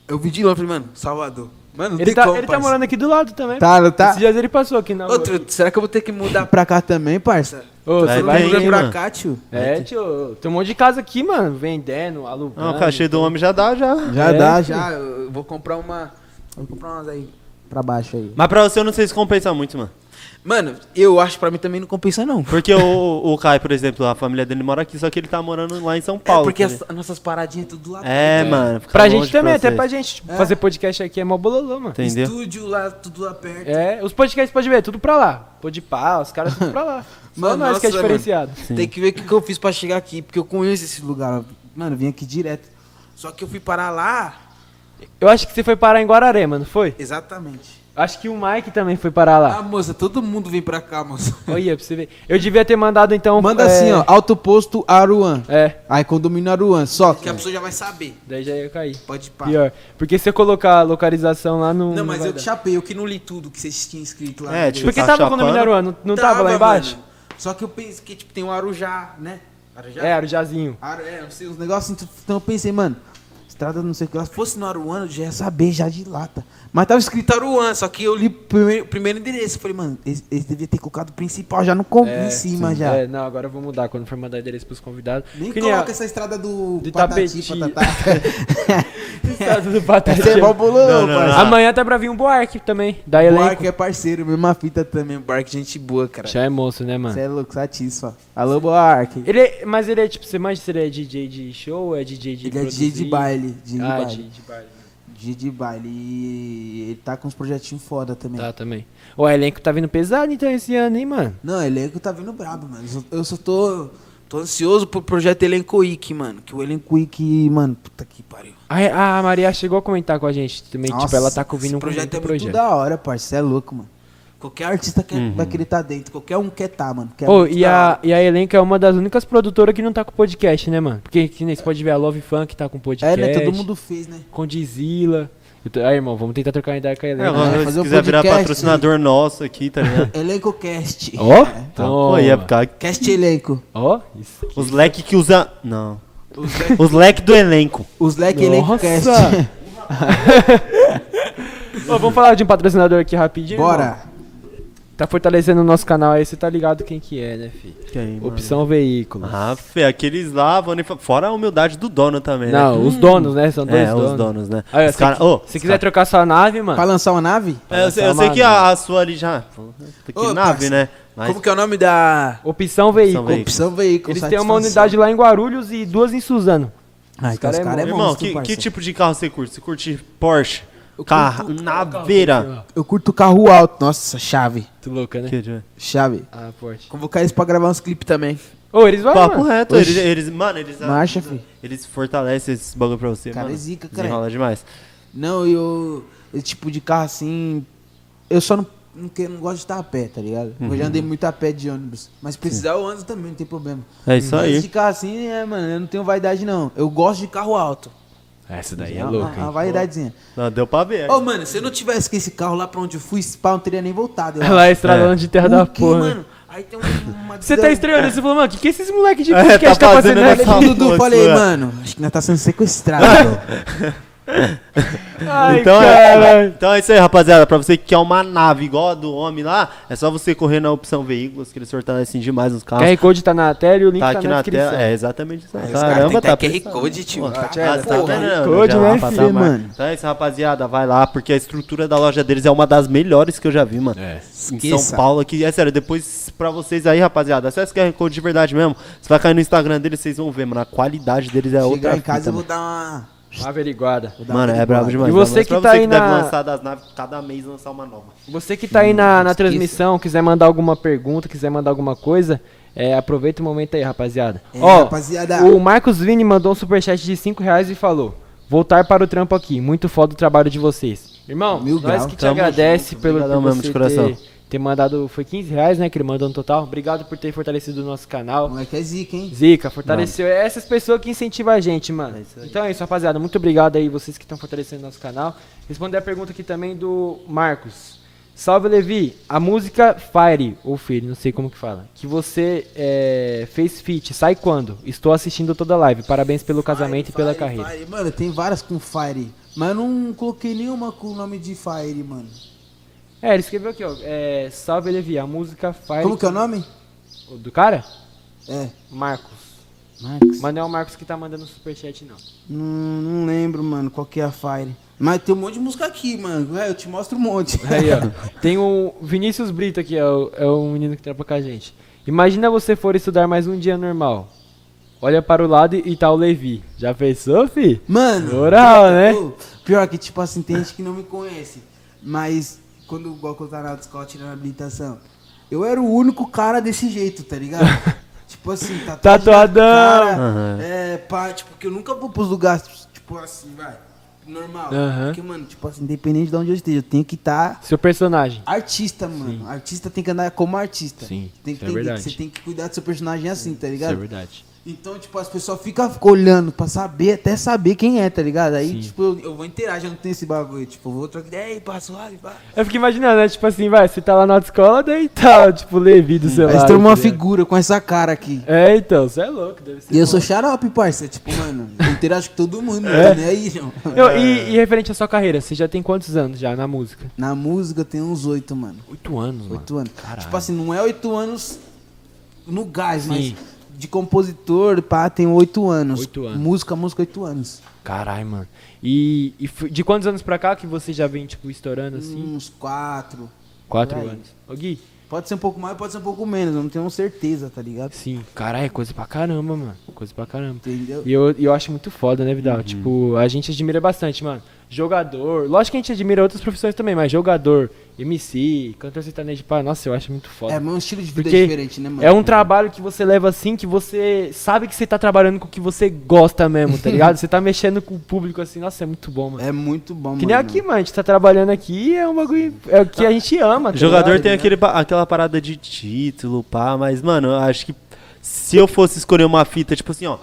eu vi de longe, falei, mano, Salvador. Mano, não Ele, tem tá, como, ele tá morando aqui do lado também. Tá, não tá? Esses dias ele passou aqui na rua. Outro, será que eu vou ter que mudar pra cá também, parça? Ô, Vai você vai... hein, pra mano? cá, tio. É, tio, tem um monte de casa aqui, mano, vendendo, alugando. Não, o cachê do homem já dá, já. Já É, dá, tio. já. Eu vou comprar uma. Vou comprar umas aí pra baixo aí. Mas pra você eu não sei se compensa muito, mano. Mano, eu acho que pra mim também não compensa, não. Porque o, o Kai, por exemplo, a família dele mora aqui, só que ele tá morando lá em São Paulo. é porque tá as, as nossas paradinhas é tudo lá. É, perto, mano. fica Pra gente também, até pra gente. Tipo, Fazer podcast aqui é mó bololô, mano. Entendeu? Estúdio lá, tudo lá perto. É, os podcasts pode ver, tudo pra lá. Pode pá, os caras tudo pra lá. Só Mano, nós que é nossa, diferenciado. Tem que ver o que, que eu fiz pra chegar aqui, porque eu conheço esse lugar. Mano, eu vim aqui direto. Só que eu fui parar lá. Eu acho que você foi parar em Guararema, não foi? Exatamente. Acho que o Mike também foi parar Ah, lá. moça, todo mundo vem pra cá, moça. Olha, pra você ver. Eu devia ter mandado então. Manda é, assim, ó, alto posto Aruan. É, Aí condomínio Aruan, só que a pessoa já vai saber. daí já ia cair. Pode pá. Pior. Porque se eu colocar a localização lá no. Não, mas vai eu dar. te chapei, eu que não li tudo que vocês tinham escrito lá. É, no tipo, Porque tá tava chapando. com o nome Aruan, não, não tava, lá embaixo? mano. Só que eu pensei que tipo, tem um Arujá, né? Arujá? É, era o Jazinho. Aru, é, não sei, uns negócios assim. Então eu pensei, mano, estrada não sei o que lá. Se fosse no Aruan, eu já ia saber já de lata. Mas tava escrito Aruan, só que eu li o primeiro, primeiro endereço. Eu falei, mano, eles, eles deviam ter colocado o principal já no com, em cima já. É, não, agora eu vou mudar quando for mandar endereço pros convidados. Nem Que nem coloca a- essa estrada do De Patati. Patatá. Estrada do Patati. Essa é parceiro. não. Amanhã tá pra vir um Buarque também, da O elenco. Bark é parceiro, mesma fita também. O Bark, gente boa, cara. Já é moço, né, mano? Você é louco, satisfa. Alô, Bark. Ele é- mas ele é tipo, você manja se ele é DJ de show ou é DJ de Ele é produzir? DJ de baile. DJ de Ah, baile. DJ de baile. DJ de baile. E ele tá com uns projetinhos foda também. Tá, também. O elenco tá vindo pesado então esse ano, hein, mano? Não, elenco tá vindo brabo, mano. Eu só- tô, tô ansioso pro projeto Elenco Wiki, mano. Que o Elenco Wiki, mano, puta que pariu. A, a Maria chegou a comentar com a gente também, tipo, ela tá vindo esse com projeto muito é projeto. muito da hora, parceiro. Você é louco, mano. Qualquer artista quer, Uhum. vai querer tá dentro. Qualquer um quer tá, mano. Que é Pô, muito e a, e a Elenco é uma das únicas produtoras que não tá com podcast, né, mano? Porque que nem você pode ver a Love Funk tá com É, podcast. né? Todo mundo fez, né? Com Dizila. Tô- Aí, irmão, vamos tentar trocar uma ideia com a É, Elenco. É, se fazer um quiser virar podcast. patrocinador nosso aqui, tá ligado? Elenco Cast. Ó, Tá, então, pô, ia ficar Cast Elenco. ó, isso aqui. os leque que usa. Não. Os leque, Os leque do elenco. os leque Elenco Cast. Ô, vamos falar de um patrocinador aqui rapidinho? irmão? Tá fortalecendo o nosso canal aí, você tá ligado quem que é, né, fi? Quem, mano? Opção Veículo. Ah, fé, aqueles lá vão. Fora a humildade do dono também, né? Não, os donos, né? São dois É, donos. os donos, né? Aí, Os se, cara- Ô, se os quiser cara- trocar sua nave, mano. Pra lançar uma nave? É, eu sei, eu sei que a, mano. a sua ali já. Que Ô, nave, parça, né? Mas Como que é o nome da... Opção Veículo. Veículo. Opção Veículo. Eles têm uma unidade lá em Guarulhos e duas em Suzano. Ah, Os então cara os é caras é Irmão, que, que parceiro. tipo de carro você curte? Você curte Porsche? Eu Carro, curto- naveira. Eu curto carro alto. Nossa, chave. Muito louca, né? Chave. Ah, Porsche. Convocar eles pra gravar uns clipes também. Ô, eles vão, Papo mano. reto, eles, eles, mano, eles, Marcha, eles, fi. eles fortalecem esses bagulho pra você, Cara, mano. é zica, cara. Desenrola demais. Não, eu. Esse tipo de carro assim. Eu só não, não, que- não gosto de estar a pé, tá ligado? Eu já andei muito a pé de ônibus. Mas precisar eu ando também, não tem problema. É isso Mas aí. de carro assim, é, mano, eu não tenho vaidade não. Eu gosto de carro alto. Essa daí é uma, louca, uma hein? vaidadezinha. Não, deu pra ver. Ô, mano, se eu não tivesse com esse carro lá pra onde eu fui, esse pau não teria nem voltado. eu é acho. estralando de terra da Por quê, porra. mano? Aí tem um- uma Você tá estranhando, você falou, mano, o que, que esses moleques de É, podcast tá tá fazendo fazendo aqui? Falei Dudu, é. mano, acho que nós tá sendo sequestrado. Ai, Então é, então é isso aí, rapaziada. Pra você que quer uma nave igual a do homem lá, é só você correr na opção veículos, que eles fortalecem demais os carros. QR Code tá na tela e o link Tá tá, aqui na, na descrição. tela. É exatamente isso aí. Os caras Caramba, têm tá até QR. Code, tio. Tá tá, tá? Code, né, filho, mano? Então é isso, rapaziada. Vai lá, porque a estrutura da loja deles é uma das melhores que eu já vi, mano. É. Em. São Paulo aqui. É sério, depois pra vocês aí, rapaziada, acessa o QR Code de verdade mesmo. Você vai cair no Instagram deles, vocês vão ver, mano. A qualidade deles é outra Chegar em casa fita, eu vou mano. dar uma. Uma averiguada. Mano, é brabo demais. E você Mas que tá você aí que na- lançar das naves, cada mês lançar uma nova. Você que tá aí na, transmissão, quiser mandar alguma pergunta, quiser mandar alguma coisa, é, aproveita o momento aí, rapaziada. É, Ó, rapaziada. o Marcos Vini mandou um superchat de 5 reais e falou: Voltar para o trampo aqui, muito foda o trabalho de vocês. Irmão, Mil nós grau. que te Tamo agradece junto. pelo Obrigadão por mesmo, você de coração. ter, ter mandado, foi 15 reais, né, que ele mandou no total. Obrigado por ter fortalecido o nosso canal. Moleque é zica, hein? Zica, fortaleceu. É essas pessoas que incentivam a gente, mano. então é isso, rapaziada. Muito obrigado aí, vocês que estão fortalecendo nosso canal. Responder a pergunta aqui também do Marcos. Salve, Levi. A música Fire, ou Fire, não sei como que fala, que você é, fez feat, sai quando? Estou assistindo toda a live. Parabéns pelo casamento e pela Fire, carreira. Fire. Mano, tem várias com Fire. Mas eu não coloquei nenhuma com o nome de Fire, mano. É, ele escreveu aqui, ó. É, Salve, Levi. A música Fire. Como que é o nome? Do cara? É. Marcos. Marcos. Mas não é o Marcos que tá mandando superchat, não. Não, não lembro, mano, qual que é a Fire. Mas tem um monte de música aqui, mano. É, eu te mostro um monte. Aí, ó. Tem o Vinícius Brito aqui, ó. É o menino que trampa com a gente. Imagina você for estudar mais um dia normal. Olha para o lado e tá o Levi. Já pensou, fi? Mano. Pior, né? Pior que, tipo assim, tem gente que não me conhece. Mas, quando que eu tava na escola tirando a habilitação, eu era o único cara desse jeito, tá ligado? tipo assim, na Tatuadão. cara, Aham. É, pá, tipo, que eu nunca vou pros lugares, tipo assim, vai. normal. Aham. Porque, mano, tipo assim, independente de onde eu esteja, eu tenho que estar Seu personagem. artista, mano. Artista tem que andar como artista. Sim, Tem que isso é entender verdade. que você tem que cuidar do seu personagem assim, tá Isso ligado? é verdade. Então, tipo, as pessoas ficam olhando pra saber, até saber quem é, tá ligado? Aí, Sim. tipo, eu, eu vou interagir, eu não tenho esse bagulho. Tipo, eu vou trocar ei, suave, pá. Eu fico imaginando, né? Tipo assim, vai, você tá lá na autoescola, daí tá, tipo, Levi do celular. Aí você tem uma ligado? figura com essa cara aqui. É, então, você é louco, deve ser. E eu bom. sou xarope, parça. Tipo, mano, eu interajo com todo mundo, É. nem aí. Eu- e, e referente à sua carreira, você já tem quantos anos já na música? Na música eu tenho uns oito, mano. Oito anos, mano. Oito anos. Caralho. Tipo assim, não é oito anos no gás, Sim. mas de compositor, pá, tem oito anos. Oito anos. Música, música, oito anos. Caralho, mano. E, e de quantos anos pra cá que você já vem, tipo, estourando assim? Uns quatro. Quatro anos. Ô, Gui, Pode ser um pouco mais, pode ser um pouco menos, eu não tenho certeza, tá ligado? sim. Caralho, é coisa pra caramba, mano. Coisa pra caramba. Entendeu? E eu, e eu acho muito foda, né, Vidal? Tipo, a gente admira bastante, mano. Jogador. Lógico que a gente admira outras profissões também, mas jogador, MC, cantor sertanejo, pá, nossa, eu acho muito foda. É, mas um estilo de vida Porque diferente, né, mano? É um trabalho que você leva assim, que você sabe que você tá trabalhando com o que você gosta mesmo, tá ligado? você tá mexendo com o público assim, nossa, é muito bom, mano. É muito bom, que mano. nem aqui, mano, a gente tá trabalhando aqui é um bagulho. É o que a gente ama, tá Jogador ligado? tem aquele, aquela parada de título, pá, mas, mano, eu acho que se eu fosse escolher uma fita, tipo assim, ó,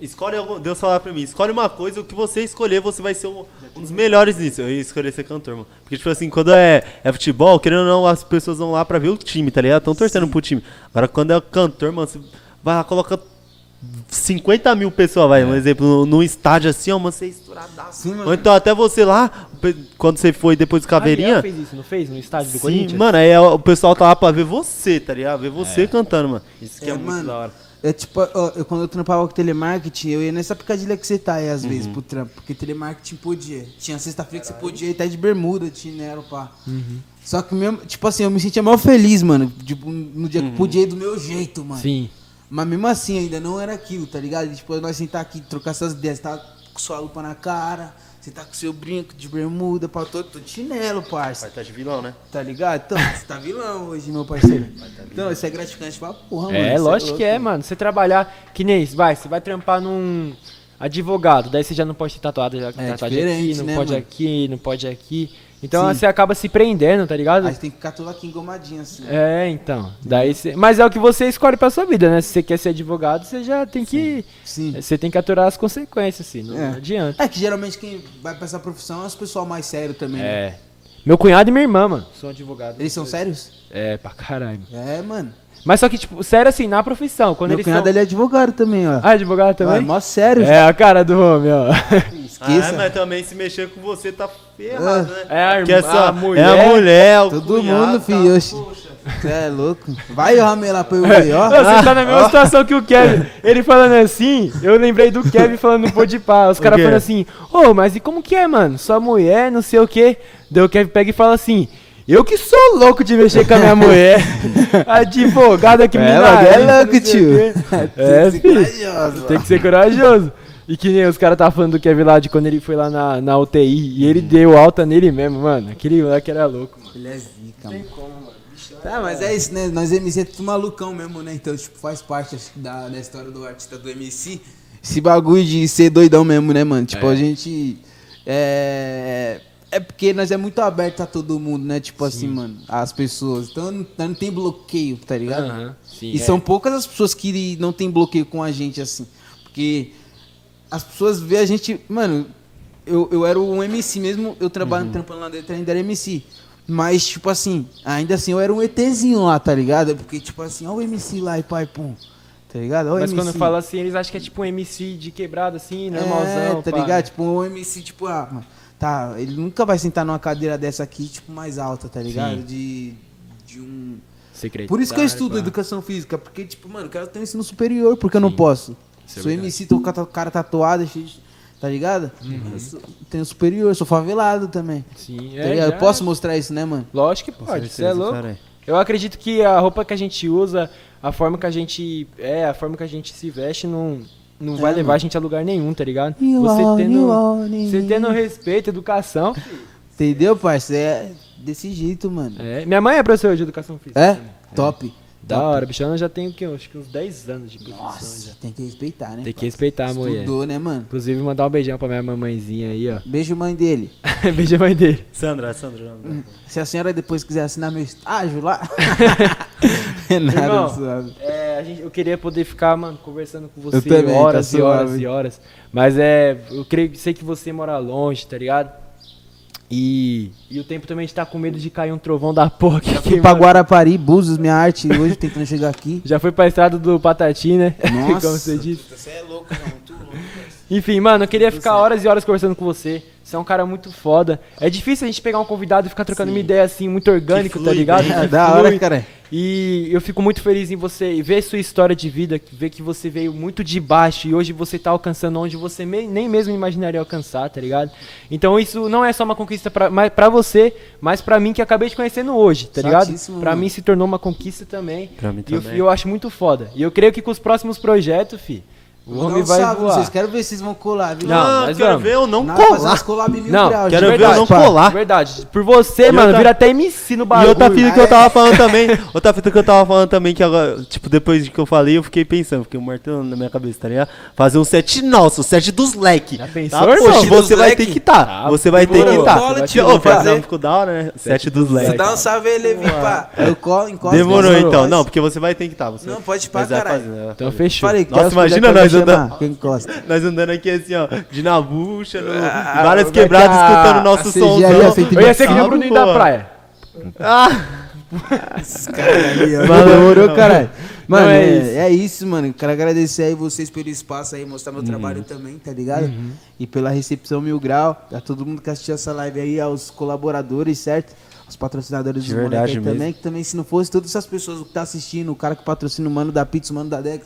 escolhe algum, Deus falar pra mim, escolhe uma coisa, o que você escolher, você vai ser um, um dos melhores nisso. Eu ia escolher ser cantor, mano. Porque, tipo assim, quando é, é futebol, querendo ou não, as pessoas vão lá pra ver o time, tá ligado? Estão torcendo pro time. Agora, quando é cantor, mano, você vai lá, coloca 50 mil pessoas, vai, um exemplo, no- num estádio assim, ó, mano, você é estouradaço. Sim, mano. Ou então até você lá, quando você foi depois do Caveirinha, Ariel fez isso, não fez? No estádio do Sim, Corinthians? mano, aí é o pessoal tá lá pra ver você, tá ligado? Ver você cantando, mano. Isso que é, É, muito mano. da hora. É tipo, ó, eu, quando eu trampava com telemarketing, eu ia nessa picadilha que você tá aí às Uhum. vezes pro trampo. Porque telemarketing podia. Tinha sexta-feira que você podia ir até de bermuda, chinelo, pá. Uhum. Só que mesmo, tipo assim, eu me sentia mal feliz, mano. Tipo, no dia que podia ir do meu jeito, mano. Uhum. Sim. Mas mesmo assim, ainda não era aquilo, tá ligado? E, tipo, nós sentar aqui, trocar essas ideias, tá com sua lupa na cara, você tá com seu brinco de bermuda, tô, tô de chinelo, parça. Vai tá de vilão, né? Tá ligado? Então, você tá vilão hoje, meu parceiro. Então, isso é gratificante pra porra, mano. É, lógico louco, que é, mano. Você trabalhar, que nem isso, vai, você vai trampar num advogado, daí você já não pode ter tatuado, já tatuagem aqui, diferente, não né, pode mano? aqui, não pode aqui. Então Sim. você acaba se prendendo, tá ligado? Aí você tem que ficar tudo aqui engomadinho, assim. É, então. Daí você... Mas é o que você escolhe pra sua vida, né? Se você quer ser advogado, você já tem que. Sim. Você tem que aturar as consequências, assim. Não, É. não adianta. É que geralmente quem vai pra essa profissão é os pessoal mais sério também. né? É. Meu cunhado e minha irmã, mano. São advogados. Eles são sérios? É, pra caralho. É, mano. Mas só que, tipo, sério assim, na profissão. Quando Meu eles cunhado são... ele é advogado também, ó. Ah, advogado Ah, também? é mó sério. É a cara do homem, ó. Esqueça. Ah, mas também se mexer com você tá ferrado, né? É a, Porque é, só, a mulher. é a mulher, o Todo cunhado, mundo, tá, filho. oxe. poxa. Você é louco. Vai ramelar pra eu ver, ó. Não, você tá na mesma situação que o Kevin. Ele falando assim, eu lembrei do Kevin falando no Pô de Pá. Os caras falando assim, ô, mas e como que é, mano? Sua mulher, não sei o quê. Daí o Kevin pega e fala assim. Eu que sou louco de mexer com a minha mulher. Advogada que me É, dá. mas é não louco, tio. É, Tem que ser filho. corajoso, Tem que ser corajoso. E que nem os caras tá falando do Kevin lá de quando ele foi lá na, na UTI e ele deu alta nele mesmo, mano. Aquele moleque era louco, mano. Ele é zica, mano. Tá, mas é isso, né? Nós MC é tudo malucão mesmo, né? Então, tipo, faz parte acho da, da história do artista do MC. Esse bagulho de ser doidão mesmo, né, mano? Tipo, É. a gente. É. É porque nós é muito aberto a todo mundo, né? Tipo assim, mano, as pessoas. Então não, não tem bloqueio, tá ligado? Aham, sim, e é. são poucas as pessoas que não tem bloqueio com a gente, assim. Porque as pessoas veem a gente. Mano, eu, eu era um MC mesmo, eu trabalho trampando lá dentro, ainda era MC. Mas, tipo assim, ainda assim eu era um ETzinho lá, tá ligado? Porque, tipo assim, ó o MC lá e pai, pum. Tá ligado? Ó Mas MC. quando fala assim, eles acham que é tipo um MC de quebrado assim, normalzão. É, tá pá. ligado? Tipo, um MC, tipo, ah, mano, tá, ele nunca vai sentar numa cadeira dessa aqui, tipo, mais alta, tá ligado? Sim. De, de um... Secretário, Por isso que eu estudo pá. educação física, porque, tipo, mano, eu quero ter um ensino superior, porque eu não posso. Isso é sou verdade. MC, tô com a cara de- tá ligado? Uhum. Sou- tenho superior, sou favelado também. Sim, Tá é, já- Eu posso mostrar isso, né, mano? Lógico que pode, você é louco. cara. Eu acredito que a roupa que a gente usa, a forma que a gente é, a forma que a gente se veste não, não vai É, levar mano. a gente a lugar nenhum, tá ligado? You Você are, tendo, are, você tendo respeito, educação. Entendeu, parceiro? É desse jeito, mano. É, minha mãe é professora de educação física. É? também. Top. Da hora, bichona já tem o quê? Acho que uns 10 anos de produção Nossa, já. tem que respeitar, né? Tem que respeitar a mulher. Estudou, né, mano? Inclusive, mandar um beijão pra minha mamãezinha aí, ó. Beijo, mãe dele. Beijo a mãe dele. Sandra, Sandra. Se a senhora depois quiser assinar meu estágio lá. é nada, Irmão, suave. É, a gente, eu queria poder ficar, mano, conversando com você Eu também, tá horas e horas e horas. Mas é, eu creio, sei que você mora longe, tá ligado? E, e o tempo também a gente tá com medo de cair um trovão da porra aqui. Fui pra Guarapari, Búzios, minha arte, hoje tentando chegar aqui. Já foi pra estrada do Patati, né? Nossa. Como você disse. Você é louco, não, muito louco. Enfim, mano, eu queria ficar horas e horas conversando com você. Você é um cara muito foda. É difícil a gente pegar um convidado e ficar trocando uma ideia assim, muito orgânico, Que tá flui ligado? É da hora, flui. cara. E eu fico muito feliz em você e ver sua história de vida, ver que você veio muito de baixo e hoje você tá alcançando onde você me- nem mesmo imaginaria alcançar, tá ligado? Então isso não é só uma conquista pra, mas pra você, mas pra mim que acabei te conhecendo hoje, tá ligado? Pra mim se tornou uma conquista também. Pra mim E eu, também. eu acho muito foda. E eu creio que com os próximos projetos, fi, o homem vai salve voar. Vocês quero ver se vocês vão colar, viu? Não, Não, quero vamos. ver eu não Nada, fazer colar. Não, graus. quero de ver eu verdade, não pá. colar. Verdade. Por você, E mano, outra- vira até MC no E bagulho. outra fita que eu é? tava falando também, outra fita que eu tava falando também, que agora, tipo, depois de que eu falei, eu fiquei pensando, fiquei martelando na minha cabeça, tá ligado? Fazer um set nosso, um set dos leque. Já pensou, tá? Poxa, você vai ter que tá. Tá, você vai ter que tá. Ô, um ficou da hora, né? Set dos leque. Dá um salve aí, Levi, pá. Eu colo, encosto. Demorou demorou. então. Não, porque você vai ter que tá. Você Não, pode ir pra caralho. né? Então fechou. Imagina nós andando- Quem encosta. Nós andando aqui assim, ó, de nabucha, no, Ah, várias que quebradas, a- escutando o nosso som. ali, a 120 Eu ia ser que nem o Bruninho da praia. Ah, Demorou, caralho. Mano, é é, isso. é isso, mano. Quero agradecer aí vocês pelo espaço aí, mostrar meu trabalho também, tá ligado? E pela recepção mil grau. A todo mundo que assistiu essa live aí, aos colaboradores, certo? Os patrocinadores De verdade também, que também se não fosse todas essas pessoas que tá assistindo, o cara que patrocina o mano da pizza, o mano da deck,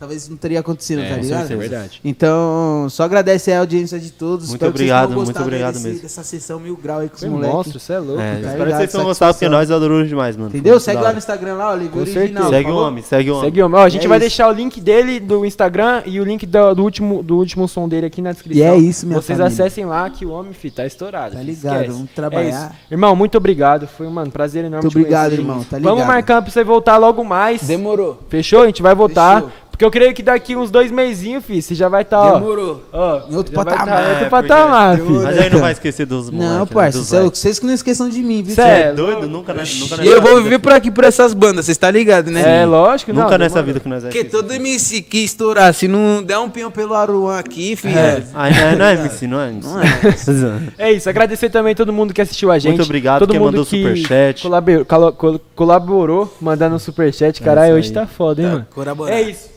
talvez isso não teria acontecido, tá com ligado? certeza, é verdade. Então, só agradecer a audiência de todos. Muito Espero que vocês obrigado, tenham muito obrigado desse- mesmo. Dessa sessão mil grau aí com os Foi moleques. monstro, você é louco. é, tá espero ligado? que vocês tenham gostado, porque nós adoramos demais, mano. Entendeu? Muito Segue lá no Instagram lá, Oliveira Com Original. certeza. Segue o homem, segue o homem. Segue o Ó, a gente É vai isso. deixar o link dele do Instagram e o link do, do último, do último som dele aqui na descrição. E é isso, minha Vocês família. acessem lá que o homem, fi, tá estourado. Tá ligado, esquece. vamos É trabalhar. isso. Irmão, muito obrigado. Foi, mano, prazer enorme Muito obrigado, irmão, tá Vamos ligado. marcando pra você voltar logo mais. Demorou. Fechou? A gente vai voltar. Porque eu creio que daqui uns dois meizinhos, fi, você já vai estar, ó. Demorou. ó, Em outro vai patamar. tá em outro É, patamar, fi. Mas aí não vai esquecer dos moleques. Não, né, parça, dos cê é vocês que não esqueçam de mim, viu? Cê Você é é doido? Nunca, nós- nunca E eu nessa vou vida- viver por aqui por essas bandas, vocês tá ligado, né? É, lógico, não. Nunca nessa demorou. vida que nós vai Porque todo MC que estourar, se não der um pinhão pelo Aruan aqui, filho. É. Ai, não, é- não é MC, não é MC. Não é. É isso, agradecer também todo mundo que assistiu a gente. Muito obrigado, todo quem mundo mandou que superchat. Colaborou, colaborou mandando superchat. Caralho, hoje tá foda, hein, mano? colaborar. É isso.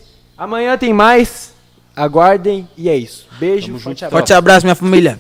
Amanhã tem mais. Aguardem e é isso. Beijo, forte abraço. forte abraço, minha família.